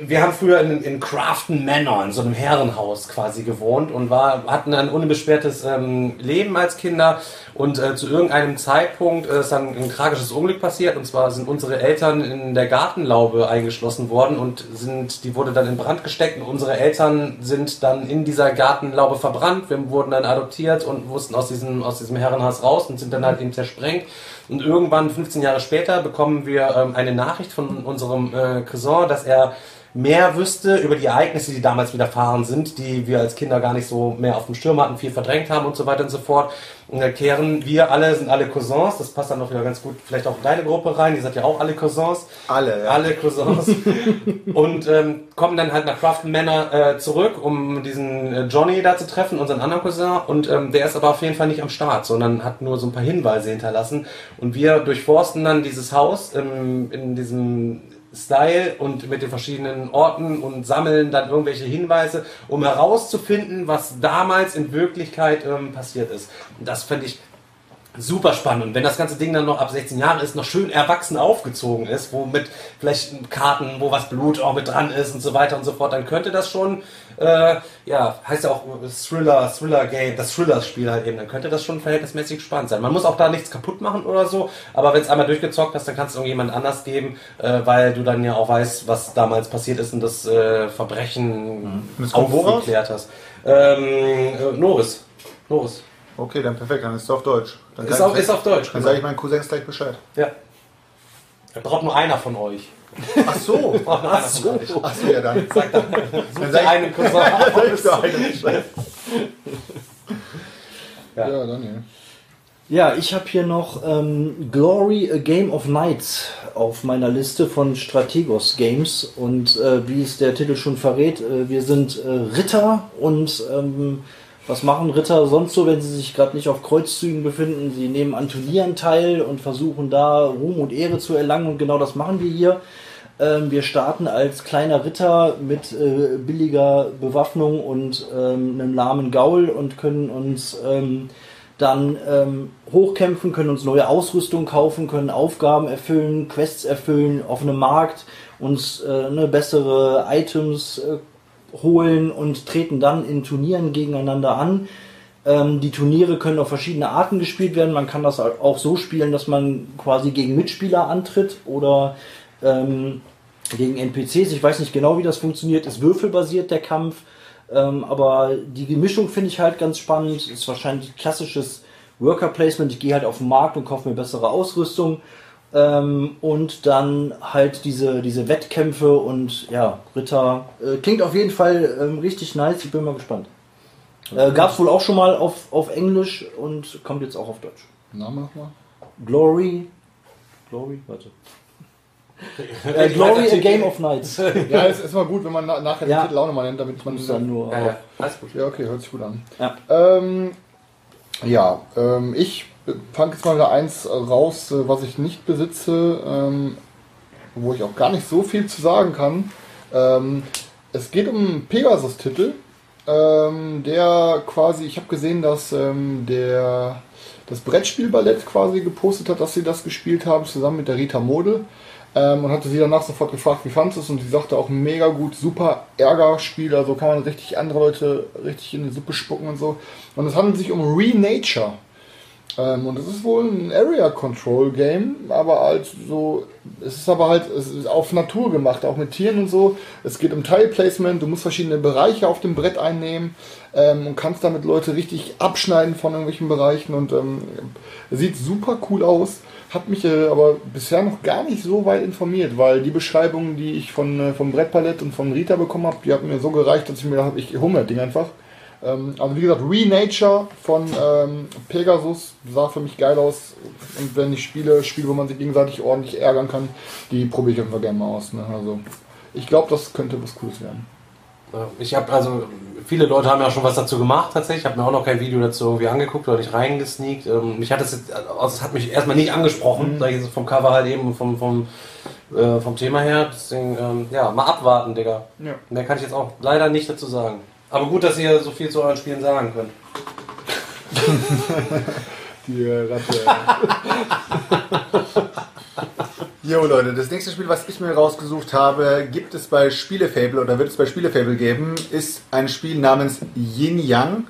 wir haben früher in, in Crafton Manor, in so einem Herrenhaus quasi gewohnt und war, hatten ein unbeschwertes ähm, Leben als Kinder. Und äh, zu irgendeinem Zeitpunkt äh, ist dann ein tragisches Unglück passiert. Und zwar sind unsere Eltern in der Gartenlaube eingeschlossen worden und sind, die wurde dann in Brand gesteckt. Und unsere Eltern sind dann in dieser Gartenlaube verbrannt. Wir wurden dann adoptiert und mussten aus diesem, aus diesem Herrenhaus raus und sind dann halt eben zersprengt. Und irgendwann, 15 Jahre später, bekommen wir ähm, eine Nachricht von unserem äh, Cousin, dass er mehr wüsste über die Ereignisse, die damals widerfahren sind, die wir als Kinder gar nicht so mehr auf dem Schirm hatten, viel verdrängt haben und so weiter und so fort. Und da kehren wir alle, sind alle Cousins, das passt dann noch wieder ganz gut, vielleicht auch in deine Gruppe rein, die seid ja auch alle Cousins. Alle, ja. Alle Cousins. <laughs> und ähm, kommen dann halt nach Crafton Manor äh, zurück, um diesen äh, Johnny da zu treffen, unseren anderen Cousin. Und ähm, der ist aber auf jeden Fall nicht am Start, sondern hat nur so ein paar Hinweise hinterlassen. Und wir durchforsten dann dieses Haus ähm, in diesem Style und mit den verschiedenen Orten und sammeln dann irgendwelche Hinweise, um herauszufinden, was damals in Wirklichkeit ähm, passiert ist. Und das fände ich super spannend. Und wenn das ganze Ding dann noch ab 16 Jahren ist, noch schön erwachsen aufgezogen ist, wo mit vielleicht Karten, wo was Blut auch mit dran ist und so weiter und so fort, dann könnte das schon, äh, ja, heißt ja auch Thriller, Thriller-Game, das Thriller-Spiel halt eben, dann könnte das schon verhältnismäßig spannend sein. Man muss auch da nichts kaputt machen oder so, aber wenn es einmal durchgezockt hast, dann kannst du irgendjemand anders geben, äh, weil du dann ja auch weißt, was damals passiert ist und das äh, Verbrechen woraus? aufgeklärt hast. Ähm, äh, Norris. Norris. Okay, dann perfekt, dann ist es auf Deutsch. Dann Ist auf, ich- ist auf Deutsch. Dann sage ich meinen Cousins gleich Bescheid. Ja. Da braucht nur einer von euch. Ach so. <laughs> Von euch. Ach so, ja dann. Sag dann, such dir einen Cousin <laughs> Sag ich so einen Bescheid. <laughs> Ja. Ja, Daniel. Ja, ich habe hier noch ähm, Glory, a Game of Nights auf meiner Liste von Strategos Games. Und äh, wie es der Titel schon verrät, äh, wir sind äh, Ritter und ähm, was machen Ritter sonst so, wenn sie sich gerade nicht auf Kreuzzügen befinden? Sie nehmen an Turnieren teil und versuchen da Ruhm und Ehre zu erlangen und genau das machen wir hier. Ähm, wir starten als kleiner Ritter mit äh, billiger Bewaffnung und ähm, einem lahmen Gaul und können uns ähm, dann ähm, hochkämpfen, können uns neue Ausrüstung kaufen, können Aufgaben erfüllen, Quests erfüllen auf einem Markt, uns äh, ne, bessere Items äh, holen und treten dann in Turnieren gegeneinander an. Ähm, die Turniere können auf verschiedene Arten gespielt werden. Man kann das auch so spielen, dass man quasi gegen Mitspieler antritt oder ähm, gegen NPCs. Ich weiß nicht genau, wie das funktioniert. Ist würfelbasiert der Kampf. Ähm, aber die Mischung finde ich halt ganz spannend. Ist wahrscheinlich klassisches Worker Placement. Ich gehe halt auf den Markt und kaufe mir bessere Ausrüstung. Ähm, und dann halt diese, diese Wettkämpfe und ja, Ritter. Äh, klingt auf jeden Fall ähm, richtig nice. Ich bin mal gespannt. Äh, Gab es wohl auch schon mal auf, auf Englisch und kommt jetzt auch auf Deutsch. Name nochmal? Glory. Glory? Warte. <laughs> Äh, Glory, a Game of Nights. <laughs> Ja, es ist mal gut, wenn man na, nachher Ja. den Titel auch nochmal nennt, damit man dann nur Ja, ja, alles gut. Ja, okay, hört sich gut an. Ja. Ähm, ja, ähm, ich fange jetzt mal wieder eins raus, äh, was ich nicht besitze, ähm, wo ich auch gar nicht so viel zu sagen kann. Ähm, es geht um einen Pegasus-Titel, ähm, der quasi, ich habe gesehen, dass ähm, der das Brettspielballett quasi gepostet hat, dass sie das gespielt haben, zusammen mit der Rita Model. Ähm, und hatte sie danach sofort gefragt, wie fandest du es? Und sie sagte auch mega gut, super Ärgerspiel, also kann man richtig andere Leute richtig in die Suppe spucken und so. Und es handelt sich um Renature. Ähm, und es ist wohl ein Area Control Game, aber halt so, es ist aber halt es ist auf Natur gemacht, auch mit Tieren und so. Es geht um Tile Placement, du musst verschiedene Bereiche auf dem Brett einnehmen ähm, und kannst damit Leute richtig abschneiden von irgendwelchen Bereichen und ähm, sieht super cool aus. Hat mich äh, aber bisher noch gar nicht so weit informiert, weil die Beschreibungen, die ich von, äh, vom Brettpalett und von Rita bekommen habe, die hatten mir so gereicht, dass ich mir gedacht habe, ich hole das Ding einfach. Ähm, also wie gesagt, Renature von ähm, Pegasus sah für mich geil aus. Und wenn ich spiele, Spiele, wo man sich gegenseitig ordentlich ärgern kann, die probiere ich einfach gerne mal aus. Ne? Also ich glaube, das könnte was Cooles werden. Ich habe also, viele Leute haben ja schon was dazu gemacht tatsächlich. Ich habe mir auch noch kein Video dazu irgendwie angeguckt oder nicht reingesneakt. Ähm, mich hat das jetzt, also es hat mich erstmal nicht angesprochen, sag ich jetzt vom Cover halt eben und vom, vom, äh, vom Thema her. Deswegen, ähm, ja, mal abwarten, Digga. Ja. Mehr kann ich jetzt auch leider nicht dazu sagen. Aber gut, dass ihr so viel zu euren Spielen sagen könnt. <laughs> Die Ratte. Jo Leute, das nächste Spiel, was ich mir rausgesucht habe, gibt es bei Spielefable oder wird es bei Spielefable geben, ist ein Spiel namens Yin Yang.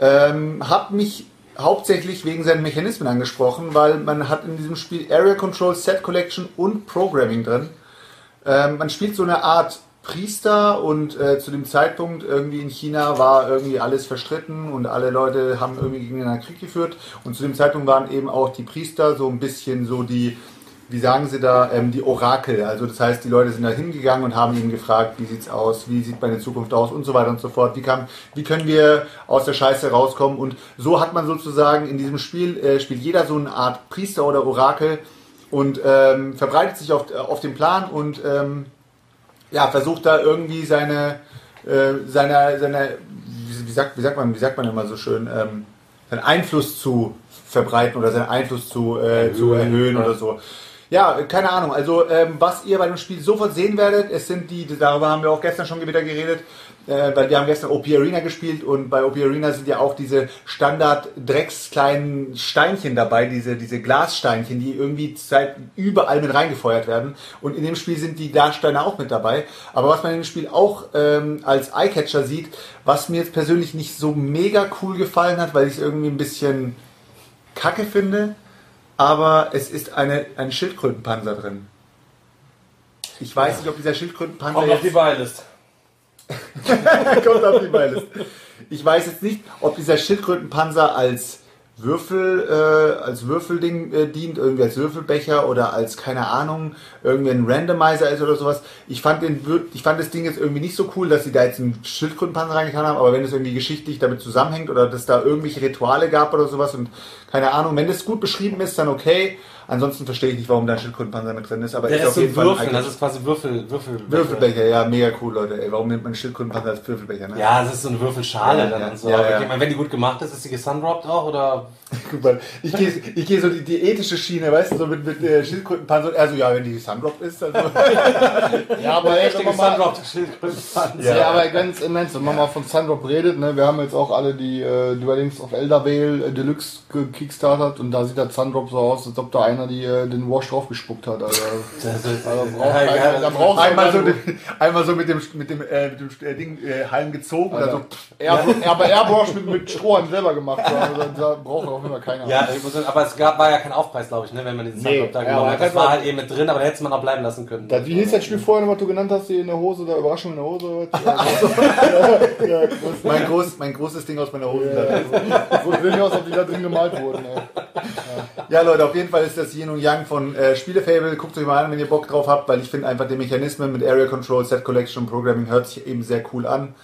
Ähm, hab mich hauptsächlich wegen seinen Mechanismen angesprochen, weil man hat in diesem Spiel Area Control, Set Collection und Programming drin. Ähm, man spielt so eine Art Priester und äh, zu dem Zeitpunkt irgendwie in China war irgendwie alles verstritten und alle Leute haben irgendwie gegeneinander Krieg geführt und zu dem Zeitpunkt waren eben auch die Priester so ein bisschen so die, wie sagen sie da, ähm, die Orakel. Also das heißt, die Leute sind da hingegangen und haben ihn gefragt, wie sieht's aus, wie sieht meine Zukunft aus und so weiter und so fort. Wie, kann, wie können wir aus der Scheiße rauskommen? Und so hat man sozusagen in diesem Spiel, äh, spielt jeder so eine Art Priester oder Orakel und ähm, verbreitet sich auf, auf dem Plan und ähm, ja, versucht da irgendwie seine, äh, seine, seine wie, wie, sagt, wie, sagt man, wie sagt man immer so schön, ähm, seinen Einfluss zu verbreiten oder seinen Einfluss zu, äh, zu erhöhen oder so. Ja, keine Ahnung. Also ähm, was ihr bei dem Spiel sofort sehen werdet, es sind die, darüber haben wir auch gestern schon wieder geredet, äh, weil wir haben gestern OP Arena gespielt und bei OP Arena sind ja auch diese Standard Drecks kleinen Steinchen dabei, diese, diese Glassteinchen, die irgendwie seit überall mit reingefeuert werden. Und in dem Spiel sind die Glassteine auch mit dabei. Aber was man in dem Spiel auch ähm, als Eyecatcher sieht, was mir jetzt persönlich nicht so mega cool gefallen hat, weil ich es irgendwie ein bisschen kacke finde, aber es ist eine, ein Schildkrötenpanzer drin. Ich weiß nicht, ob dieser Schildkrötenpanzer Kommt auf die jetzt Beilist. <laughs> kommt auf die Beilist. Ich weiß jetzt nicht, ob dieser Schildkrötenpanzer als Würfel, äh, als Würfelding äh, dient, irgendwie als Würfelbecher oder als, keine Ahnung, irgendwie ein Randomizer ist oder sowas. Ich fand, den, ich fand das Ding jetzt irgendwie nicht so cool, dass sie da jetzt einen Schildkrötenpanzer reingetan haben, aber wenn es irgendwie geschichtlich damit zusammenhängt oder dass da irgendwelche Rituale gab oder sowas und keine Ahnung, wenn das gut beschrieben ist, dann okay. Ansonsten verstehe ich nicht, warum da ein Schildkrötenpanzer mit drin ist, aber Der ist ist auf jeden ein Fall Würfel, das ist quasi Würfel, Würfel, Würfelbecher, ja, mega cool, Leute. Ey, warum nimmt man Schildkrötenpanzer als Würfelbecher, ne? Ja, das ist so eine Würfelschale Ja, dann ja, und so. ja, ja. Meine, wenn die gut gemacht ist, ist die gesundropped auch oder? <laughs> Guck mal, ich gehe ich geh so die, die ethische Schiene, weißt du, so mit, mit äh, Schildkrötenpanzer. Also ja, wenn die Sundrop ist, also. <laughs> Ja, aber ey, wenn man mal, gesundroppte Schildkrötenpanzer. ja. Ja. aber ganz immens, wenn man mal von Sundrop redet, ne, wir haben jetzt auch alle die äh, Dwellings of Eldervale äh, Deluxe gekickstartet und da sieht der Sundrop so aus, als ob da einer die, äh, den Wash drauf gespuckt hat. Also, ist, also braucht ja, ja, da braucht einmal, so den, einmal so mit dem, mit dem, äh, mit dem äh, Ding äh, Halm gezogen. Also, Air, aber Airwash mit, mit Strohhalm selber gemacht. so, Also, da braucht auch immer keiner. Ja, ich muss sagen, aber es gab, war ja kein Aufpreis, glaube ich, ne, wenn man diesen Nee, da ja, genommen hat. Das war halt eben mit drin, aber da hätte man auch bleiben lassen können. Das, wie hieß das Spiel vorher, was du genannt hast, die in der Hose, da Überraschung in der Hose? <laughs> Also, ja, <laughs> das mein, groß, mein großes Ding aus meiner Hosentasche. so sehen wir aus, ob die da drin gemalt wurden. Ey. Ja, Leute, auf jeden Fall ist das Yin und Yang von äh, Spielefable. Guckt euch mal an, wenn ihr Bock drauf habt, weil ich finde einfach die Mechanismen mit Area Control, Set Collection und Programming hört sich eben sehr cool an.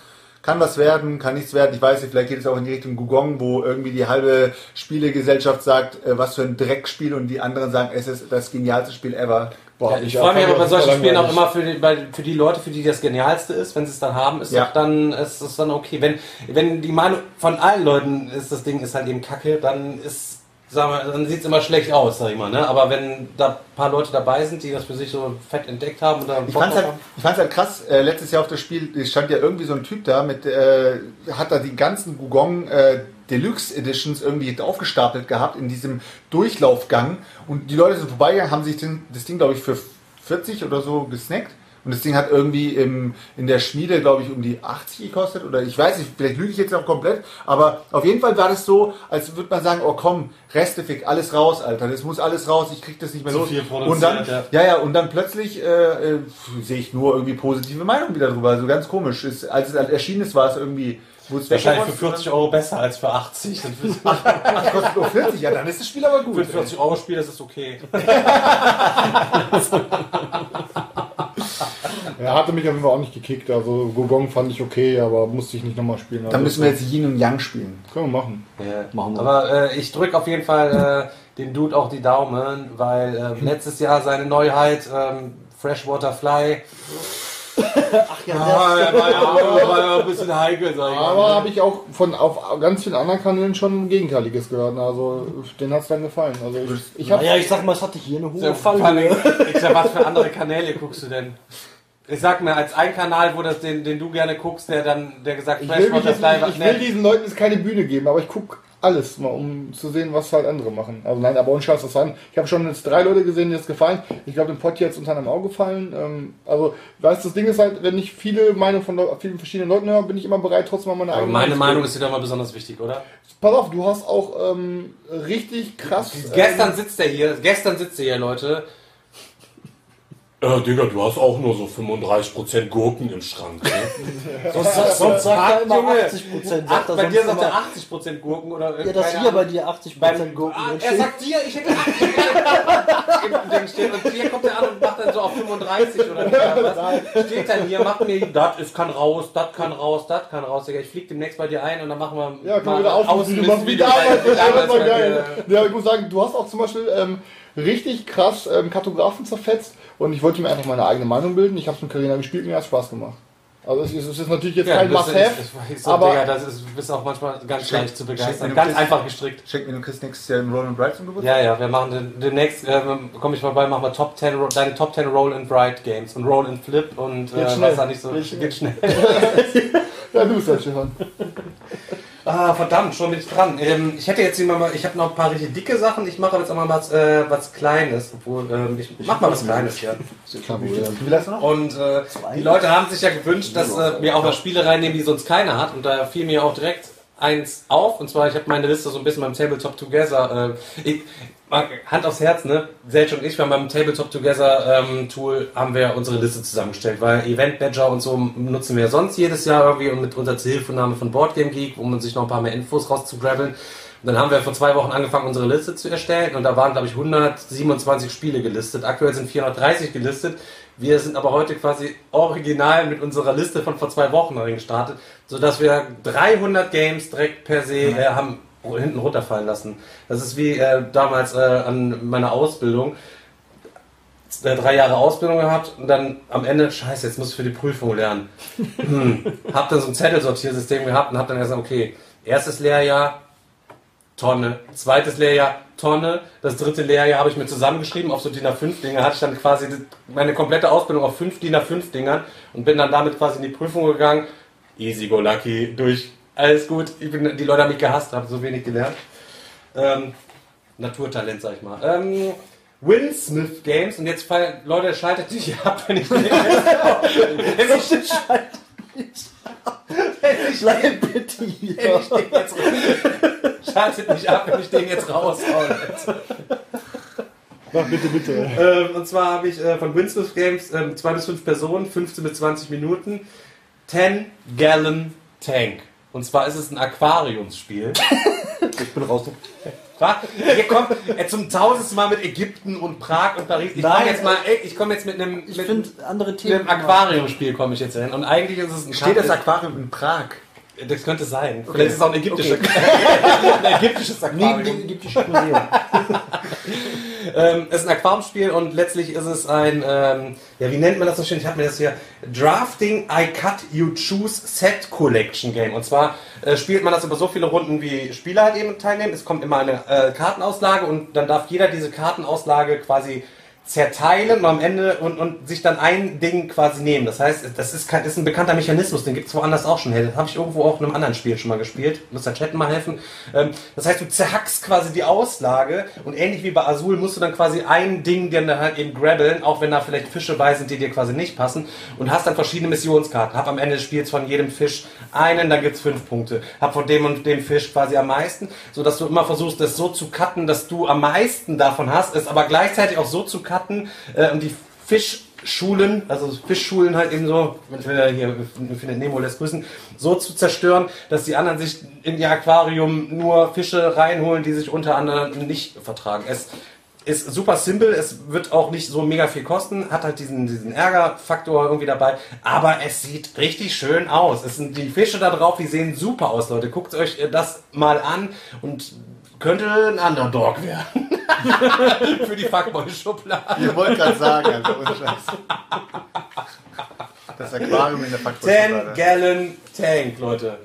Kann was werden, kann nichts werden. Ich weiß nicht, vielleicht geht es auch in die Richtung Gugong, wo irgendwie die halbe Spielegesellschaft sagt, äh, was für ein Dreckspiel und die anderen sagen, es ist das genialste Spiel ever. Boah, Ja, ich freue mich aber bei solchen Spielen auch immer für die, bei, für die Leute, für die das Genialste ist, wenn sie es dann haben, ist Ja. dann ist es dann okay. Wenn, wenn die Meinung von allen Leuten ist, das Ding ist halt eben kacke, dann ist sagen wir, dann sieht es immer schlecht aus, sag ich mal. Ne? Aber wenn da ein paar Leute dabei sind, die das für sich so fett entdeckt haben oder Ich fand's drauf halt, haben, ich fand's halt krass, äh, letztes Jahr auf das Spiel es stand ja irgendwie so ein Typ da mit, äh, hat da die ganzen Gugong äh, Deluxe Editions irgendwie aufgestapelt gehabt in diesem Durchlaufgang und die Leute sind vorbeigegangen, haben sich den, das Ding glaube ich für 40 oder so gesnackt und das Ding hat irgendwie im, in der Schmiede glaube ich um die 80 gekostet oder ich weiß nicht, vielleicht lüge ich jetzt auch komplett, aber auf jeden Fall war das so, als würde man sagen, oh komm, Restefick, alles raus, Alter, das muss alles raus, ich krieg das nicht mehr Zu los. viel und dann, produziert, ja, ja, und dann plötzlich äh, äh, sehe ich nur irgendwie positive Meinungen wieder drüber. Also ganz komisch. Ist, als es erschienen ist, war es irgendwie. Wahrscheinlich für weggeworfen? 40 Euro besser als für 80. Dann für kostet nur 40. Ja, dann ist das Spiel aber gut. ein 40 Euro Spiel, das ist okay. <laughs> <laughs> Er hatte mich auf jeden Fall auch nicht gekickt. Also Gogong fand ich okay, aber musste ich nicht nochmal spielen. Dann Also, müssen wir jetzt Yin und Yang spielen. Können wir machen. Ja. Machen wir. Aber äh, ich drücke auf jeden Fall äh, dem Dude auch die Daumen, weil ähm, letztes Jahr seine Neuheit ähm, Freshwater Fly. Ach ja, war, ja, war ja ein bisschen heikel, sag ich Aber mal. habe ich auch von auf ganz vielen anderen Kanälen schon Gegenteiliges gehört. Also den hat es dann gefallen. Also ich, ich habe Naja, ich sag mal, es hatte hier eine hohe Ja, allem, Fallhöhe. Ich sag, was für andere Kanäle guckst du denn? Ich sag mir, als ein Kanal, wo das, den, den du gerne guckst, der dann, der gesagt ich will, jetzt, Fly nicht- war, ich will ne, diesen Leuten jetzt keine Bühne geben, aber ich gucke alles, mal um zu sehen, was halt andere machen. Also nein, aber ohne Scheiß, das waren, ich habe schon jetzt drei Leute gesehen, die es gefallen. Ich glaube, dem Pott jetzt unter anderem auch gefallen. Ähm, also, weißt das Ding ist halt, wenn ich viele Meinungen von vielen verschiedenen Leuten höre, bin ich immer bereit, trotzdem mal meine Aber eigene meine zu Meinung ist dir doch mal besonders wichtig, oder? Pass auf, du hast auch ähm, richtig krass. Gestern sitzt er hier, gestern sitzt er hier, Leute. Äh, Digga, du hast auch nur so 35% Gurken im Schrank. Ne? <laughs> Sonst, sonst sagt er immer Junge. 80 Prozent. Ach, Sagt er bei sonst dir sagt er immer, 80% Gurken oder ja, dass hier bei dir 80 Beim, Prozent Gurken ah, er sagt dir, ich hätte 80 im Ding stehen und hier kommt er an und macht dann so auf 35 oder was. Steht dann hier, macht mir, das ist kann raus, das kann raus, das kann raus, Digga. Ich flieg demnächst bei dir ein und dann machen wir Ja, mal wieder auf, du machst wie Außenmist-Video damals, bei- das war geil. Ja, ich muss sagen, du hast auch zum Beispiel ähm, richtig krass ähm, Kartografen zerfetzt und ich wollte mir einfach meine eigene Meinung bilden. Ich habe es mit Carina gespielt und mir hat Spaß gemacht. Also es ist, es ist natürlich jetzt Ja, kein Must-Have, so, aber Digga, das ist, bist auch manchmal ganz Schick- leicht zu begeistern. Ganz das- einfach gestrickt. Schenk mir, du kriegst nächstes Jahr einen Roland Bright zum Geburtstag. Ja, ja, wir machen den, demnächst, äh, komme ich vorbei, machen wir Top 10, Ro- deine Top 10 Roll and Write Games und Roll and Flip und äh, Geht was schnell. da nicht so Geht schnell. geht schnell. <laughs> ja, du bist halt schon. <laughs> Ah, verdammt, schon bin ich dran. Ähm, ich hätte jetzt immer mal, ich habe noch ein paar richtig dicke Sachen. Ich mache jetzt auch mal was, äh, was Kleines. Obwohl, ähm, ich mach mal was Kleines hier. Noch? Und äh, die Leute haben sich ja gewünscht, dass äh, wir auch mal Spiele reinnehmen, die sonst keiner hat. Und da fiel mir auch direkt eins auf. Und zwar, ich habe meine Liste so ein bisschen beim Tabletop Together. Äh, ich, Hand aufs Herz, ne? Selch und ich, wir haben beim Tabletop Together ähm, Tool haben wir unsere Liste zusammengestellt, weil Event Badger und so nutzen wir sonst jedes Jahr irgendwie und mit unserer Zuhilfenahme von Boardgame Geek, um sich noch ein paar mehr Infos rauszugrabbeln. Und dann haben wir vor zwei Wochen angefangen, unsere Liste zu erstellen und da waren, glaube ich, 127 Spiele gelistet. Aktuell sind 430 gelistet. Wir sind aber heute quasi original mit unserer Liste von vor zwei Wochen gestartet, sodass wir 300 Games direkt per se äh, haben hinten runterfallen lassen. Das ist wie äh, damals äh, an meiner Ausbildung. Äh, drei Jahre Ausbildung gehabt und dann am Ende, scheiße, jetzt muss ich für die Prüfung lernen. <laughs> Hm. Hab dann so ein Zettelsortiersystem gehabt und hab dann gesagt, okay, erstes Lehrjahr, Tonne. Zweites Lehrjahr, Tonne. Das dritte Lehrjahr habe ich mir zusammengeschrieben auf so DIN A5-Dinger. Hatte ich dann quasi meine komplette Ausbildung auf fünf DIN A5-Dingern und bin dann damit quasi in die Prüfung gegangen. Easy go lucky, durch. Alles gut. Bin, die Leute haben mich gehasst, habe so wenig gelernt. Ähm, Naturtalent, sag ich mal. Ähm, Winsmith Games und jetzt Leute, schaltet nicht ab, wenn ich <laughs> wenn ich, wenn ich, Bleib bitte hier. wenn ich den jetzt Schaltet nicht ab, wenn ich den jetzt raushaue. Mach bitte, bitte. Ähm, und zwar habe ich äh, von Winsmith Games ähm, zwei bis fünf Personen, 15 bis 20 Minuten, 10 Gallon Tank. Und zwar ist es ein Aquariumsspiel. Ich bin raus. Was? Hier kommt er zum tausendsten Mal mit Ägypten und Prag und Paris. Ich komme jetzt mal, ey, ich komme jetzt mit einem, Ich mit einem Aquariumspiel komme ich jetzt hin. Und eigentlich ist es ein Steht das Aquarium in Prag? Das könnte sein. Vielleicht ist es auch ein ägyptisches, <laughs> ein ägyptisches Neben Aquarium. dem ägyptischen Museum. <laughs> Ähm, es ist ein Aquariumspiel und letztlich ist es ein, ähm, ja, wie nennt man das so schön? Ich habe mir das hier Drafting I Cut You Choose Set Collection Game. Und zwar äh, spielt man das über so viele Runden, wie Spieler halt eben teilnehmen. Es kommt immer eine äh, Kartenauslage und dann darf jeder diese Kartenauslage quasi zerteilen und am Ende und, und sich dann ein Ding quasi nehmen. Das heißt, das ist, kein, ist ein bekannter Mechanismus, den gibt es woanders auch schon. Das habe ich irgendwo auch in einem anderen Spiel schon mal gespielt. Muss der Chat mal helfen. Ähm, das heißt, du zerhackst quasi die Auslage und ähnlich wie bei Azul musst du dann quasi ein Ding dir dann halt eben grabbeln, auch wenn da vielleicht Fische bei sind, die dir quasi nicht passen und hast dann verschiedene Missionskarten. Hab am Ende des Spiels von jedem Fisch einen, dann gibt's fünf Punkte. Hab von dem und dem Fisch quasi am meisten, so dass du immer versuchst, das so zu cutten, dass du am meisten davon hast, es aber gleichzeitig auch so zu cutten äh, und die Fischschulen, also Fischschulen halt eben so, wenn wir hier findet Nemo lässt grüßen, so zu zerstören, dass die anderen sich in ihr Aquarium nur Fische reinholen, die sich unter anderem nicht vertragen. Es ist super simpel, es wird auch nicht so mega viel kosten, hat halt diesen, diesen Ärgerfaktor irgendwie dabei, aber es sieht richtig schön aus. Es sind die Fische da drauf, die sehen super aus, Leute. Guckt euch das mal an und könnte ein Underdog werden. <laughs> <laughs> Für die Fuckboy-Schublade. Ich wollte gerade sagen, also ohne Scheiß. Das Aquarium in der 10 Faktorschublade. Gallon Tank, Leute.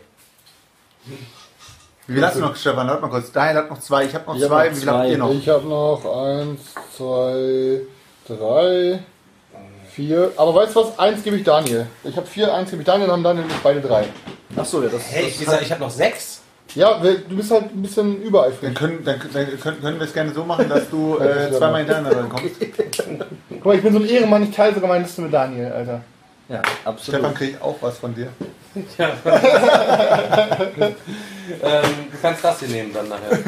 Wie viel hast du noch, Stefan? Warte mal kurz. Daniel hat noch zwei, ich habe noch Ich hab zwei. noch Wie viel habt zwei. ihr noch? Ich habe noch eins, zwei, drei, vier. Aber weißt du was? Eins gebe ich Daniel. Ich habe vier, eins gebe ich Daniel, dann haben Daniel und ich beide drei. Achso, ja, das, Hey, das ich, gesagt, ich habe noch sechs. Ja, du bist halt ein bisschen übereifrig. Dann können, dann, dann können, können wir es gerne so machen, dass du <laughs> äh, zweimal hintereinander rankommst. <laughs> Guck mal, ich bin so ein Ehrenmann, ich teile sogar meine Liste mit Daniel, Alter. Ja, absolut. Stefan kriegt auch was von dir. <laughs> Ja. ähm, du kannst das hier nehmen dann nachher.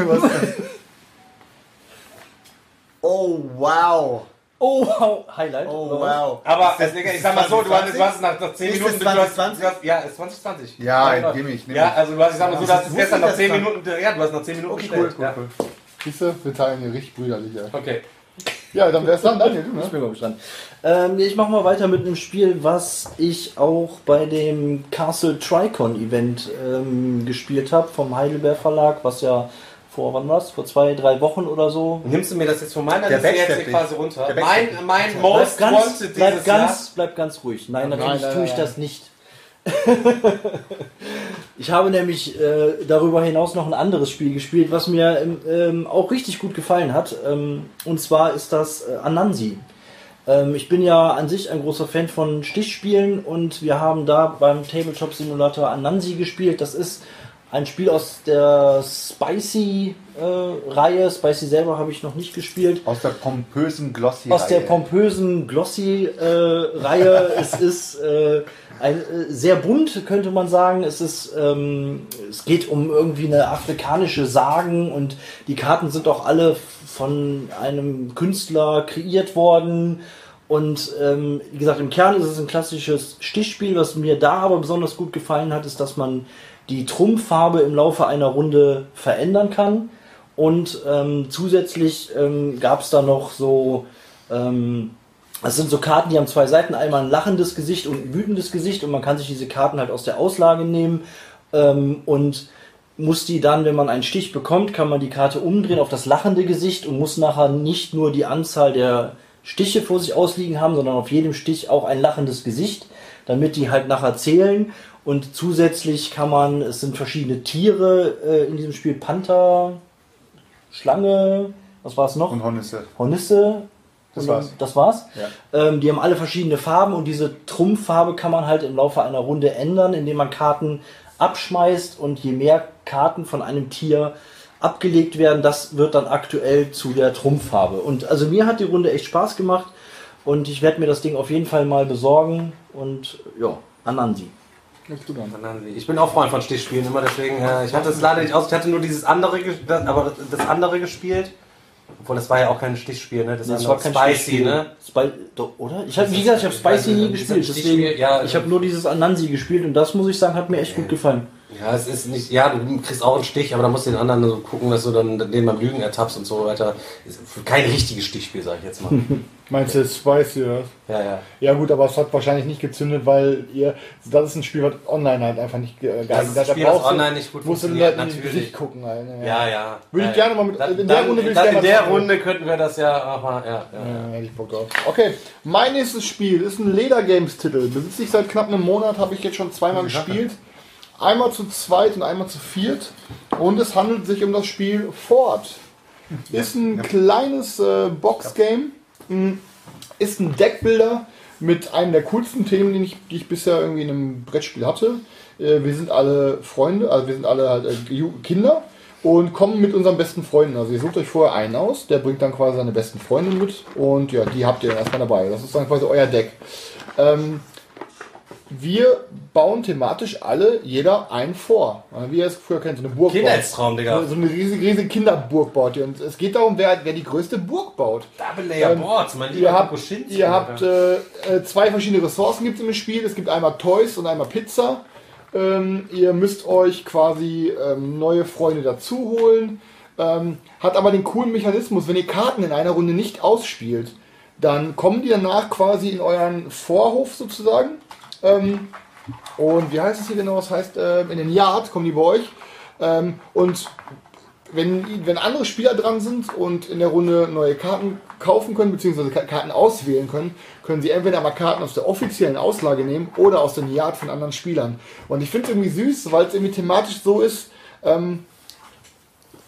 Oh, wow. Oh, wow. Highlight. Oh, wow. Aber Ist das- Digga, ich ist sag mal so, du hast, 2020? du hast nach, nach 10 Ist Minuten. hast- 2020? Du hast, ja, ist 2020. Ja, genau. nehme ich, nehme Ja, ich. also du hast, ich sag mal so, du hast es gestern nach das 10 dann. Minuten, ja, du hast nach 10 Minuten Okay, cool, cool, ja. Siehst du, wir teilen hier richtig brüderlich, ey. Okay. Ja, dann wär's dann Daniel, du, Ich ne? bin mal gespannt. Ähm, ich mache mal weiter mit einem Spiel, was ich auch bei dem Castle Tricon Event ähm, gespielt habe vom Heidelberg Verlag, was ja vor wann war's? Vor zwei, drei Wochen oder so. Nimmst du mir das jetzt von meiner Der Liste jetzt hier quasi runter? Der Mein, mein Bleib Most ganz, Wanted bleib dieses ganz, bleib ganz ruhig. Nein, Nein, natürlich nein, tue ich nein. das nicht. <laughs> ich habe nämlich äh, darüber hinaus noch ein anderes Spiel gespielt, was mir ähm, ähm, auch richtig gut gefallen hat. Ähm, und zwar ist das äh, Anansi. Ähm, ich bin ja an sich ein großer Fan von Stichspielen und wir haben da beim Tabletop Simulator Anansi gespielt. Das ist ein Spiel aus der Spicy-Reihe. Spicy selber habe ich noch nicht gespielt Aus der pompösen Glossy. aus der pompösen Glossy-Reihe. <laughs> es ist äh, ein, äh, sehr bunt, könnte man sagen. Es ist, ähm, es geht um irgendwie eine afrikanische Sagen und die Karten sind auch alle von einem Künstler kreiert worden. Und ähm, wie gesagt, im Kern ist es ein klassisches Stichspiel. Was mir da aber besonders gut gefallen hat, ist, dass man die Trumpffarbe im Laufe einer Runde verändern kann. Und ähm, zusätzlich ähm, gab es da noch so, ähm, das sind so Karten, die haben zwei Seiten, einmal ein lachendes Gesicht und ein wütendes Gesicht und man kann sich diese Karten halt aus der Auslage nehmen ähm, und muss die dann, wenn man einen Stich bekommt, kann man die Karte umdrehen auf das lachende Gesicht und muss nachher nicht nur die Anzahl der Stiche vor sich ausliegen haben, sondern auf jedem Stich auch ein lachendes Gesicht, damit die halt nachher zählen. Und zusätzlich kann man, es sind verschiedene Tiere äh, in diesem Spiel, Panther, Schlange, was war es noch? Und Hornisse. Hornisse. Das Und war's. Das war's. Ja. Ähm, die haben alle verschiedene Farben und diese Trumpffarbe kann man halt im Laufe einer Runde ändern, indem man Karten abschmeißt und je mehr Karten von einem Tier abgelegt werden, das wird dann aktuell zu der Trumpffarbe. Und also mir hat die Runde echt Spaß gemacht und ich werde mir das Ding auf jeden Fall mal besorgen und ja, du dann. Ich bin auch Freund von Stichspielen immer, deswegen, äh, ich hatte es leider nicht aus, ich hatte nur dieses andere, das, aber das andere gespielt. Obwohl, das war ja auch kein Stichspiel, ne? Das, Das andere war kein Spicy, Stichspiel. ne? Spi oder? Ich hab, wie gesagt, ich habe Spicy nie gespielt, deswegen ja, ich habe nur dieses Anansi gespielt und das muss ich sagen, hat mir echt gut gefallen. Ja, es ist nicht, ja, du kriegst auch einen Stich, aber da musst du den anderen so gucken, dass du dann den beim Lügen ertappst und so weiter. Ist kein richtiges Stichspiel, sag ich jetzt mal. <laughs> Meinst du Spicy oder was? ja, ja. Ja gut, aber es hat wahrscheinlich nicht gezündet, weil ihr, das ist ein Spiel, was online halt einfach nicht ge- geeignet Das ist ein Da Spiel, brauchst du- online nicht gut musst du funktioniert, Leuten ins natürlich. Gesicht gucken. Halt, ne? Ja, ja. Würde ja, ich gerne mal mit- Dann, in der dann, Runde will ich dann gerne in was der. Runde könnten wir das ja, aber, ja, ja. Ja, hätte ich Bock drauf. Okay, mein nächstes Spiel ist ein Leder Games Titel. Besitze ich seit knapp einem Monat, habe ich jetzt schon zweimal gespielt. Einmal zu zweit und einmal zu viert. Und es handelt sich um das Spiel Ford. Ist ein kleines äh, Boxgame. Mm, Ist ein Deckbilder mit einem der coolsten Themen, die ich, die ich bisher irgendwie in einem Brettspiel hatte. Äh, wir sind alle Freunde, also wir sind alle halt äh, Kinder und kommen mit unseren besten Freunden. Also ihr sucht euch vorher einen aus, der bringt dann quasi seine besten Freunde mit und ja, die habt ihr dann erstmal dabei. Das ist dann quasi euer Deck. Ähm, wir bauen thematisch alle jeder ein vor. Wie ihr es früher kennt, so eine Burg. baut. Kindheitstraum, Digga. So eine riesige, riesige Kinderburg baut ihr. Und es geht darum, wer, wer die größte Burg baut. Double Layer Ähm, Boards, mein Ihr lieber habt, Kokoschinski, ihr habt äh, äh, zwei verschiedene Ressourcen gibt es im Spiel. Es gibt einmal Toys und einmal Pizza. Ähm, ihr müsst euch quasi ähm, neue Freunde dazu holen. Ähm, hat aber den coolen Mechanismus, wenn ihr Karten in einer Runde nicht ausspielt, dann kommen die danach quasi in euren Vorhof sozusagen. Ähm, und wie heißt es hier genau? Das heißt, äh, in den Yard kommen die bei euch. Ähm, und wenn, wenn andere Spieler dran sind und in der Runde neue Karten kaufen können, beziehungsweise Ka- Karten auswählen können, können sie entweder mal Karten aus der offiziellen Auslage nehmen oder aus den Yard von anderen Spielern. Und ich finde es irgendwie süß, weil es irgendwie thematisch so ist, ähm,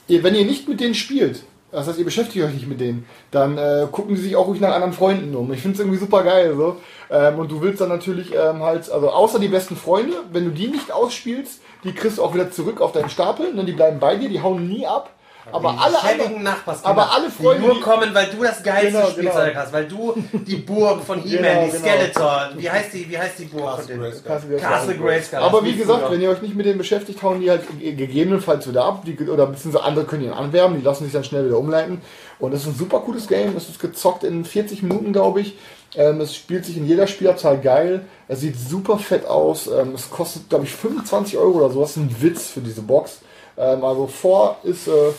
ihr, wenn ihr nicht mit denen spielt das heißt, ihr beschäftigt euch nicht mit denen, dann äh, gucken die sich auch ruhig nach anderen Freunden um. Ich finde es irgendwie super geil so. Ähm, und du willst dann natürlich ähm, halt, also außer die besten Freunde, wenn du die nicht ausspielst, die kriegst du auch wieder zurück auf deinen Stapel, ne? die bleiben bei dir, die hauen nie ab. Aber alle schäbigen anderen, aber alle Freunde, die nur die- kommen, weil du das geilste Genau, Spielzeug genau. hast, weil du <laughs> die Burg von He-Man, Genau, die genau. Skeletor, wie heißt die, wie heißt die Burg von denen? Castle Castle Grayskull. Aber Das wie gesagt, wenn ihr euch nicht mit denen beschäftigt, hauen die halt ge- gegebenenfalls wieder ab. Die, oder beziehungsweise andere können ihn anwerben, die lassen sich dann schnell wieder umleiten. Und es ist ein super cooles Game. Es ist gezockt in 40 Minuten, glaube ich. Ähm, es spielt sich in jeder Spielerzahl geil. Es sieht super fett aus. Ähm, es kostet, glaube ich, 25 Euro oder so. Das ist ein Witz für diese Box. Ähm, also vor ist. Äh,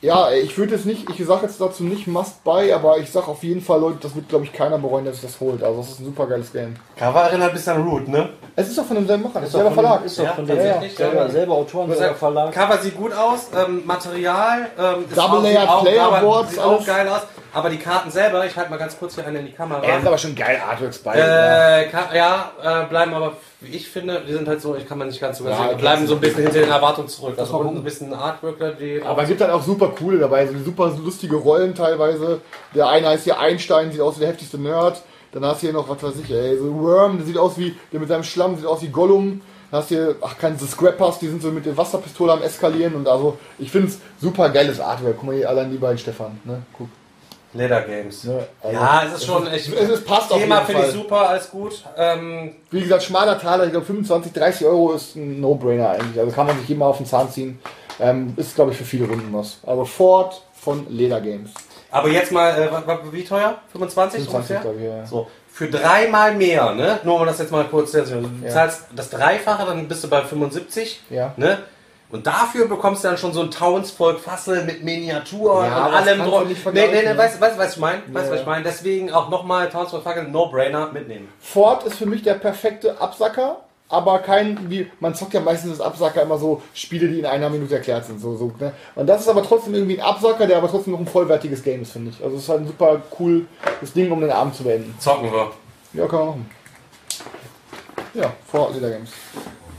ja, ich würde jetzt nicht, ich sage jetzt dazu nicht Must Buy, aber ich sage auf jeden Fall, Leute, das wird, glaube ich, keiner bereuen, dass sich das holt. Also, es ist ein super geiles Game. Cover erinnert ein bisschen an Root, ne? Es ist doch von demselben Macher, das ist selber Verlag. Ist doch Ja, von dem selber, selber Autoren, selber Verlag. Cover sieht gut aus, ähm, Material ähm, ist Double auch, Player Boards, sieht auch geil aus. Aber die Karten selber, ich halte mal ganz kurz hier eine in die Kamera. Er ist aber schon geil, Artworks bei. Äh, ja, äh, bleiben aber, wie ich finde, die sind halt so, ich kann man nicht ganz so Ja, die bleiben sind- so ein bisschen hinter den Erwartungen zurück. Also unten gucken. ein bisschen Artwork, da, die Aber es gibt halt auch super coole dabei, so super lustige Rollen teilweise. Der eine heißt hier Einstein, sieht aus wie der heftigste Nerd. Dann hast du hier noch, was weiß ich, ey, so Worm, der sieht aus wie, der mit seinem Schlamm sieht aus wie Gollum. Dann hast du hier, ach, keine Scrappers, die sind so mit der Wasserpistole am Eskalieren und also, ich finde es super geiles Artwork. Guck mal hier allein die beiden Stefan, ne? Guck. Leder Games. Ne? Also, Ja, es ist schon echt. es ist- passt auf Thema finde ich super, alles gut. Ähm, Wie gesagt, schmaler Taler, ich glaube 25, 30 Euro ist ein No-Brainer eigentlich. Also kann man sich immer auf den Zahn ziehen. Ähm, ist, glaube ich, für viele Runden was. Also Ford von Leder Games. aber jetzt mal, äh, wie teuer? 25, 25, ungefähr? ich, ja. So, für dreimal mehr, ne? Nur um das jetzt mal kurz zu Du Ja. zahlst das Dreifache, dann bist du bei 75, Ja. ne? Und dafür bekommst du dann schon so ein Townsvolk Fassel mit Miniaturen Ja, und allem nicht Nee, nee, nee, ne? weißt du, weißt, du, was ich meine? Weißt du, Ja. was ich meine? Deswegen auch nochmal Townsvolk Fackel, No-Brainer mitnehmen. Ford ist für mich der perfekte Absacker, aber kein, wie, man zockt ja meistens das Absacker immer so Spiele, die in einer Minute erklärt sind. So, so, ne? Und das ist aber trotzdem irgendwie ein Absacker, der aber trotzdem noch ein vollwertiges Game ist, finde ich. Also es ist halt ein super cool das Ding, um den Abend zu beenden. Zocken wir. Ja, kann man machen. Ja, Ford Leder Games.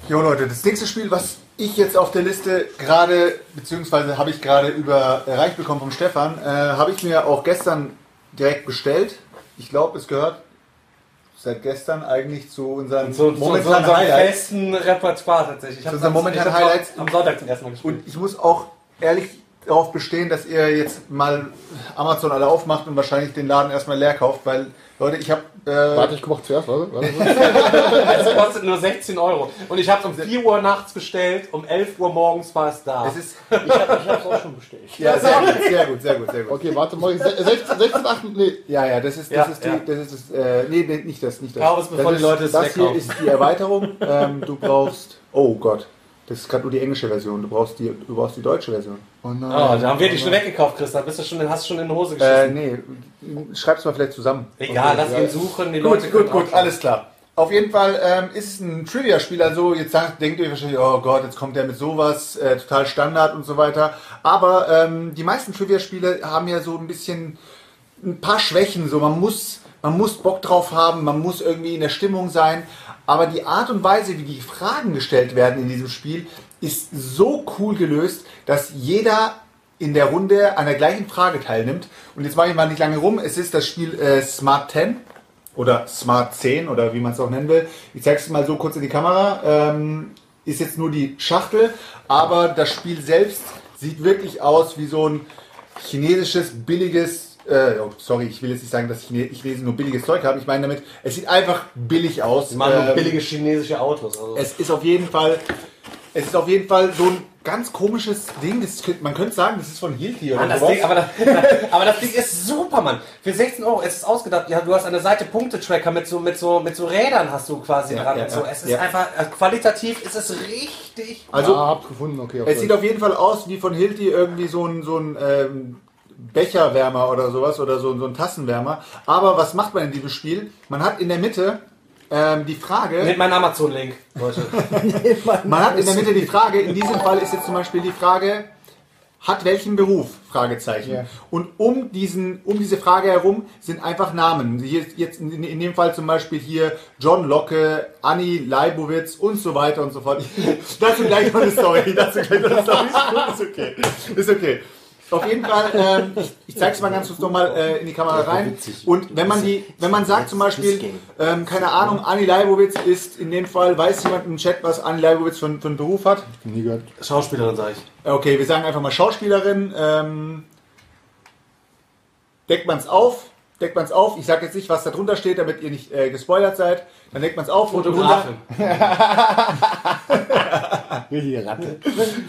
Jo Leute, das nächste Spiel, was ich jetzt auf der Liste gerade, beziehungsweise habe ich gerade überreicht bekommen vom Stefan, äh, habe ich mir auch gestern direkt bestellt. Ich glaube, es gehört seit gestern eigentlich zu unseren So, so, so momentanen unserem Highlights. festen Repertoire tatsächlich. Ich Zu unseren momentanen Highlights. am Sonntag zum ersten Mal gespielt. Und ich muss auch ehrlich darauf bestehen, dass ihr jetzt mal Amazon alle aufmacht und wahrscheinlich den Laden erstmal leer kauft, weil, Leute, ich habe... Äh, Warte, ich guck zuerst, warte. warte. <laughs> Es kostet nur 16 Euro. Und ich habe es um 4 Uhr nachts bestellt, um 11 Uhr morgens war es da. es ist... Ich habe es auch schon bestellt. Ja, sehr gut, sehr gut, sehr gut, sehr gut. Okay, warte mal. 16, 16 8, nee. Ja, ja, das ist, das Ja, ist die, ja. das ist das, äh, nee, nee, nicht das, nicht das. Kauf es, bevor das die Leute ist, es Das hier ist die Erweiterung. ähm, du brauchst, oh Gott, das ist gerade nur die englische Version. Du brauchst die, du brauchst die deutsche Version. Oh nein. Oh, da haben wir die schon weggekauft, Christa. Bist du schon, hast du schon in die Hose Äh, geschissen. nee, schreib's mal vielleicht zusammen. Egal, lass ihn suchen. Die Gut, Leute gut, gut, alles klar. Auf jeden Fall ähm, ist ein Trivia-Spiel, also jetzt sagt, denkt ihr wahrscheinlich, oh Gott, jetzt kommt der mit sowas, äh, total Standard und so weiter. Aber ähm, die meisten Trivia-Spiele haben ja so ein bisschen ein paar Schwächen. So, man muss, man muss Bock drauf haben, man muss irgendwie in der Stimmung sein. Aber die Art und Weise, wie die Fragen gestellt werden in diesem Spiel, ist so cool gelöst, dass jeder in der Runde an der gleichen Frage teilnimmt. Und jetzt mache ich mal nicht lange rum. Es ist das Spiel äh, Smart 10 oder Smart 10 oder wie man es auch nennen will. Ich zeige es mal so kurz in die Kamera. Ähm, ist jetzt nur die Schachtel, aber das Spiel selbst sieht wirklich aus wie so ein chinesisches, billiges, äh, oh, sorry, ich will jetzt nicht sagen, dass Chine Chinesen nur billiges Zeug haben. Ich meine damit, es sieht einfach billig aus. Machen nur Ähm, billige chinesische Autos. Also. es ist auf jeden Fall, es ist auf jeden Fall so ein ganz komisches Ding. Das, man könnte sagen, das ist von Hilti oder Mann, das sowas. Ding, aber, das, <laughs> aber das Ding ist super, Mann. Für 16 Euro, es ist ausgedacht. Ja, du hast an der Seite Punktetracker mit so, mit so, mit so Rädern hast du quasi Ja, dran ja, und so. ja, Es ist ja. einfach, äh, qualitativ ist es richtig. also, ah, hab's gefunden, okay. Es sieht auf jeden Fall aus wie von Hilti irgendwie so ein, so ein ähm, Becherwärmer oder sowas oder so, so ein Tassenwärmer. Aber was macht man in diesem Spiel? Man hat in der Mitte ähm, die Frage. Mit meinem Amazon-Link, Leute. <laughs> Man hat in der Mitte die Frage, in diesem Fall ist jetzt zum Beispiel die Frage, hat welchen Beruf? Fragezeichen. Ja. Und um, diesen, um diese Frage herum sind einfach Namen. Hier, jetzt in, in dem Fall zum Beispiel hier John Locke, Annie Leibowitz und so weiter und so fort. <laughs> dazu gleich noch eine Story. Dazu gleich noch eine Story. Ist okay. Ist okay. Auf jeden Fall, ähm, ich, ich zeige es mal ganz kurz nochmal äh, in die Kamera rein. Und wenn man die, wenn man sagt zum Beispiel, ähm, keine Ahnung, Anni Leibowitz ist in dem Fall, weiß jemand im Chat, was Anni Leibowitz für, für einen Beruf hat? Nie gehört. Schauspielerin, sage ich. Okay, wir sagen einfach mal Schauspielerin. Ähm, deckt man es auf, deckt man es auf. Ich sage jetzt nicht, was da drunter steht, damit ihr nicht äh, gespoilert seid. Dann deckt man es auf. drunter- Fotografin. <laughs> Richtige Ratte.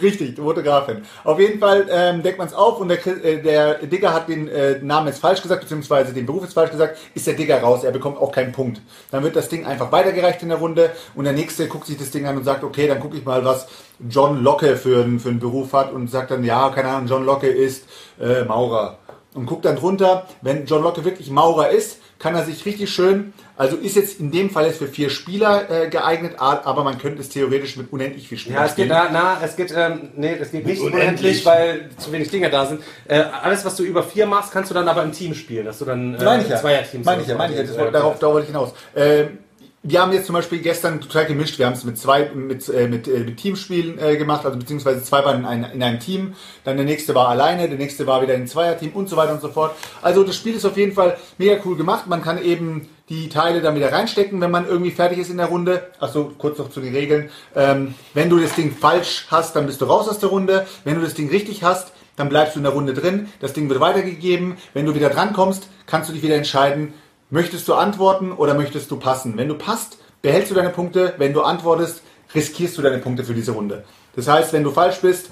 Richtig, Fotografin. Auf jeden Fall ähm, deckt man es auf und der, äh, der Digger hat den äh, Namen jetzt falsch gesagt, beziehungsweise den Beruf jetzt falsch gesagt, ist der Digger raus. Er bekommt auch keinen Punkt. Dann wird das Ding einfach weitergereicht in der Runde und der Nächste guckt sich das Ding an und sagt, okay, dann gucke ich mal, was John Locke für, einen- für einen Beruf hat und sagt dann, ja, keine Ahnung, John Locke ist äh, Maurer. Und guckt dann drunter, wenn John Locke wirklich Maurer ist, kann er sich richtig schön, also ist jetzt in dem Fall jetzt für vier Spieler äh, geeignet, aber man könnte es theoretisch mit unendlich viel Spielern Ja, es geht, spielen. na, na, es geht, ähm, nee, es geht nicht Unendlich. unendlich, weil zu wenig Dinge da sind. Äh, alles, was du über vier machst, kannst du dann aber im Team spielen, dass du dann äh, Meine ich ja. Zweierteams Meine ich ja, meine ich ja. darauf, darauf wollte ich hinaus. Ähm, wir haben jetzt zum Beispiel gestern total gemischt. Wir haben es mit zwei, mit, äh, mit, äh, mit Teamspielen äh, gemacht, also beziehungsweise zwei waren in, ein, in einem Team. Dann der nächste war alleine, der nächste war wieder in Zweierteam und so weiter und so fort. Also das Spiel ist auf jeden Fall mega cool gemacht. Man kann eben die Teile dann wieder reinstecken, wenn man irgendwie fertig ist in der Runde. Achso, kurz noch zu den Regeln. Ähm, wenn du das Ding falsch hast, dann bist du raus aus der Runde. Wenn du das Ding richtig hast, dann bleibst du in der Runde drin. Das Ding wird weitergegeben. Wenn du wieder drankommst, kannst du dich wieder entscheiden, möchtest du antworten oder möchtest du passen. Wenn du passt, behältst du deine Punkte. Wenn du antwortest, riskierst du deine Punkte für diese Runde. Das heißt, wenn du falsch bist,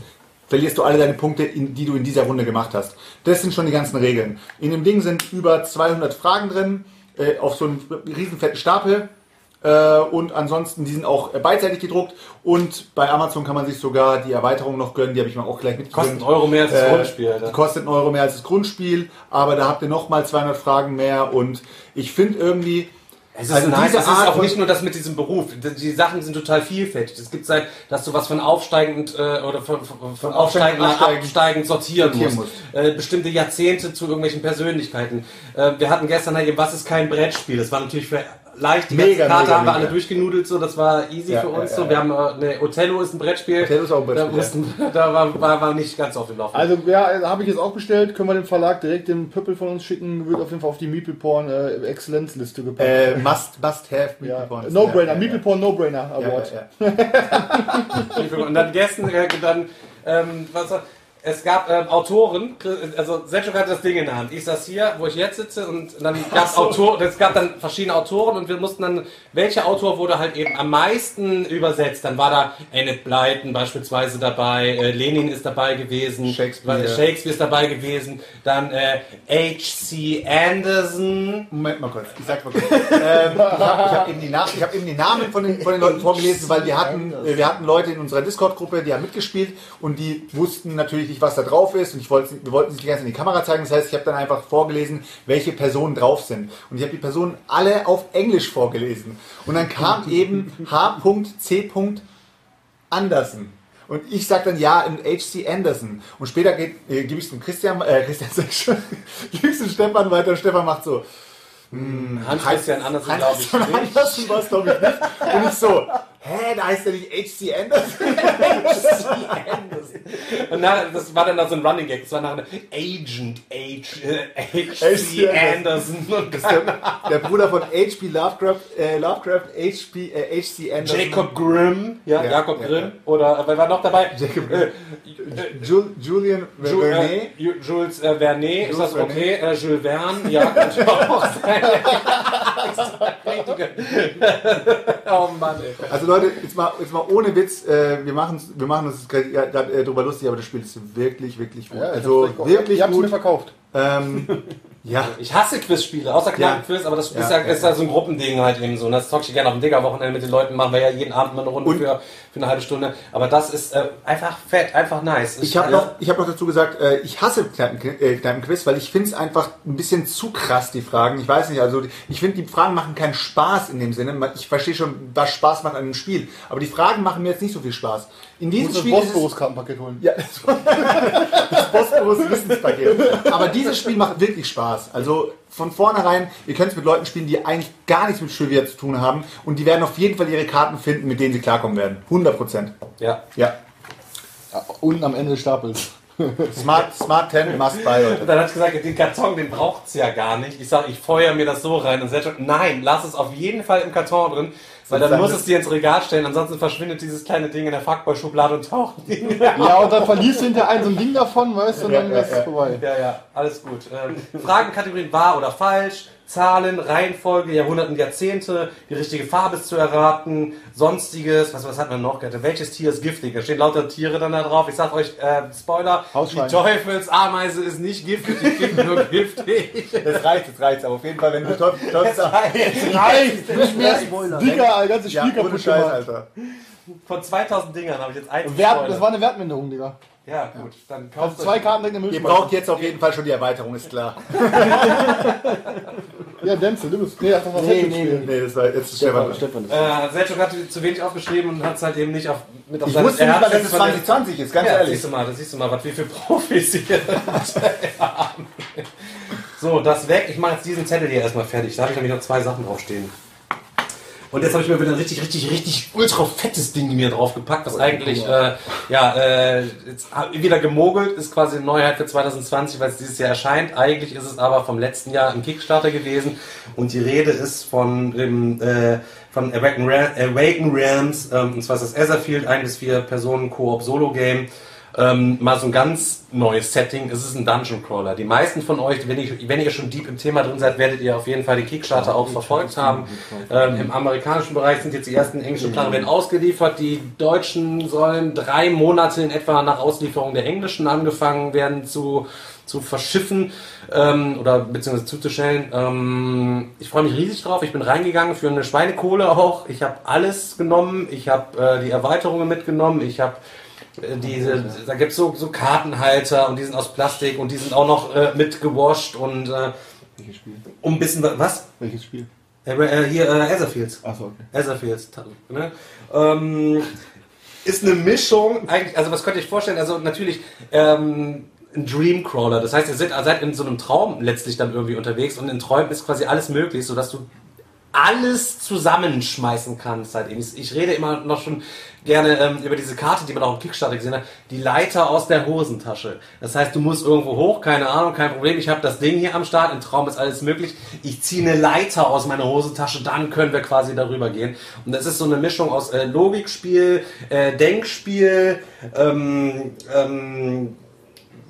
verlierst du alle deine Punkte, die du in dieser Runde gemacht hast. Das sind schon die ganzen Regeln. In dem Ding sind über 200 Fragen drin, äh, auf so einem riesen fetten Stapel. Äh, und ansonsten, die sind auch beidseitig gedruckt. Und bei Amazon kann man sich sogar die Erweiterung noch gönnen. Die habe ich mal auch gleich mitgegeben. Kostet einen Euro mehr als das Äh, Grundspiel. Alter. Die kostet einen Euro mehr als das Grundspiel. Aber da habt ihr nochmal 200 Fragen mehr. Und ich finde irgendwie... Es ist also nice, diese es ist Art auch nicht nur das mit diesem Beruf. Die- Sachen sind total vielfältig. Es gibt halt, dass du was von aufsteigend äh, oder von, von, von aufsteigend nach absteigend absteigend sortieren, sortieren musst. Äh, bestimmte Jahrzehnte zu irgendwelchen Persönlichkeiten. Äh, wir hatten gestern halt eben, was ist kein Brettspiel? Das war natürlich für leicht. Die Mega, ganze Karte mega, haben wir mega. alle durchgenudelt, so das war easy Ja, für uns. ja, so. ja, Wir haben äh, ne, Othello ist ein Brettspiel. Othello ist auch ein Brettspiel, Da, mussten, da war, war, war nicht ganz auf dem Laufenden. Also ja, habe ich jetzt auch bestellt. Können wir dem Verlag direkt den Pöppel von uns schicken. Wird auf jeden Fall auf die Meeple Porn äh, Exzellenzliste gepackt. Äh, must, must have. ja. Meeple Porn. No-Brainer. Ja, ja, Meeple Porn No-Brainer ja. Award. Ja, <laughs> ja, ja. Und dann gestern, äh, dann, ähm, was, war- es gab ähm, Autoren, also Setschuk hatte das Ding in der Hand. Ich saß hier, wo ich jetzt sitze, und dann gab es Autoren, es gab dann verschiedene Autoren und wir mussten dann, welcher Autor wurde halt eben am meisten übersetzt? Dann war da Enid Blyton beispielsweise dabei, äh, Lenin ist dabei gewesen, Shakespeare. war- Shakespeare ist dabei gewesen, dann äh, H.C. Anderson, Moment mal kurz, ich sag mal kurz. ähm, ich habe hab eben, hab eben die Namen von den, von den Leuten vorgelesen, weil wir hatten, äh, wir hatten Leute in unserer Discord-Gruppe, die haben mitgespielt und die wussten natürlich nicht, was da drauf ist und ich wollte, wir wollten sich die ganze in die Kamera zeigen. Das heißt, ich habe dann einfach vorgelesen, welche Personen drauf sind. Und ich habe die Personen alle auf Englisch vorgelesen. Und dann kam <laughs> eben H.C. Anderson. Und ich sag dann ja in H.C. Anderson. Und später geht, äh, gebe ich es dem Christian, äh, Christian <laughs> sag schon, gebe ich es dem Stefan weiter. Stefan macht so, Hans-Christian Andersen, glaube ich. Hans nicht. Andersen war es, glaube ich, nicht. Und ich so, hä, da heißt er nicht H.C. <laughs> Anderson? Und nach, das war dann da so ein Running Gag. Das war nachher Agent H. Äh, H.C. H.C. Anderson. Der, der Bruder von H.P. Lovecraft, äh, Lovecraft H.P. Äh, H.C. Anderson. Jacob Grimm. Ja, Ja, Jakob ja, Grimm. ja. Oder wer war noch dabei? Jacob Äh, Ju Julian Ju äh, Vernet. Ju- Jules äh, Vernet. Ist das Jules okay? Äh, Jules Verne. Ja, auch sein. Oh Mann, ey. Also Leute, jetzt mal, jetzt mal ohne Witz, äh, wir, machen's, wir machen uns gerade äh, drüber lustig, aber das Spiel ist wirklich, wirklich gut. Ja, ich also hab's wirklich habt es mir gut. verkauft. Ähm, <laughs> ja, Ich hasse Quizspiele, außer Kneipenquiz, aber das Ja, ist ja, ja, ist ja so ein Gruppending halt eben so. Und das zock ich gerne auf dem Digger-Wochenende mit den Leuten, machen wir ja jeden Abend mal eine Runde Und- für, für eine halbe Stunde. Aber das ist äh, einfach fett, einfach nice. Ich habe noch, ich hab noch dazu gesagt, äh, ich hasse Kneipen, äh, Kneipenquiz, weil ich finde es einfach ein bisschen zu krass, die Fragen. Ich weiß nicht, also ich finde, die Fragen machen keinen Spaß in dem Sinne. Ich verstehe schon, was Spaß macht an einem Spiel. Aber die Fragen machen mir jetzt nicht so viel Spaß. In diesem Muss das Spiel ist es, Bosporus-Kartenpaket holen. ja, das Bosporus Wissenspaket. Aber dieses Spiel macht wirklich Spaß. Also von vornherein, ihr könnt es mit Leuten spielen, die eigentlich gar nichts mit Trivia zu tun haben. Und die werden auf jeden Fall ihre Karten finden, mit denen sie klarkommen werden. 100 Prozent. ja. Ja. Ja, unten am Ende des Stapels. <laughs> Smart, Smart 10 must buy, Leute. Und dann hat sie gesagt, den Karton, den braucht's ja gar nicht. Ich sage, ich feuer mir das so rein. Und sie hat schon, nein, lass es auf jeden Fall im Karton drin, weil dann muss es dir ins Regal stellen, ansonsten verschwindet dieses kleine Ding in der Fuckboy-Schublade und taucht <laughs> nie mehr Ja, und dann verlierst du hinter ein so ein Ding davon, weißt du, und dann Ja, ist es ja. vorbei. Ja, ja, alles gut. Ähm, Fragenkategorien wahr oder falsch, Zahlen, Reihenfolge, Jahrhunderte und Jahrzehnte, die richtige Farbe ist zu erraten, sonstiges, was, was hat man noch? gehabt? Welches Tier ist giftig? Da stehen lauter Tiere dann da drauf. Ich sag euch, äh, Spoiler, Hausschwein. die Teufelsameise ist nicht giftig, die klingt nur <laughs> giftig. Das reicht, das reicht. Aber auf jeden Fall, wenn du Teufel, Teufel Nein, nicht mehr Spoiler. Digga, ein ganzes ja, Spiel ohne kaputt Scheiß, gemacht. Alter. Von 2000 Dingern habe ich jetzt eins Wert, das war eine Wertminderung, Digga. Ja, gut, dann Also kauft zwei euch- Karten direkt in Ihr braucht jetzt auf jeden Fall schon die Erweiterung, ist klar. <laughs> Ja, Denzel, du bist. Nee, das war Nee, nee, nee, nee, das war jetzt ist Stefan. Stefan, Stefan Äh, Selchuk hat zu wenig aufgeschrieben und hat es halt eben nicht auf, mit auf Ich seine- wusste er nicht hat mal, dass es von der- 2020 ist, ganz ja, ehrlich. siehst du mal, das siehst du mal, was wir für <laughs> Profis hier haben. So, das weg. Ich mache jetzt diesen Zettel hier erstmal fertig. Da habe ich nämlich noch zwei Sachen draufstehen. Und jetzt habe ich mir wieder ein richtig, richtig, richtig ultra fettes Ding mir draufgepackt, was eigentlich, äh, ja, äh, jetzt wieder gemogelt, ist quasi eine Neuheit für 2020, weil es dieses Jahr erscheint. Eigentlich ist es aber vom letzten Jahr ein Kickstarter gewesen und die Rede ist von dem, äh, von Awaken Realms, ähm, und zwar ist das Etherfield, ein bis vier Personen Koop Solo Game. Ähm, mal so ein ganz neues Setting. Es ist ein Dungeon Crawler. Die meisten von euch, wenn, ich, wenn ihr schon deep im Thema drin seid, werdet ihr auf jeden Fall den Kickstarter auch verfolgt haben. Ähm, Im amerikanischen Bereich sind jetzt die ersten englischen Planer werden ausgeliefert. Die Deutschen sollen drei Monate in etwa nach Auslieferung der englischen angefangen werden zu, zu verschiffen ähm, oder beziehungsweise zuzustellen. Ähm, ich freue mich riesig drauf. Ich bin reingegangen für eine Schweinekohle auch. Ich habe alles genommen. Ich habe äh, die Erweiterungen mitgenommen. Ich habe diese, da gibt's so, so Kartenhalter und die sind aus Plastik und die sind auch noch äh, mit gewascht und äh, Welches Spiel? um ein bisschen was? Welches Spiel? Äh, äh, hier äh, Etherfields. Achso, okay. Etherfields. Ne? Ähm, ist eine Mischung, eigentlich, also was könnt ihr euch vorstellen? Also natürlich ähm, ein Dreamcrawler. Das heißt, ihr seid, seid in so einem Traum letztlich dann irgendwie unterwegs und in Träumen ist quasi alles möglich, sodass du alles zusammenschmeißen kannst. Halt eben. Ich rede immer noch schon gerne ähm, über diese Karte, die man auch im Kickstarter gesehen hat, die Leiter aus der Hosentasche. Das heißt, du musst irgendwo hoch, keine Ahnung, kein Problem. Ich habe das Ding hier am Start, im Traum ist alles möglich. Ich ziehe eine Leiter aus meiner Hosentasche, dann können wir quasi darüber gehen. Und das ist so eine Mischung aus äh, Logikspiel, äh, Denkspiel, ähm, ähm,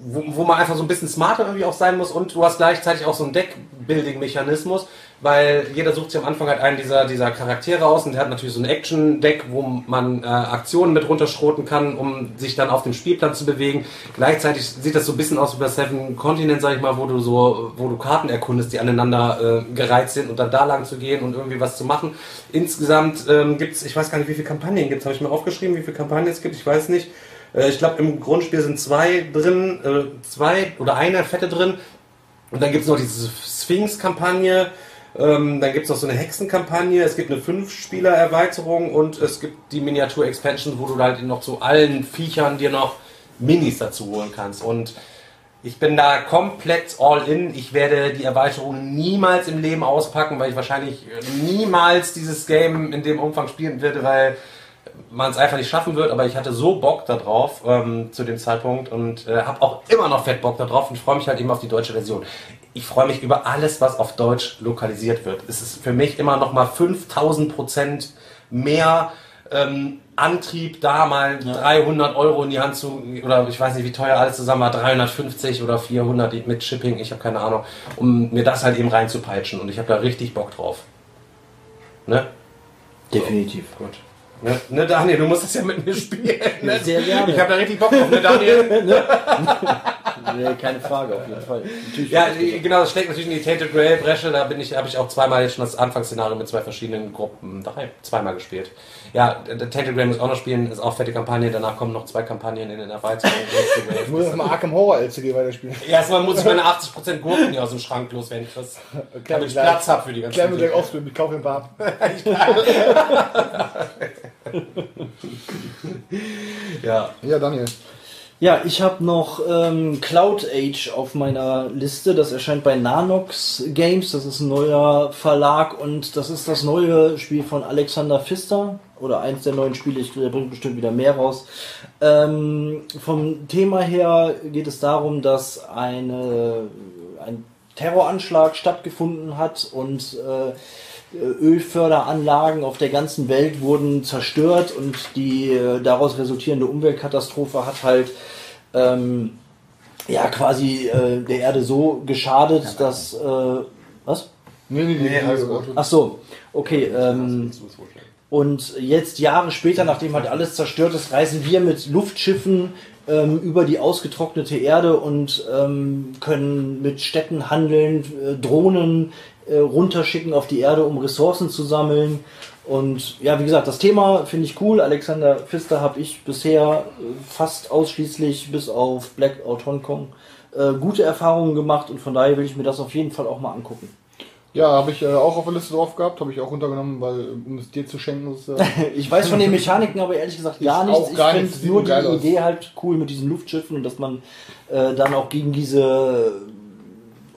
wo, wo man einfach so ein bisschen smarter irgendwie auch sein muss und du hast gleichzeitig auch so einen Deck-Building-Mechanismus, weil jeder sucht sich am Anfang halt einen dieser, dieser Charaktere aus und der hat natürlich so ein Action-Deck, wo man äh, Aktionen mit runterschroten kann, um sich dann auf dem Spielplan zu bewegen. Gleichzeitig sieht das so ein bisschen aus wie bei Seven Continent, sag ich mal, wo du so, wo du Karten erkundest, die aneinander äh, gereizt sind und dann da lang zu gehen und irgendwie was zu machen. Insgesamt ähm, gibt's, ich weiß gar nicht, wie viele Kampagnen gibt's, habe ich mir aufgeschrieben, wie viele Kampagnen es gibt, ich weiß nicht. Äh, Ich glaube, im Grundspiel sind zwei drin, äh, zwei oder eine fette drin. Und dann gibt es noch diese Sphinx-Kampagne. Ähm, dann gibt es noch so eine Hexenkampagne. Es gibt eine Fünf-Spieler-Erweiterung und es gibt die Miniatur-Expansion, wo du halt noch zu allen Viechern dir noch Minis dazu holen kannst. Und ich bin da komplett all in. Ich werde die Erweiterung niemals im Leben auspacken, weil ich wahrscheinlich niemals dieses Game in dem Umfang spielen werde, weil man es einfach nicht schaffen wird, aber ich hatte so Bock darauf ähm, zu dem Zeitpunkt und äh, habe auch immer noch fett Bock darauf und freue mich halt eben auf die deutsche Version. Ich freue mich über alles, was auf Deutsch lokalisiert wird. Es ist für mich immer noch mal 5000 Prozent mehr ähm, Antrieb, da mal 300 Euro in die Hand zu, oder ich weiß nicht, wie teuer alles zusammen war, 350 oder 400 mit Shipping, ich habe keine Ahnung, um mir das halt eben reinzupeitschen und ich habe da richtig Bock drauf. Ne? Definitiv. Gut. Ne, ne, Daniel, du musst das ja mit mir spielen. Ne? Sehr gerne. Ich habe da richtig Bock drauf, ne, Daniel? <laughs> Nee, keine Frage, auf jeden Fall. Natürlich ja, genau, das schlägt natürlich in die Tainted Grail Bresche. Da bin ich, habe ich auch zweimal jetzt schon das Anfangsszenario mit zwei verschiedenen Gruppen, drei, zweimal gespielt. Ja, der Tainted Grail muss auch noch spielen, ist auch fette Kampagne. Danach kommen noch zwei Kampagnen in den Erweiterungen. <laughs> Ich muss erstmal Arkham Horror LCG weiterspielen. Erstmal muss ich meine 80% Gurken hier aus dem Schrank loswerden, Chris. Damit ich Platz habe für die Klein mit Jack Dinge. Offspring, ich kaufe ein paar. <laughs> Ja. Ja, Daniel. Ja, ich habe noch ähm, Cloud Age auf meiner Liste. Das erscheint bei Nanox Games. Das ist ein neuer Verlag und das ist das neue Spiel von Alexander Pfister oder eins der neuen Spiele. Ich, der bringt bestimmt wieder mehr raus. Ähm, vom Thema her geht es darum, dass eine, ein Terroranschlag stattgefunden hat und äh, Ölförderanlagen auf der ganzen Welt wurden zerstört und die äh, daraus resultierende Umweltkatastrophe hat halt ähm, ja quasi äh, der Erde so geschadet, dass äh, was? Nee, nee, nee. also, Ach so, okay. Ähm, und jetzt Jahre später, nachdem halt alles zerstört ist, reisen wir mit Luftschiffen ähm, über die ausgetrocknete Erde und ähm, können mit Städten handeln, äh, Drohnen äh, runterschicken auf die Erde, um Ressourcen zu sammeln. Und ja, wie gesagt, das Thema finde ich cool. Alexander Pfister habe ich bisher äh, fast ausschließlich bis auf Blackout Hongkong äh, gute Erfahrungen gemacht und von daher will ich mir das auf jeden Fall auch mal angucken. Ja, habe ich äh, auch auf der Liste drauf gehabt, habe ich auch runtergenommen, weil äh, um es dir zu schenken, ist äh, <laughs> Ich weiß von den Mechaniken aber ehrlich gesagt gar Ich nichts. gar ich finde nur die aus. Idee halt cool mit diesen Luftschiffen und dass man äh, dann auch gegen diese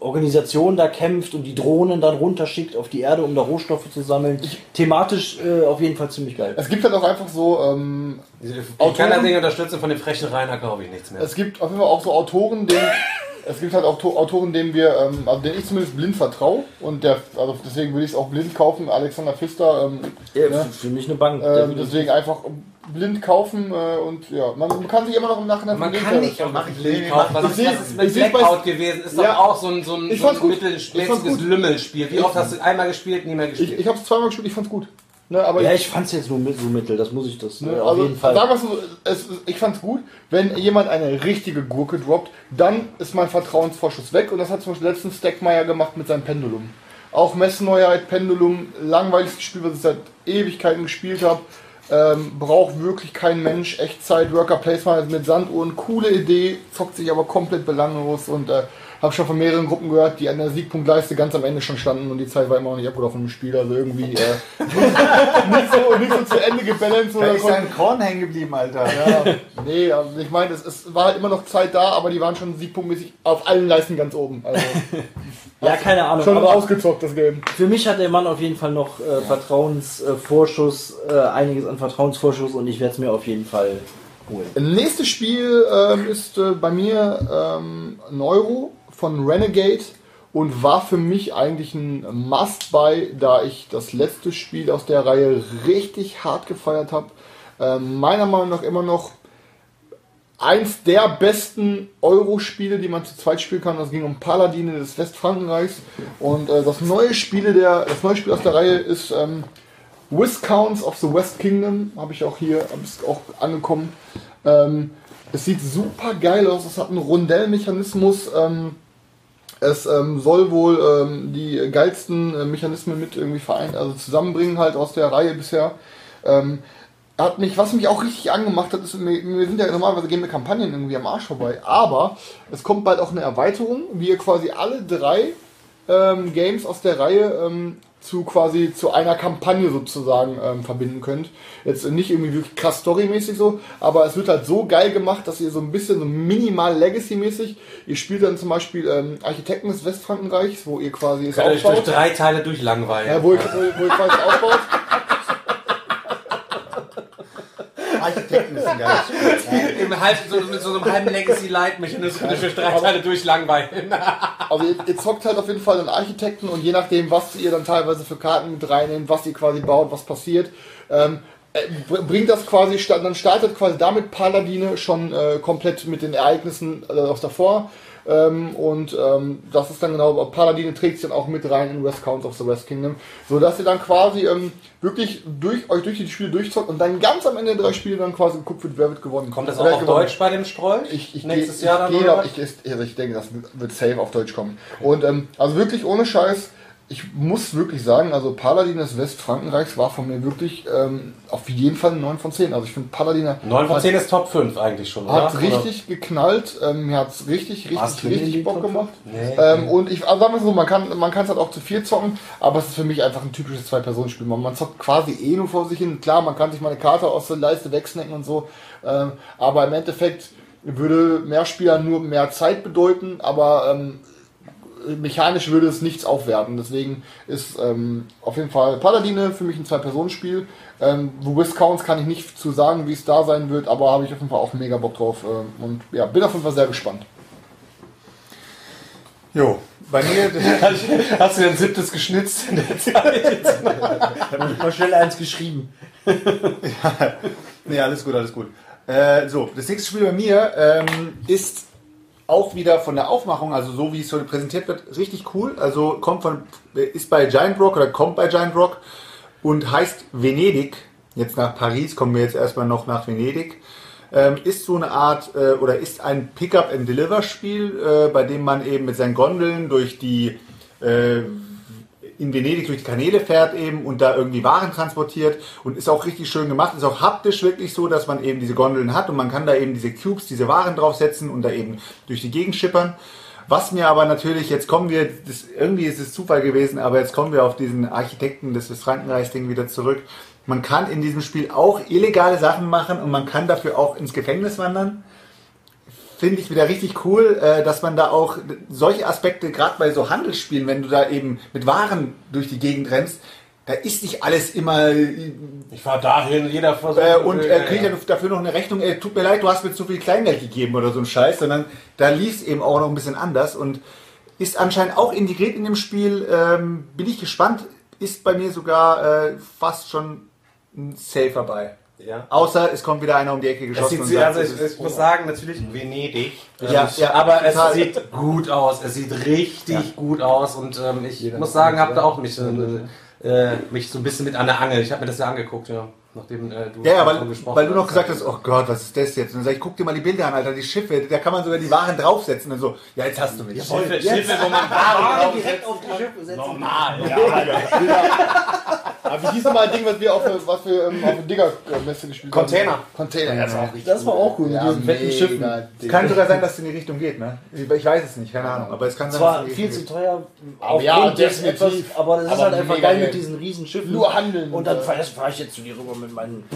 Organisation da kämpft und die Drohnen dann runterschickt auf die Erde, um da Rohstoffe zu sammeln. Thematisch äh, auf jeden Fall ziemlich geil. es gibt halt auch einfach so, ähm, Ich Autoren- kann das Ding unterstützen, von dem frechen Rainer glaube ich nichts mehr. es gibt auf jeden Fall auch so Autoren, denen, <laughs> es gibt halt auch To- Autoren, denen wir, ähm, also denen ich zumindest blind vertraue und der, also deswegen würde ich es auch blind kaufen, Alexander Pfister, ähm, Ja, ne? Für mich eine Bank. ähm, deswegen einfach blind kaufen äh, und ja, man, kann sich immer noch im Nachhinein Man kann nicht ich Blind nicht. kaufen. Was Ich ist, ist mit ich Blackout gewesen? Ist Ja. doch auch so ein, so ein, Ich so ein mittelmäßiges Ich. Lümmelspiel. Wie oft hast du einmal gespielt, nie mehr gespielt? Ich, ich habe es zweimal gespielt, ich fand's gut. Ne, aber ja, ich fand es jetzt nur mit, so mittel, das muss ich das Ne, äh, auf also, jeden Fall. Es so, es, ich fand's gut, wenn jemand eine richtige Gurke droppt, dann ist mein Vertrauensvorschuss weg und das hat zum Beispiel letztens Stackmeyer gemacht mit seinem Pendulum. Auch Messneuheit, Pendulum, langweiligstes Spiel, was ich seit Ewigkeiten gespielt habe. Ähm, braucht wirklich kein Mensch. Echtzeit, Worker Placement mit Sanduhren, coole Idee, zockt sich aber komplett belanglos und äh, habe schon von mehreren Gruppen gehört, die an der Siegpunktleiste ganz am Ende schon standen und die Zeit war immer noch nicht abgelaufen im Spiel. Also irgendwie äh, <laughs> nicht, so, nicht so zu Ende gebalanced Da oder ist ein Korn hängen geblieben, Alter. ja, nee, also ich meine, es, es war halt immer noch Zeit da, aber die waren schon siegpunktmäßig auf allen Leisten ganz oben. Also <laughs> ja, keine Ahnung. schon aber ausgezockt, das Game. für mich hat der Mann auf jeden Fall noch äh, Vertrauensvorschuss, äh, einiges an Vertrauensvorschuss und ich werde es mir auf jeden Fall holen. Nächstes Spiel ähm, ist äh, bei mir ähm, Neuro von Renegade und war für mich eigentlich ein Must-Buy, da ich das letzte Spiel aus der Reihe richtig hart gefeiert habe. Ähm, meiner Meinung nach immer noch eins der besten Euro-Spiele, die man zu zweit spielen kann. Das ging um Paladine des Westfrankenreichs. Und äh, das neue Spiel der, das neue Spiel aus der Reihe ist ähm, Viscounts of the West Kingdom. Habe ich auch hier, auch angekommen. Ähm, es sieht super geil aus. Es hat einen Rondellmechanismus. Ähm, es ähm, soll wohl ähm, die geilsten äh, Mechanismen mit irgendwie vereint, also zusammenbringen halt aus der Reihe bisher. Ähm, hat mich, was mich auch richtig angemacht hat, ist, wir, wir sind ja normalerweise gehen mit Kampagnen irgendwie am Arsch vorbei, aber es kommt bald auch eine Erweiterung, wie ihr quasi alle drei ähm, Games aus der Reihe ähm, zu quasi zu einer Kampagne sozusagen ähm, verbinden könnt. Jetzt nicht irgendwie wirklich krass storymäßig so, aber es wird halt so geil gemacht, dass ihr so ein bisschen so minimal Legacy-mäßig, ihr spielt dann zum Beispiel ähm, Architekten des Westfrankenreichs, wo ihr quasi es euch durch aufbaut. drei Teile durchlangweilen. Ja, wo ihr, wo, wo ihr quasi aufbaut. <laughs> Architekten ist ein geiles <laughs> Spiel. Im halb, so, mit so einem halben Legacy-Light-Mechanismus durch drei Teile durchlangweilen. Also ihr, ihr zockt halt auf jeden Fall einen Architekten und je nachdem, was ihr dann teilweise für Karten mit reinnehmt, was ihr quasi baut, was passiert, ähm, äh, br- bringt das quasi, dann startet quasi damit Paladine schon äh, komplett mit den Ereignissen äh, aus davor. Ähm, und ähm, das ist dann genau, Paladine trägt sich dann auch mit rein in West Counts of the West Kingdom, so dass ihr dann quasi ähm, wirklich durch euch durch die Spiele durchzockt und dann ganz am Ende der drei Spiele dann quasi geguckt wird, wer wird gewonnen. Kommt das auch auf gewonnen. Deutsch bei dem Strolch? Ich, ich Nächstes geh- Jahr ich dann was? ich, ist- also ich denke, das wird- wird safe auf Deutsch kommen. Und ähm, also wirklich ohne Scheiß, ich muss wirklich sagen, also Paladin des Westfrankenreichs war von mir wirklich ähm, auf jeden Fall ein 9 von 10. Also ich finde Paladin 9 von hat, 10 ist Top 5 eigentlich schon, oder? hat richtig geknallt, ähm, mir hat es richtig, Warst richtig, in richtig Bock Top gemacht. Nee. Ähm, und ich, also sagen wir so, man kann man kann es halt auch zu viel zocken, aber es ist für mich einfach ein typisches Zwei-Personen-Spiel. Man, man zockt quasi eh nur vor sich hin. Klar, man kann sich mal eine Karte aus der Leiste wegsnacken und so, ähm, aber im Endeffekt würde mehr Spielern nur mehr Zeit bedeuten, aber ähm, mechanisch würde es nichts aufwerten. Deswegen ist ähm, auf jeden Fall Paladine für mich ein Zwei-Personen-Spiel. Ähm, wo Viscounts kann ich nicht zu sagen, wie es da sein wird, aber habe ich auf jeden Fall auch mega Bock drauf. ähm, und ja, bin auf jeden Fall sehr gespannt. Jo, bei mir, <laughs> Hast du dein siebtes geschnitzt in der Zeit? Mal schnell eins geschrieben. <laughs> nee, alles gut, alles gut. Äh, so, das nächste Spiel bei mir ähm, ist auch wieder von der Aufmachung, also so wie es so präsentiert wird, richtig cool. Also kommt von, ist bei Giant Rock oder kommt bei Giant Rock und heißt Venedig. Jetzt nach Paris kommen wir jetzt erstmal noch nach Venedig. Ähm, ist so eine Art äh, oder ist ein Pick-up-and-Deliver-Spiel, äh, bei dem man eben mit seinen Gondeln durch die äh, in Venedig durch die Kanäle fährt eben und da irgendwie Waren transportiert und ist auch richtig schön gemacht. Ist auch haptisch wirklich so, dass man eben diese Gondeln hat und man kann da eben diese Cubes, diese Waren draufsetzen und da eben durch die Gegend schippern. Was mir aber natürlich, jetzt kommen wir, das, irgendwie ist es Zufall gewesen, aber jetzt kommen wir auf diesen Architekten des, Frankenreichs-Ding wieder zurück. Man kann in diesem Spiel auch illegale Sachen machen und man kann dafür auch ins Gefängnis wandern finde ich wieder richtig cool, äh, dass man da auch solche Aspekte, gerade bei so Handelsspielen, wenn du da eben mit Waren durch die Gegend rennst, da ist nicht alles immer äh, Ich fahr dahin, jeder versucht. äh, und äh, kriegt ja dafür noch eine Rechnung, äh, tut mir leid, du hast mir zu viel Kleingeld gegeben oder so ein Scheiß, sondern da lief es eben auch noch ein bisschen anders und ist anscheinend auch integriert in dem Spiel. Ähm, bin ich gespannt, ist bei mir sogar äh, fast schon ein Safer bei. Ja. Außer es kommt wieder einer um die Ecke Es geschossen. sieht, sagt, also ich, ich muss sagen, natürlich Venedig. Ja, Ähm, ja, aber es sieht gut aus. Es sieht richtig gut aus und ähm, ich Jeder muss sagen, habe da auch mich, äh, äh, mich so ein bisschen mit an der Angel. Ich habe mir das ja angeguckt, ja, nachdem äh, du Ja, ja, weil, gesprochen weil du noch gesagt hast, oh Gott, was ist das jetzt? Und dann sag ich, guck dir mal die Bilder an, Alter, die Schiffe, da kann man sogar die Waren draufsetzen und so. Ja, jetzt hast du mich. Schiffe, Schiffe, wo man Waren direkt auf die Schiffe setzen. Normal. Aber wie hieß nochmal ein Ding, was wir auf, was wir ähm, auf der Digger-Messe gespielt Container. haben? Container. Ja, das war auch richtig Das war auch cool, mit Ja, diesen fetten mega Schiffen. Es kann sogar sein, dass es in die Richtung geht, ne? Ich weiß es nicht, keine Ahnung. Aber es kann sein, dass war es die viel zu teuer. Aber ja, definitiv. etwas- aber das ist Aber halt einfach geil mit diesen riesen Schiffen. Nur handeln. Und dann fahre fahr ich jetzt zu dir rüber mit meinen. <laughs>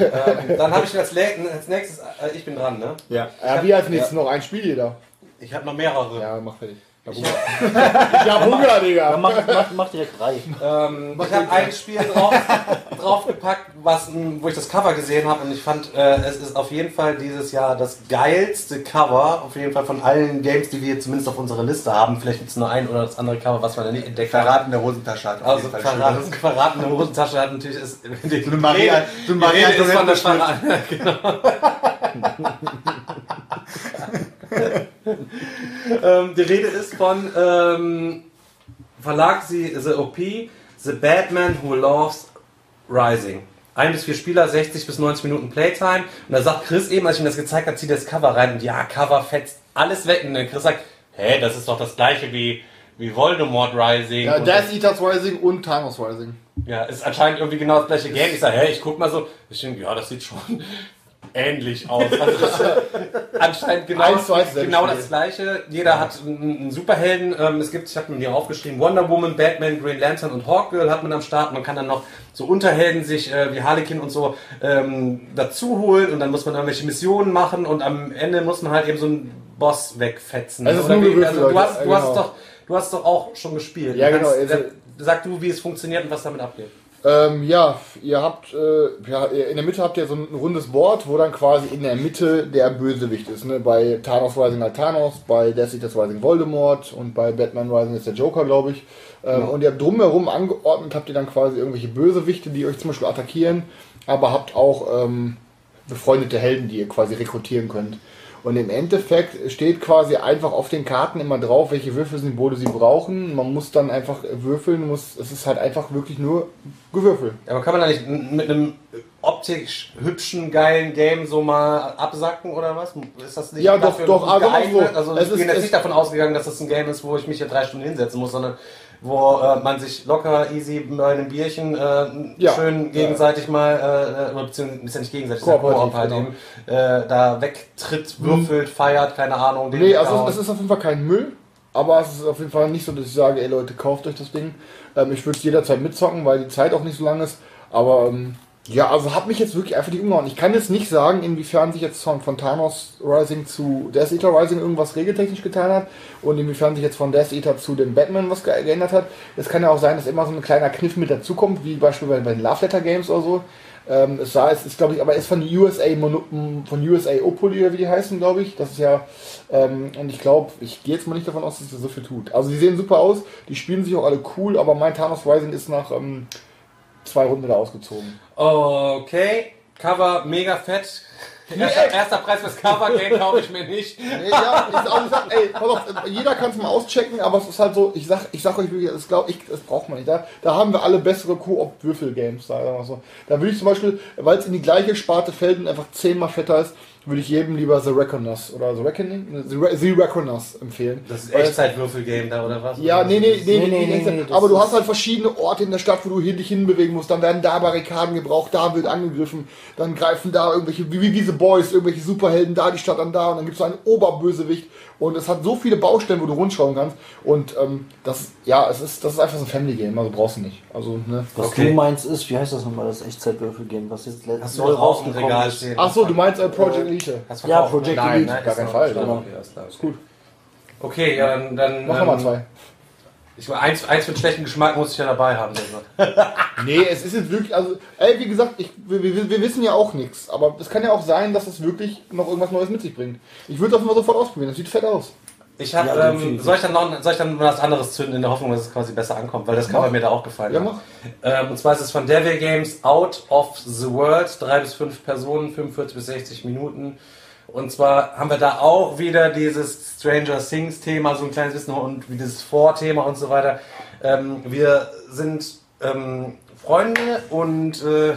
Ähm, dann habe ich als, als nächstes, äh, ich bin dran, ne? Ja. Ja, wie als nächstes noch ein Spiel jeder. Ich habe noch mehrere. Ja, mach fertig. Ich hab Hunger, ich hab Hunger Digga. Ja, mach, mach, mach direkt drei. Ähm, ich habe ein Spiel drauf, draufgepackt, was, wo ich das Cover gesehen habe und ich fand, äh, es ist auf jeden Fall dieses Jahr das geilste Cover, auf jeden Fall von allen Games, die wir zumindest auf unserer Liste haben. Vielleicht gibt es nur ein oder das andere Cover, was wir da nicht entdeckt haben. Verraten der Hosentasche hat Also verraten, verratene Hosentasche hat natürlich ist, die So eine Maria- so ein die Maria Rede ist von der Verrat, <laughs> genau. <laughs> ähm, die Rede ist von ähm, Verlag sie The OP, The Batman Who Loves Rising. Ein bis vier Spieler, 60 bis 90 Minuten Playtime. Und da sagt Chris eben, als ich ihm das gezeigt habe, zieht das Cover rein und ja, Cover fetzt alles weg. Und dann Chris sagt, hä, das ist doch das gleiche wie, wie Voldemort Rising. Ja, Death Eaters Rising und Thanos Rising. ja, ist anscheinend irgendwie genau das gleiche Game. Ich sage, hey, ich guck mal so. Ich denke, ja, das sieht schon ähnlich aus. Also das ist anscheinend genau, Eins eins genau das gleiche. Jeder hat einen, Superhelden. Ähm, es gibt, ich habe mir hier aufgeschrieben, Wonder Woman, Batman, Green Lantern und Hawkgirl hat man am Start. Man kann dann noch so Unterhelden sich äh, wie Harlequin und so ähm, dazu holen und dann muss man irgendwelche Missionen machen und am Ende muss man halt eben so einen Boss wegfetzen. Also Oder wie- also du hast, du Ja, hast genau. doch Du hast doch auch schon gespielt. Ja, genau, kannst- also- Sag du, wie es funktioniert und was damit abgeht. Ähm, ja, ihr habt, äh, ja, in der Mitte habt ihr so ein rundes Board, wo dann quasi in der Mitte der Bösewicht ist. Ne? Bei Thanos Rising halt Thanos, bei Death Eaters Rising Voldemort und bei Batman Rising ist der Joker, glaube ich. Ähm, Und ihr habt drumherum angeordnet, habt ihr dann quasi irgendwelche Bösewichte, die euch zum Beispiel attackieren, aber habt auch ähm, befreundete Helden, die ihr quasi rekrutieren könnt. Und im Endeffekt steht quasi einfach auf den Karten immer drauf, welche Würfelsymbole sie brauchen. Man muss dann einfach würfeln, muss, es ist halt einfach wirklich nur Gewürfel. Aber kann man da nicht mit einem optisch hübschen, geilen Game so mal absacken oder was? Ist das nicht Ja, doch, doch, also geeignet? so. Also Es ich bin ist- jetzt es- nicht davon ausgegangen, dass das ein Game ist, wo ich mich hier drei Stunden hinsetzen muss, sondern wo äh, man sich locker, easy bei einem Bierchen äh, Ja. schön gegenseitig mal, äh, oder beziehungsweise ist ja nicht gegenseitig, ja Koop halt genau. eben, äh, da wegtritt, würfelt, feiert, keine Ahnung. den Nee, also es ist auf jeden Fall kein Müll, aber es ist auf jeden Fall nicht so, dass ich sage, ey Leute, kauft euch das Ding. Ähm, ich würde es jederzeit mitzocken, weil die Zeit auch nicht so lang ist. Aber ähm, Ja, also hat mich jetzt wirklich einfach nicht umgehauen. Ich kann jetzt nicht sagen, inwiefern sich jetzt von, von Thanos Rising zu Death Eater Rising irgendwas regeltechnisch getan hat und inwiefern sich jetzt von Death Eater zu dem Batman was ge geändert hat. Es kann ja auch sein, dass immer so ein kleiner Kniff mit dazukommt, wie beispielsweise bei den Love Letter Games oder so. Ähm, es sah, es ist glaube ich, aber ist von USA Mono, von USA Opoli oder wie die heißen, glaube ich. Das ist ja, ähm, und ich glaube, ich gehe jetzt mal nicht davon aus, dass es so viel tut. Also die sehen super aus, die spielen sich auch alle cool, aber mein Thanos Rising ist nach ähm, zwei Runden wieder ausgezogen. Okay, Cover mega fett. Erster, erster Preis fürs Cover Game kaufe ich mir nicht. Nee, ja, ich, also ich sag, ey, pass auf, jeder kann es mal auschecken, aber es ist halt so, ich sag, ich sag euch wirklich, das glaube ich, das braucht man nicht. Da, da haben wir alle bessere Koop-Würfel-Games, sagen wir mal so. Da würde ich zum Beispiel, weil es in die gleiche Sparte fällt und einfach zehnmal fetter ist, würde ich jedem lieber The Reckoners oder The Reckoning? The, Re The Reckoners empfehlen. Das ist Echtzeitwürfelgame da oder was? ja, nee, nee, nee, nee, Nee, nee, nee, nee, nee, das aber du hast halt verschiedene Orte in der Stadt, wo du hin, dich hinbewegen musst. Dann werden da Barrikaden gebraucht, da wird angegriffen. Dann greifen da irgendwelche, wie, wie diese Boys, irgendwelche Superhelden da, die Stadt dann da. Und dann gibt es einen Oberbösewicht. Und es hat so viele Baustellen, wo du rundschauen kannst. Und ähm, das, ja, es ist, das ist einfach so ein Family-Game, also brauchst du nicht. Also, ne. Was Okay. du meinst ist, wie heißt das nochmal, das Echtzeitwürfel-Game, was jetzt auch ein Regal ist? stehen? Ach so, du meinst äh, Project Elite. Ja? Project Nein, Elite, nein, gar noch Fall, klar. Ist gut. Okay, ja, dann. dann Mach mal ähm, zwei. Ich, eins, eins für einen schlechten Geschmack muss ich ja dabei haben. Also. <laughs> Nee, es ist jetzt wirklich, also, ey, wie gesagt, ich, wir, wir, wir wissen ja auch nichts, aber es kann ja auch sein, dass es wirklich noch irgendwas Neues mit sich bringt. Ich würde das mal sofort ausprobieren, das sieht fett aus. Ich habe, Ja, ähm, soll ich dann noch, soll ich dann was anderes zünden in der Hoffnung, dass es quasi besser ankommt, weil das Cover Mach. mir da auch gefallen Ja, hat. mach. Ähm, und zwar ist es von Devil Games Out of the World, drei bis fünf Personen, 45 bis 60 Minuten. Und zwar haben wir da auch wieder dieses Stranger Things Thema, so ein kleines bisschen und wie dieses Vorthema und so weiter. Ähm, wir sind ähm, Freunde und äh,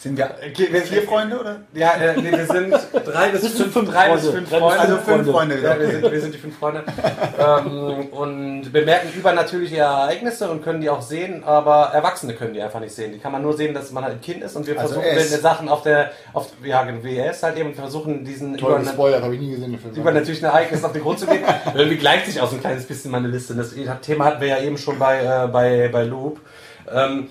Sind wir vier Freunde oder? Ja, äh, nee, wir sind <laughs> drei bis fünf, fünf drei bis Freunde. fünf bis Freunde. Also fünf Freunde. Ja, wir sind, wir sind die fünf Freunde. ähm, und bemerken übernatürliche Ereignisse und können die auch sehen, aber Erwachsene können die einfach nicht sehen. Die kann man nur sehen, dass man halt ein Kind ist und wir Also versuchen er wenn Sachen auf der, auf, ja, genau, ist halt eben, versuchen diesen Toll habe ich nie gesehen, übernatürlichen Ereignissen auf den Grund zu gehen. <laughs> Irgendwie gleicht sich auch so ein kleines bisschen meine Liste. Das Thema hatten wir ja eben schon bei, äh, bei, bei Loop. Ähm,